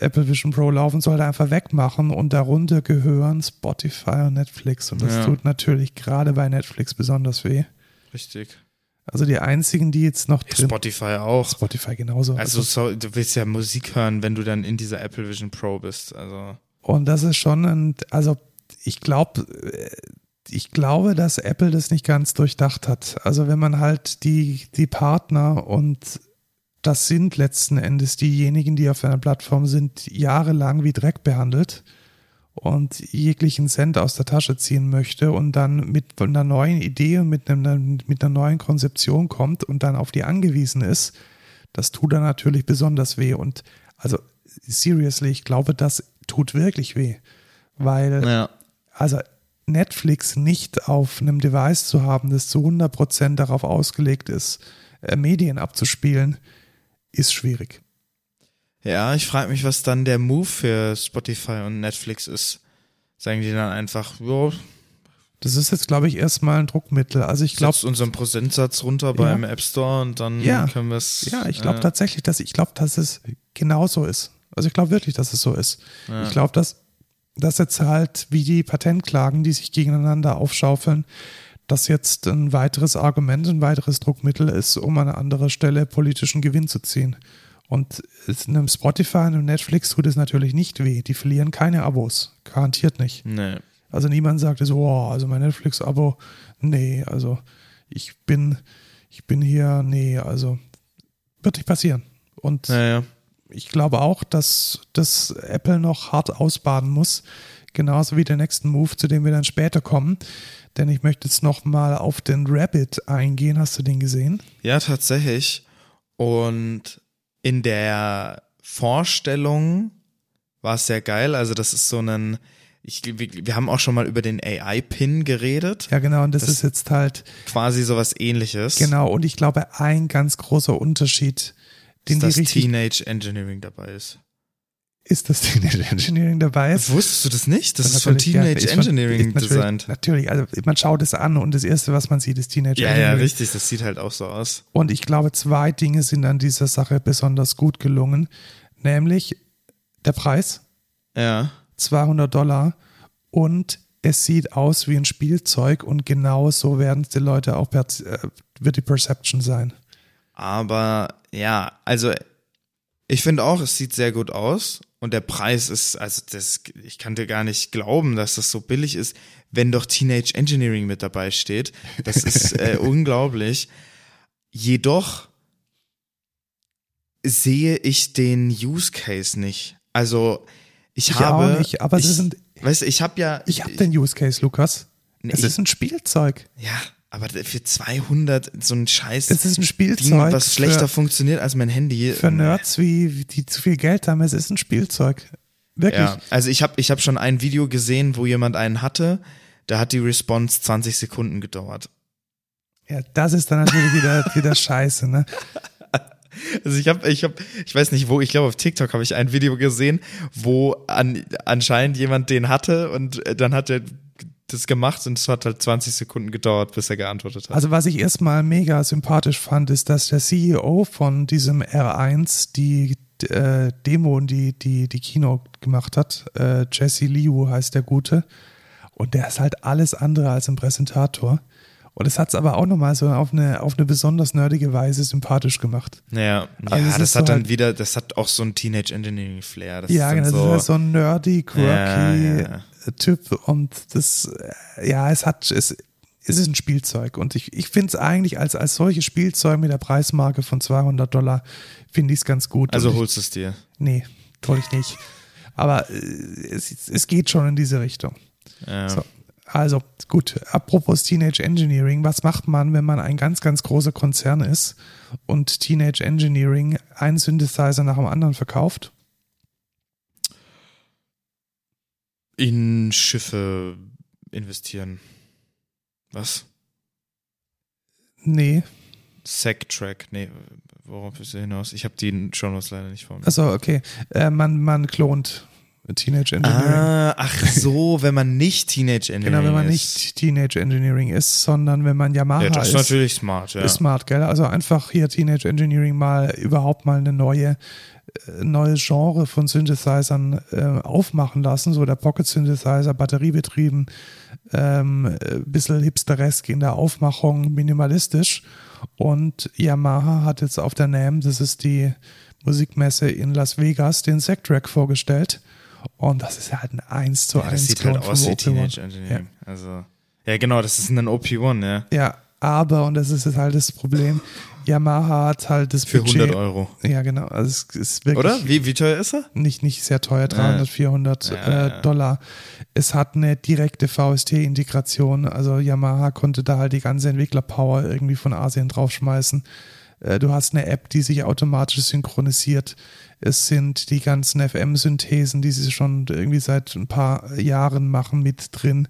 Apple Vision Pro laufen sollte, einfach wegmachen und darunter gehören Spotify und Netflix. Und das ja. tut natürlich gerade bei Netflix besonders weh. Richtig. Also die einzigen, die jetzt noch drin. Spotify auch. Spotify genauso. Also, also so, du willst ja Musik hören, wenn du dann in dieser Apple Vision Pro bist. Also. Und das ist schon ein, also ich glaube, ich glaube, dass Apple das nicht ganz durchdacht hat. Also wenn man halt die, die Partner und das sind letzten Endes diejenigen, die auf einer Plattform sind, jahrelang wie Dreck behandelt und jeglichen Cent aus der Tasche ziehen möchte und dann mit einer neuen Idee und mit, einem, mit einer neuen Konzeption kommt und dann auf die angewiesen ist, das tut dann natürlich besonders weh. Und also, seriously, ich glaube, das tut wirklich weh. Weil, ja. also Netflix nicht auf einem Device zu haben, das zu 100% darauf ausgelegt ist, äh, Medien abzuspielen, ist schwierig. Ja, ich frage mich, was dann der Move für Spotify und Netflix ist. Sagen die dann einfach, jo. Das ist jetzt, glaube ich, erstmal ein Druckmittel. Also ich glaube. unseren Prozentsatz runter ja. beim App Store und dann ja. können wir es. Ja, ich glaube äh, tatsächlich, dass ich glaube, dass es genauso ist. Also ich glaube wirklich, dass es so ist. Ja. Ich glaube, dass das jetzt halt wie die Patentklagen, die sich gegeneinander aufschaufeln, das jetzt ein weiteres Argument, ein weiteres Druckmittel ist, um an anderer Stelle politischen Gewinn zu ziehen. Und einem Spotify, einem Netflix tut es natürlich nicht weh. Die verlieren keine Abos. Garantiert nicht. Nee. Also niemand sagte so, oh, also mein Netflix-Abo, nee, also ich bin, ich bin hier, nee, also wird nicht passieren. Und Naja. ich glaube auch, dass das Apple noch hart ausbaden muss. Genauso wie der nächsten Move, zu dem wir dann später kommen. Denn ich möchte jetzt noch mal auf den Rabbit eingehen. Hast du den gesehen? Ja, tatsächlich. Und in der Vorstellung war es sehr geil. Also das ist so ein, ich, wir, wir haben auch schon mal über den AI-Pin geredet. Ja, genau. Und das, Das- ist jetzt halt, Quasi sowas ähnliches. genau. Und ich glaube, ein ganz großer Unterschied, den dass die richtig, Teenage Engineering dabei ist. Ist, dass Teenage Engineering dabei ist. Wusstest du das nicht? Das ist von ja, Teenage von- Engineering natürlich, designt. Natürlich, also man schaut es an und das erste, was man sieht, ist Teenage Ja, ja, Engineering. richtig. Das sieht halt auch so aus. Und ich glaube, zwei Dinge sind an dieser Sache besonders gut gelungen. Nämlich der Preis, Ja. 200 Dollar, und es sieht aus wie ein Spielzeug und genau so werden die Leute auch, äh, wird die Perception sein. Aber ja, also ich finde auch, es sieht sehr gut aus. Und der Preis ist, also das, ich kann dir gar nicht glauben, dass das so billig ist, wenn doch Teenage Engineering mit dabei steht. Das ist äh, unglaublich. Jedoch sehe ich den Use Case nicht. Also ich, Ich habe, nicht, aber ich, das sind, weißt ich habe ja, ich habe den Use Case, Lukas. Nee, es ist ein Spielzeug. ja, aber für 200 so ein Scheiß Es ist ein Ding, Spielzeug was schlechter für, funktioniert als mein Handy. für Nerds, wie, die zu viel Geld haben. Es ist ein Spielzeug. Wirklich. Ja, also ich habe ich hab schon ein Video gesehen, wo jemand einen hatte, da hat die Response 20 Sekunden gedauert. Ja, das ist dann natürlich wieder, wieder scheiße, ne? Also ich habe, ich habe, ich weiß nicht wo, ich glaube auf TikTok habe ich ein Video gesehen, wo an, anscheinend jemand den hatte und äh, dann hat er das gemacht und es hat halt 20 Sekunden gedauert, bis er geantwortet hat. Also was ich erstmal mega sympathisch fand, ist, dass der CEO von diesem R1 die äh, Demo, die, die die Kino gemacht hat, äh, Jesse Liu heißt der Gute, und der ist halt alles andere als ein Präsentator. Und es hat es aber auch nochmal so auf eine, auf eine besonders nerdige Weise sympathisch gemacht. ja, also ja das hat so dann halt- wieder, das hat auch so ein Teenage Engineering Flair. Das ja, ist genau, dann das so, ist halt so ein nerdy, quirky Ja, ja. Typ und das, äh, ja, es hat, es, es ist ein Spielzeug und ich, ich finde es eigentlich als, als solches Spielzeug mit der Preismarke von 200 Dollar, finde ich es ganz gut. also holst du es dir. Nee, hol ich nicht. Aber äh, es, es geht schon in diese Richtung. Ja. So. Also gut, apropos Teenage Engineering, was macht man, wenn man ein ganz, ganz großer Konzern ist und Teenage Engineering einen Synthesizer nach dem anderen verkauft? In Schiffe investieren. Was? Nee, Sack-Track, nee, worauf ist er hinaus? Ich habe die schon was leider nicht vor mir. also okay, äh, man, man klont Teenage Engineering. Ah, ach so, wenn man nicht Teenage Engineering Genau, wenn man ist. nicht Teenage Engineering ist, sondern wenn man Yamaha Ja, das ist ist, natürlich smart, ja. ist smart, gell? Also einfach hier Teenage Engineering mal überhaupt mal eine neue neues Genre von Synthesizern äh, aufmachen lassen, so der Pocket Synthesizer, batteriebetrieben, ähm, äh, bisschen hipsteresk in der Aufmachung, minimalistisch. Und Yamaha hat jetzt auf der NAMM, das ist die Musikmesse in Las Vegas, den Zack-Track vorgestellt. Und das ist halt ein 1 zu ja, 1 das sieht halt Klon aus wie Teenage OP1. Engineering. Also, ja, genau, das ist ein OP1, ja. Ja, aber, und das ist jetzt halt das Problem, Yamaha hat halt das Für Budget. 100 Euro. Ja, genau. Also es ist wirklich Oder? Wie, wie teuer ist er? nicht, nicht sehr teuer, 300, 400 Ja, äh, ja. Dollar. Es hat eine direkte VST-Integration. Also Yamaha konnte da halt die ganze Entwicklerpower irgendwie von Asien draufschmeißen. Äh, Du hast eine App, die sich automatisch synchronisiert. Es sind die ganzen FM-Synthesen, die sie schon irgendwie seit ein paar Jahren machen, mit drin.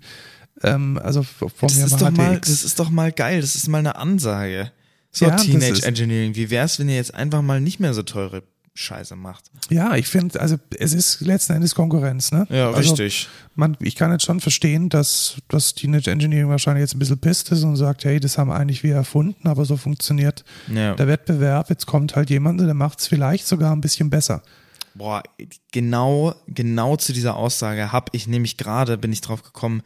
Ähm, also vom Das ist, Yamaha doch mal, DX. das ist doch mal geil, das ist mal eine Ansage. So, Ja, Teenage Engineering, wie wär's, wenn ihr jetzt einfach mal nicht mehr so teure Scheiße macht? Ja, ich finde, also es ist letzten Endes Konkurrenz, ne? Ja, also, richtig. Man, ich kann jetzt schon verstehen, dass das Teenage Engineering wahrscheinlich jetzt ein bisschen pisst ist und sagt, hey, das haben eigentlich wir erfunden, aber so funktioniert Ja. der Wettbewerb. Jetzt kommt halt jemand, der macht es vielleicht sogar ein bisschen besser. Boah, genau, genau zu dieser Aussage habe ich nämlich gerade, bin ich drauf gekommen,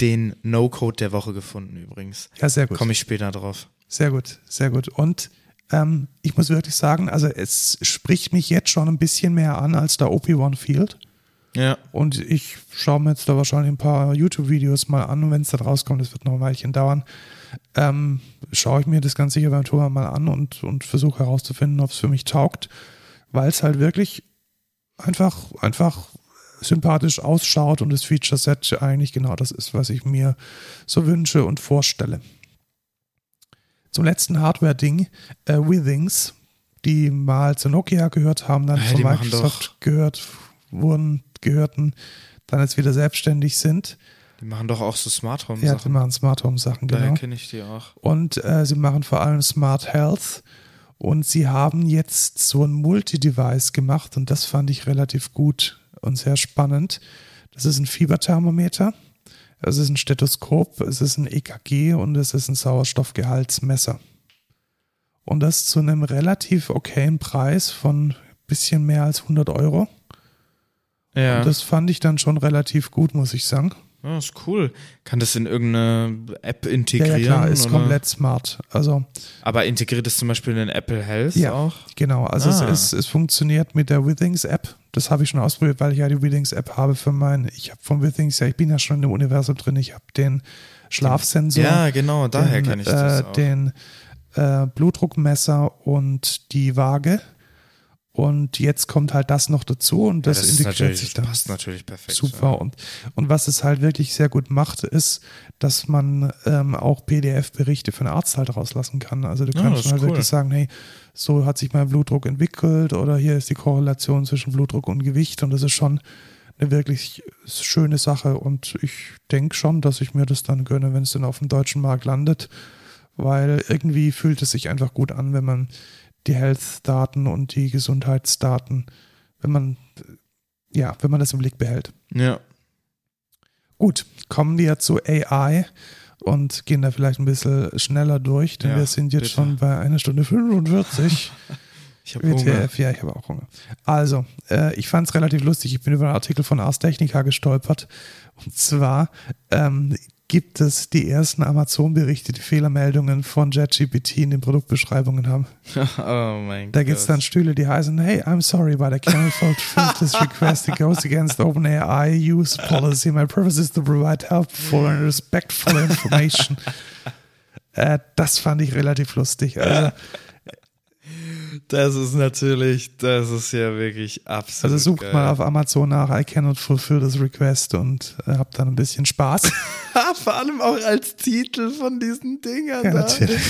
den No-Code der Woche gefunden übrigens. Ja, sehr gut. Komme ich später drauf. Sehr gut, sehr gut. Und ähm, ich muss wirklich sagen, also es spricht mich jetzt schon ein bisschen mehr an als der OP1 Field. Ja. Und ich schaue mir jetzt da wahrscheinlich ein paar YouTube-Videos mal an und wenn es dann rauskommt, das wird noch ein Weilchen dauern, ähm, schaue ich mir das ganz sicher beim Thomas mal an und, und versuche herauszufinden, ob es für mich taugt, weil es halt wirklich einfach, einfach sympathisch ausschaut und das Feature-Set eigentlich genau das ist, was ich mir so wünsche und vorstelle. Zum letzten Hardware-Ding, äh, Withings, die mal zu Nokia gehört haben, dann die machen Microsoft gehört wurden, gehörten, dann jetzt wieder selbstständig sind. Die machen doch auch so Smart Home Ja, die Sachen. machen Smart Home Sachen, Daher genau. kenne ich die auch. Und äh, sie machen vor allem Smart Health. Und sie haben jetzt so ein Multi-Device gemacht und das fand ich relativ gut und sehr spannend. Das ist ein Fieberthermometer, es ist ein Stethoskop, es ist ein EKG und es ist ein Sauerstoffgehaltsmesser. Und das zu einem relativ okayen Preis von bisschen mehr als 100 Euro. Ja. Und das fand ich dann schon relativ gut, muss ich sagen. Ja, ist cool. Kann das in irgendeine App Ja, integrieren? ja klar, ist oder? komplett smart. Also Aber integriert es zum Beispiel in Apple Health Ja. auch? Genau, also Ah. es, es, es funktioniert mit der Withings App. Das habe ich schon ausprobiert, weil ich ja die Withings App habe für mein, ich habe von Withings, ja, ich bin ja schon im Universum drin, ich habe den Schlafsensor, Ja, genau, daher den, kenne ich das äh, auch. den äh, Blutdruckmesser und die Waage. Und jetzt kommt halt das noch dazu und Ja, das, integriert sich das dann. passt natürlich perfekt. Super. Ja. Und, und was es halt wirklich sehr gut macht, ist, dass man ähm, auch PDF-Berichte für einen Arzt halt rauslassen kann. Also du Ja, kannst das ist halt cool. wirklich sagen, hey, so hat sich mein Blutdruck entwickelt oder hier ist die Korrelation zwischen Blutdruck und Gewicht und das ist schon eine wirklich schöne Sache und ich denke schon, dass ich mir das dann gönne, wenn es dann auf dem deutschen Markt landet, weil irgendwie fühlt es sich einfach gut an, wenn man die Health-Daten und die Gesundheitsdaten, wenn man ja, wenn man das im Blick behält. Ja. Gut, kommen wir zu AI und gehen da vielleicht ein bisschen schneller durch, denn Ja, wir sind jetzt bitte. schon bei einer Stunde 45. Ich habe Hunger. WTF, ja, ich habe auch Hunger. Also, äh, ich fand es relativ lustig. Ich bin über einen Artikel von Ars Technica gestolpert. Und zwar ähm, gibt es die ersten Amazon-Berichte, die Fehlermeldungen von JetGPT in den Produktbeschreibungen haben. oh mein Da Gott. gibt es dann Stühle, die heißen, hey, I'm sorry, but I cannot fulfill this request. It goes against OpenAI use policy. My purpose is to provide helpful and respectful information. äh, das fand ich relativ lustig. Also, Das ist natürlich, das ist ja wirklich absolut. also sucht geil. mal auf Amazon nach, I cannot fulfill this request und äh, habt dann ein bisschen Spaß. Vor allem auch als Titel von diesen Dingern. Ja, da. natürlich.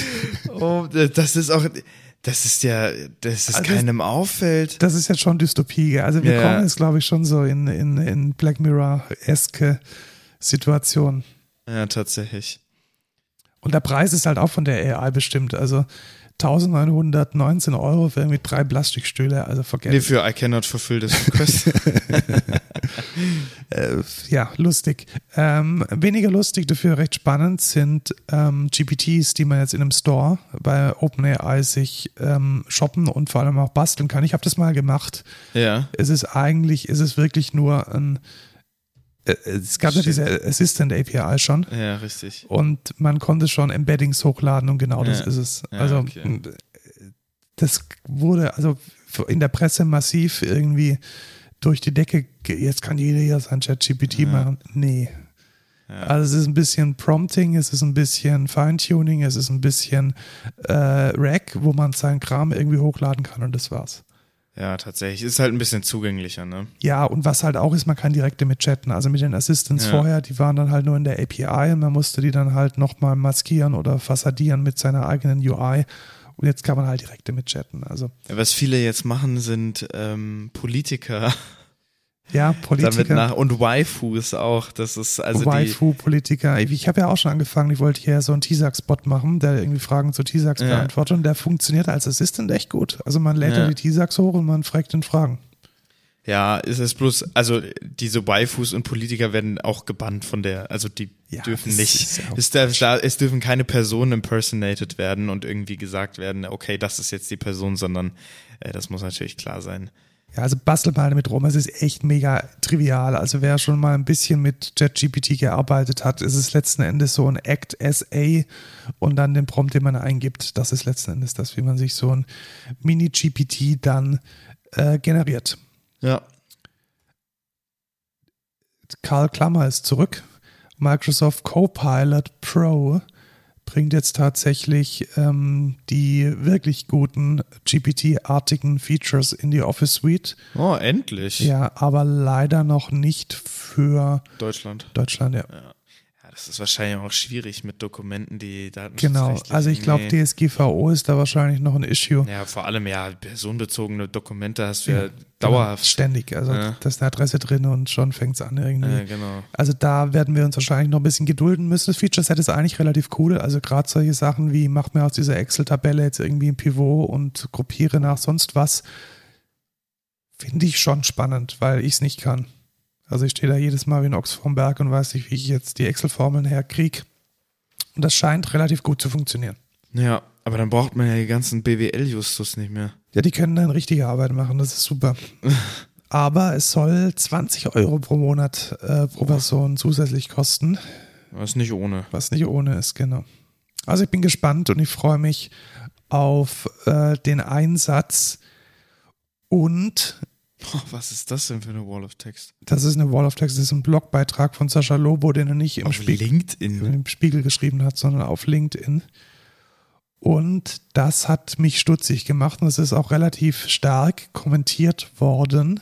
Oh, das ist auch, das ist ja, dass es Also keinem auffällt. Das ist jetzt schon Dystopie. Also wir Ja. kommen jetzt, glaube ich, schon so in, in, in Black Mirror-eske Situationen. Ja, tatsächlich. Und der Preis ist halt auch von der AI bestimmt. Also 1919 Euro für irgendwie drei Plastikstühle. Also vergessen. Nee, für I cannot fulfill this request. Äh, ja, lustig. Ähm, weniger lustig, dafür recht spannend sind ähm, GPTs, die man jetzt in einem Store bei OpenAI sich ähm, shoppen und vor allem auch basteln kann. Ich habe das mal gemacht. ja. Es ist eigentlich, es ist wirklich nur ein, es gab ja diese Assistant API schon. Ja, richtig. Und man konnte schon Embeddings hochladen und genau das Ja. ist es. Ja, also okay. das wurde also in der Presse massiv irgendwie durch die Decke, jetzt kann jeder ja sein ChatGPT Ja. machen. Nee. Ja. Also es ist ein bisschen Prompting, es ist ein bisschen Feintuning, es ist ein bisschen äh, Rack, wo man seinen Kram irgendwie hochladen kann und das war's. Ja, tatsächlich. Ist halt ein bisschen zugänglicher, ne? Ja, und was halt auch ist, man kann direkt damit chatten. Also mit den Assistants Ja. vorher, die waren dann halt nur in der API und man musste die dann halt nochmal maskieren oder fassadieren mit seiner eigenen UI. Und jetzt kann man halt direkt damit chatten. Also Ja, Was viele jetzt machen, sind ähm, Politiker ja, damit Politiker, nach und Waifus auch. Das ist also die. Waifu-Politiker. Ich, habe ja auch schon angefangen, ich wollte hier so einen T-Sax-Bot machen, der irgendwie Fragen zu T-Sax Ja. beantwortet und der funktioniert als Assistant echt gut. Also man lädt Ja. die T-Sax hoch und man fragt den Fragen. Ja, ist es bloß, also diese Waifus und Politiker werden auch gebannt von der, also die Ja, dürfen nicht, ist es, darf, da, es dürfen keine Personen impersonated werden und irgendwie gesagt werden, okay, das ist jetzt die Person, sondern äh, das muss natürlich klar sein. Ja, also bastel mal damit rum. Es ist echt mega trivial. Also wer schon mal ein bisschen mit JetGPT gearbeitet hat, ist es letzten Endes so ein Act SA und dann den Prompt, den man eingibt. Das ist letzten Endes das, wie man sich so ein Mini-GPT dann äh, generiert. Ja. Karl Klammer ist zurück. Microsoft Copilot Pro bringt jetzt tatsächlich ähm, die wirklich guten GPT-artigen Features in die Office Suite. Oh, endlich. Ja, aber leider noch nicht für Deutschland. Deutschland, ja. Ja. Ja, das ist wahrscheinlich auch schwierig mit Dokumenten, die Daten Genau, also ich glaube, DSGVO ist da wahrscheinlich noch ein Issue. Ja, vor allem ja, personenbezogene Dokumente hast du ja, Genau, dauerhaft. ständig. Also Ja. da ist eine Adresse drin und schon fängt es an irgendwie. Ja, genau. Also da werden wir uns wahrscheinlich noch ein bisschen gedulden müssen. Das Feature-Set ist eigentlich relativ cool. Also gerade solche Sachen wie, mach mir aus dieser Excel-Tabelle jetzt irgendwie ein Pivot und gruppiere nach sonst was, finde ich schon spannend, weil ich es nicht kann. Also ich stehe da jedes Mal wie ein Ochs vorm Berg und weiß nicht, wie ich jetzt die Excel-Formeln herkriege. Und das scheint relativ gut zu funktionieren. Ja, aber dann braucht man ja die ganzen BWL-Justus nicht mehr. Ja, die können dann richtige Arbeit machen, das ist super. Aber es soll 20 Euro pro Monat äh, pro Person zusätzlich kosten. Ist nicht ohne. was nicht ohne ist, genau. Also ich bin gespannt und ich freue mich auf äh, den Einsatz und Was ist das denn für eine Wall of Text? das ist eine Wall of Text, das ist ein Blogbeitrag von Sascha Lobo, den er nicht im, Spiegel, im Spiegel geschrieben hat, sondern auf LinkedIn. Und das hat mich stutzig gemacht und es ist auch relativ stark kommentiert worden.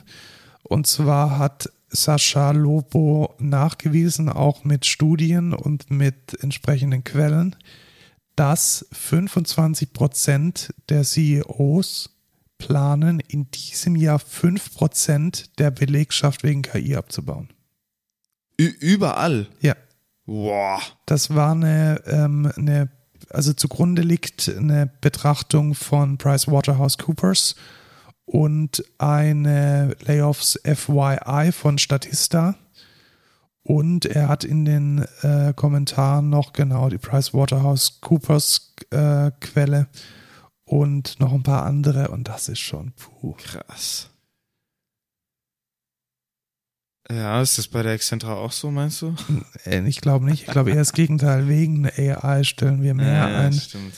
Und zwar hat Sascha Lobo nachgewiesen, auch mit Studien und mit entsprechenden Quellen, dass 25 Prozent der CEOs planen, in diesem Jahr 5 Prozent der Belegschaft wegen KI abzubauen. Ü überall. Ja, Boah. das war eine, ähm, eine, also zugrunde liegt eine Betrachtung von PricewaterhouseCoopers und eine Layoffs FYI von Statista. Und er hat in den äh, Kommentaren noch genau die PricewaterhouseCoopers äh, Quelle und noch ein paar andere. Und das ist schon puh. Krass. Ja, ist das bei der Excentra auch so, meinst du? Äh, Ich glaube nicht. Ich glaube eher das Gegenteil. Wegen AI stellen wir mehr ja, ein. stimmt.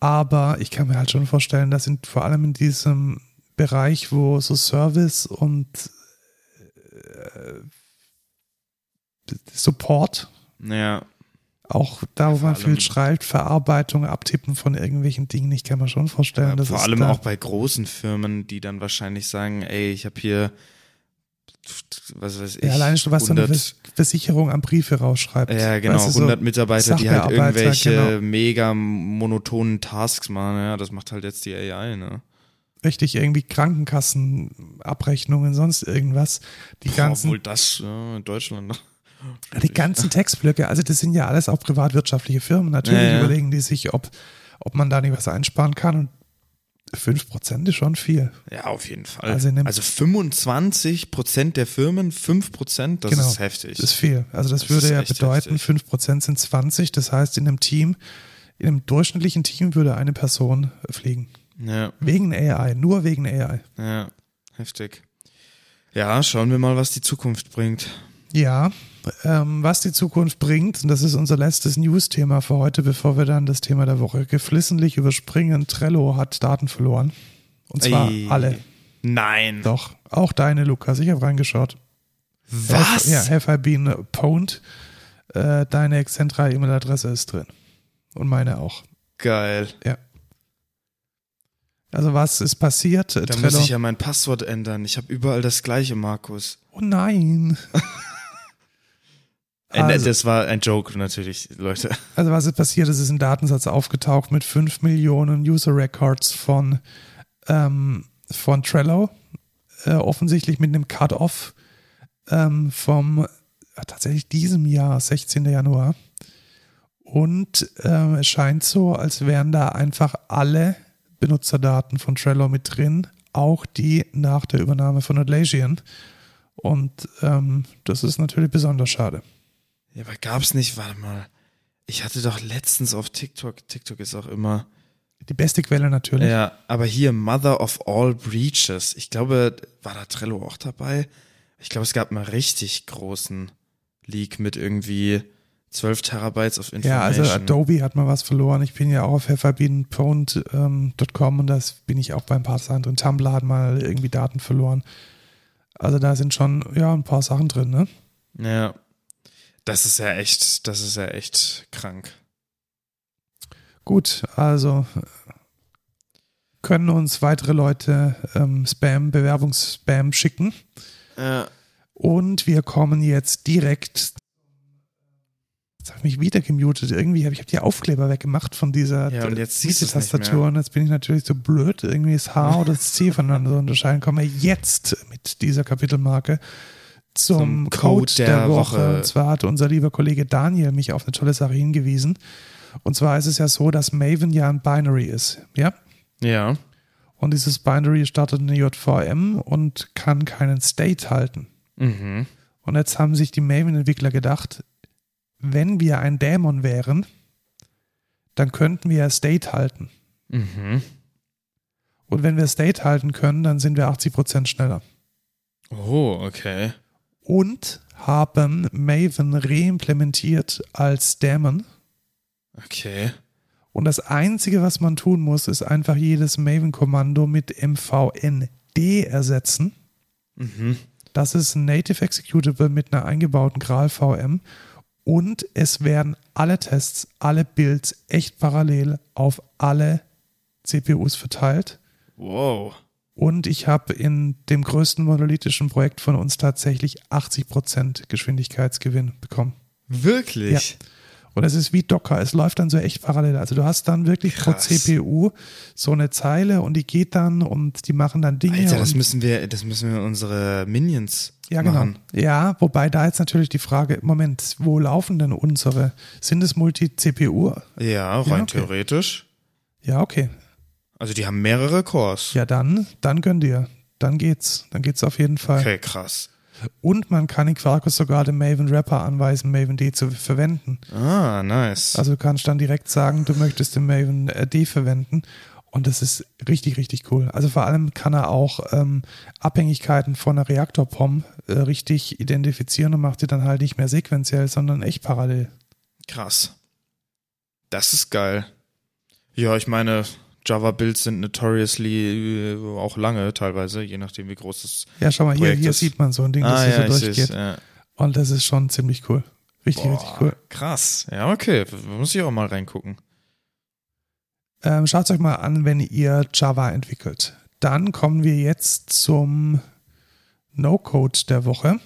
Aber ich kann mir halt schon vorstellen, dass in, vor allem in diesem Bereich, wo so Service und äh, Support, Ja, auch da, wo man allem- viel schreibt, Verarbeitung, Abtippen von irgendwelchen Dingen, ich kann mir schon vorstellen, ja dass vor allem da, auch bei großen Firmen, die dann wahrscheinlich sagen, ey, ich habe hier, was weiß ich, ja, alleine schon, was so eine 100 Vers- Versicherung an Briefe rausschreibt. Ja, genau, Weißt du, so 100 Mitarbeiter, die halt irgendwelche genau. mega monotonen Tasks machen. Ja, das macht halt jetzt die AI, ne? Richtig, irgendwie Krankenkassenabrechnungen, sonst irgendwas. Die ganzen Obwohl das ja, in Deutschland noch. Die ganzen Textblöcke, also das sind ja alles auch privatwirtschaftliche Firmen. Natürlich Ja, ja. überlegen die sich, ob, ob man da nicht was einsparen kann. Und 5% ist schon viel. Ja, auf jeden Fall. Also Also, in dem- 25 Prozent der Firmen, 5 Prozent, das Genau. ist heftig. Das ist viel. Also das, Das würde ja bedeuten, heftig. 5% sind 20. Das heißt, in einem Team, in einem durchschnittlichen Team würde eine Person fliegen. ja, Wegen AI, nur wegen AI. ja, heftig. Ja, schauen wir mal, was die Zukunft bringt. Ja, ähm, was die Zukunft bringt, und das ist unser letztes News-Thema für heute, bevor wir dann das Thema der Woche geflissentlich überspringen. Trello hat Daten verloren. Und zwar Ey. alle. Nein. Doch, auch deine, Lukas. Ich habe reingeschaut. Was? Ja, have I been pwned? Äh, deine Excentra-E-Mail-Adresse ist drin. Und meine auch. Geil. Also was ist passiert? Da Trello. muss ich ja mein Passwort ändern. Ich habe überall das gleiche, Markus. oh nein. Äh, ne, Also- das war ein Joke natürlich, Leute. Also was ist passiert? Es ist ein Datensatz aufgetaucht mit 5 Millionen User Records von, ähm, von Trello. Äh, offensichtlich mit einem Cut-Off ähm, vom äh, tatsächlich diesem Jahr, 16. Januar. Und ähm, es scheint so, als wären da einfach alle Benutzerdaten von Trello mit drin, auch die nach der Übernahme von Atlassian. Und ähm, das ist natürlich besonders schade. Ja, aber gab's nicht, warte mal. Ich hatte doch letztens auf TikTok, TikTok ist auch immer, die beste Quelle natürlich. Ja, aber hier Mother of All Breaches. Ich glaube, war da Trello auch dabei? Ich glaube, es gab einen richtig großen Leak mit irgendwie 12 Terabytes of Ja, also Information. Adobe hat mal was verloren. Ich bin ja auch auf hefferbeanpwned.com und das bin ich auch bei ein paar Sachen drin. Tumblr hat mal irgendwie Daten verloren. Also da sind schon, ja, ein paar Sachen drin, ne? Ja. Das ist ja echt, das ist ja echt krank. Gut, also können uns weitere Leute ähm, Spam, Bewerbungsspam schicken. Ja. Und wir kommen jetzt direkt. Jetzt habe ich mich wieder gemutet. Irgendwie habe ich hab die Aufkleber weggemacht von dieser Ja, und jetzt Tastatur. mehr. Und jetzt bin ich natürlich so blöd, irgendwie das H oder das C voneinander zu unterscheiden. Kommen wir jetzt mit dieser Kapitelmarke zum, Code, Code der, der Woche. Woche. Und zwar hat unser lieber Kollege Daniel mich auf eine tolle Sache hingewiesen. Und zwar ist es ja so, dass Maven ja ein Binary ist. Ja. Ja. Und dieses Binary startet eine JVM und kann keinen State halten. Mhm. Und jetzt haben sich die Maven-Entwickler gedacht, wenn wir ein Dämon wären, dann könnten wir State halten. Mhm. Und wenn wir State halten können, dann sind wir 80% schneller. Oh, okay. Und haben Maven reimplementiert als Daemon. Okay. Und das Einzige, was man tun muss, ist einfach jedes Maven-Kommando mit mvnd ersetzen. Mhm. Das ist ein Native Executable mit einer eingebauten Graal-VM. Und es werden alle Tests, alle Builds echt parallel auf alle CPUs verteilt. Wow. Und ich habe in dem größten monolithischen Projekt von uns tatsächlich 80% Geschwindigkeitsgewinn bekommen. Wirklich? Und es ist wie Docker, es läuft dann so echt parallel. Also du hast dann wirklich pro Krass. CPU so eine Zeile und die geht dann und die machen dann Dinge. Alter, das müssen wir, das müssen wir unsere Minions ja, genau. machen. Ja, wobei da jetzt natürlich die Frage, Moment, wo laufen denn unsere? Sind es Multi-CPU? Ja, rein okay. theoretisch. Ja, okay. Also die haben mehrere Cores. Ja, dann, dann gönn dir. Dann geht's. Dann geht's auf jeden Fall. Okay, krass. Und man kann in Quarkus sogar dem Maven Wrapper anweisen, Maven D zu verwenden. Ah, nice. Also du kannst dann direkt sagen, du möchtest den Maven äh, D verwenden. Und das ist richtig, richtig cool. Also vor allem kann er auch ähm, Abhängigkeiten von einer Reaktor-POM äh, richtig identifizieren und macht die dann halt nicht mehr sequenziell, sondern echt parallel. Krass. Das ist geil. Ja, ich meine, Java-Builds sind notoriously äh, auch lange teilweise, je nachdem wie groß das Ja, schau mal, hier, hier ist- sieht man so ein Ding, das ah, hier ja, so durchgeht. ja. Und das ist schon ziemlich cool. Richtig, richtig cool. Krass. Ja, okay. Muss ich auch mal reingucken. Ähm, Schaut euch mal an, wenn ihr Java entwickelt. Dann kommen wir jetzt zum No-Code der Woche.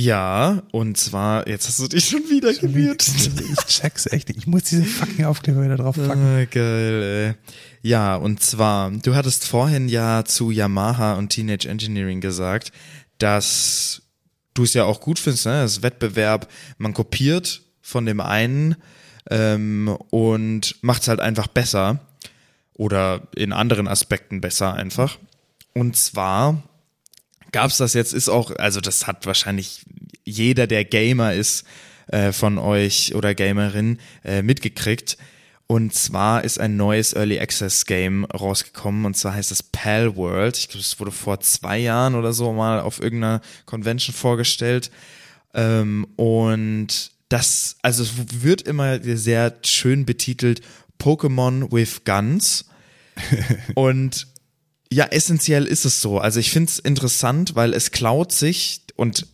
Ja, und zwar, jetzt hast du dich schon wieder gemutet. Ich check's echt nicht. Ich muss diese fucking Aufkleber wieder drauf packen. Ah, geil, ey. Ja, und zwar, du hattest vorhin ja zu Yamaha und Teenage Engineering gesagt, dass du es ja auch gut findest, ne? Das Wettbewerb, man kopiert von dem einen ähm, und macht es halt einfach besser oder in anderen Aspekten besser einfach. Und zwar gab's das jetzt, ist auch, also das hat wahrscheinlich jeder, der Gamer ist, äh, von euch oder Gamerin äh, mitgekriegt. Und zwar ist ein neues Early Access Game rausgekommen und zwar heißt es Pal World. Ich glaube, es wurde vor zwei Jahren oder so mal auf irgendeiner Convention vorgestellt. Ähm, und das, also es wird immer sehr schön betitelt Pokémon with Guns. und ja, essentiell ist es so. Also ich finde es interessant, weil es klaut sich und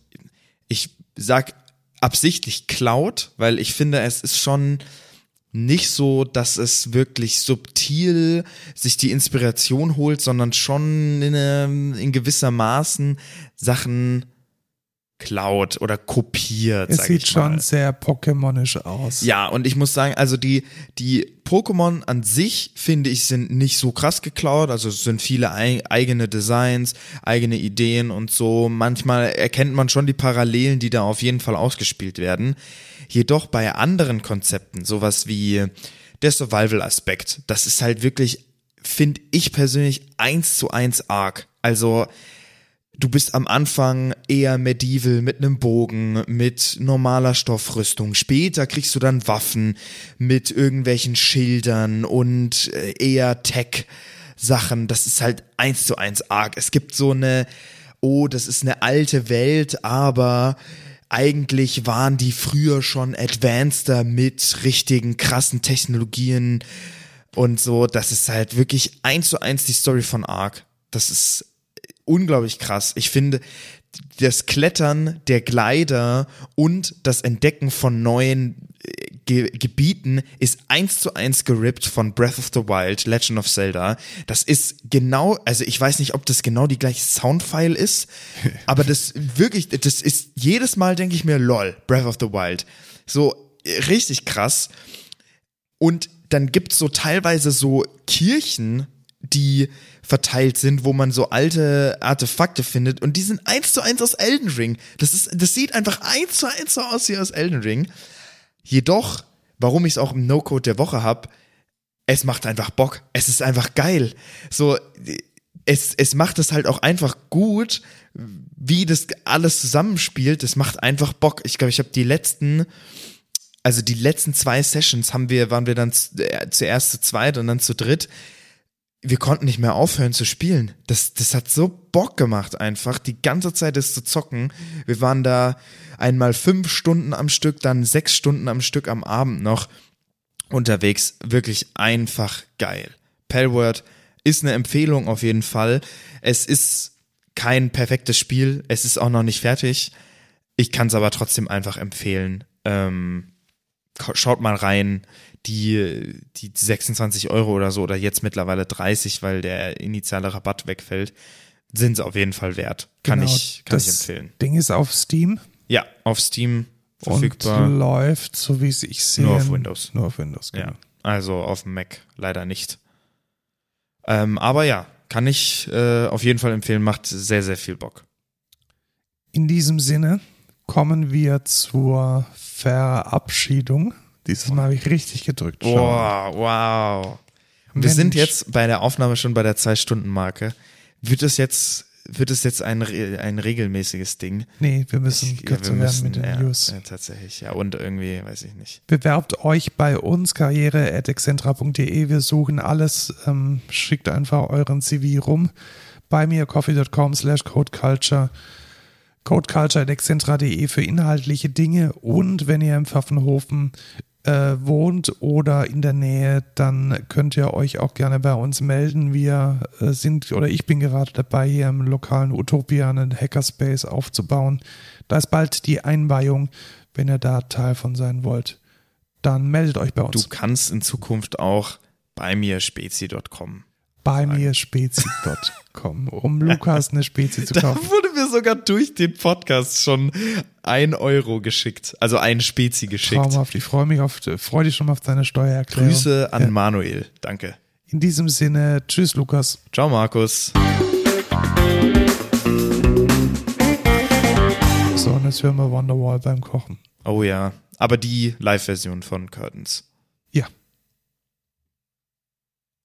ich sag absichtlich klaut, weil ich finde, es ist schon nicht so, dass es wirklich subtil sich die Inspiration holt, sondern schon in, ähm, in gewisser Maßen Sachen klaut oder kopiert. Es sieht schon sehr Pokémonisch aus. Ja, und ich muss sagen, also die, die Pokémon an sich, finde ich, sind nicht so krass geklaut. Also es sind viele ei eigene Designs, eigene Ideen und so. Manchmal erkennt man schon die Parallelen, die da auf jeden Fall ausgespielt werden. Jedoch bei anderen Konzepten, sowas wie der Survival-Aspekt, das ist halt wirklich, finde ich persönlich, eins zu eins arg. Also du bist am Anfang eher medieval mit einem Bogen, mit normaler Stoffrüstung. Später kriegst du dann Waffen mit irgendwelchen Schildern und äh, eher Tech. Sachen, das ist halt eins zu eins arg. Es gibt so eine, oh, das ist eine alte Welt, aber eigentlich waren die früher schon advanceder mit richtigen krassen Technologien und so. Das ist halt wirklich eins zu eins die Story von Ark. Das ist unglaublich krass. Ich finde, das Klettern der Gleiter und das Entdecken von neuen äh, Ge Gebieten ist eins zu eins gerippt von Breath of the Wild, Legend of Zelda. Das ist genau, also ich weiß nicht, ob das genau die gleiche Soundfile ist, aber das wirklich, das ist jedes Mal denke ich mir, lol, Breath of the Wild. So richtig krass. Und dann gibt's so teilweise so Kirchen, die verteilt sind, wo man so alte Artefakte findet und die sind eins zu eins aus Elden Ring. Das ist, das sieht einfach eins zu eins so aus wie aus Elden Ring. Jedoch, warum ich es auch im No-Code der Woche habe, es macht einfach Bock. Es ist einfach geil. So, es, es macht es halt auch einfach gut, wie das alles zusammenspielt. Es macht einfach Bock. Ich glaube, ich habe die letzten, also die letzten zwei Sessions haben wir, waren wir dann äh, zuerst zu zweit und dann zu dritt wir konnten nicht mehr aufhören zu spielen. Das, das hat so Bock gemacht, einfach die ganze Zeit das zu zocken. Wir waren da einmal fünf Stunden am Stück, dann sechs Stunden am Stück am Abend noch unterwegs. Wirklich einfach geil. Palworld ist eine Empfehlung auf jeden Fall. Es ist kein perfektes Spiel. Es ist auch noch nicht fertig. Ich kann es aber trotzdem einfach empfehlen. Ähm, schaut mal rein die, die 26 Euro oder so oder jetzt mittlerweile 30, weil der initiale Rabatt wegfällt, sind es auf jeden Fall wert. Kann genau, ich, kann ich empfehlen. Ding ist auf Steam. Ja, auf Steam verfügbar. Und läuft, so wie es ich sehe. Nur auf Windows. Nur auf Windows, genau. Ja, also auf dem Mac leider nicht. Ähm, aber ja, kann ich äh, auf jeden Fall empfehlen, macht sehr, sehr viel Bock. In diesem Sinne kommen wir zur Verabschiedung. Dieses Mal habe ich richtig gedrückt. Wow, wow. Wir Mensch. sind jetzt bei der Aufnahme schon bei der Zwei-Stunden-Marke. Wird es jetzt, wird es jetzt ein, ein regelmäßiges Ding? Nee, wir müssen ich, kürzer wir müssen, werden mit den ja, News. Ja, tatsächlich, ja. Und irgendwie, weiß ich nicht. Bewerbt euch bei uns, karriere.excentra.de. Wir suchen alles. Ähm, schickt einfach euren CV rum. Bei mir coffee.com slash codeculture codeculture.excentra.de für inhaltliche Dinge und wenn ihr im Pfaffenhofen äh, wohnt oder in der Nähe, dann könnt ihr euch auch gerne bei uns melden. Wir äh, sind oder ich bin gerade dabei, hier im lokalen Utopia einen Hackerspace aufzubauen. Da ist bald die Einweihung, wenn ihr da Teil von sein wollt. Dann meldet euch bei uns. Du kannst in Zukunft auch bei mir spezi.com bei mir spezi.com, um Lukas eine Spezi zu kaufen. Da wurde mir sogar durch den Podcast schon ein Euro geschickt, also ein Spezi geschickt. Traumhaft, ich freue mich auf, freue dich schon mal auf deine Steuererklärung. Grüße an ja. Manuel, danke. In diesem Sinne, tschüss Lukas. Ciao Markus. So, und jetzt hören wir Wonderwall beim Kochen. Oh ja, aber die Live-Version von Curtains.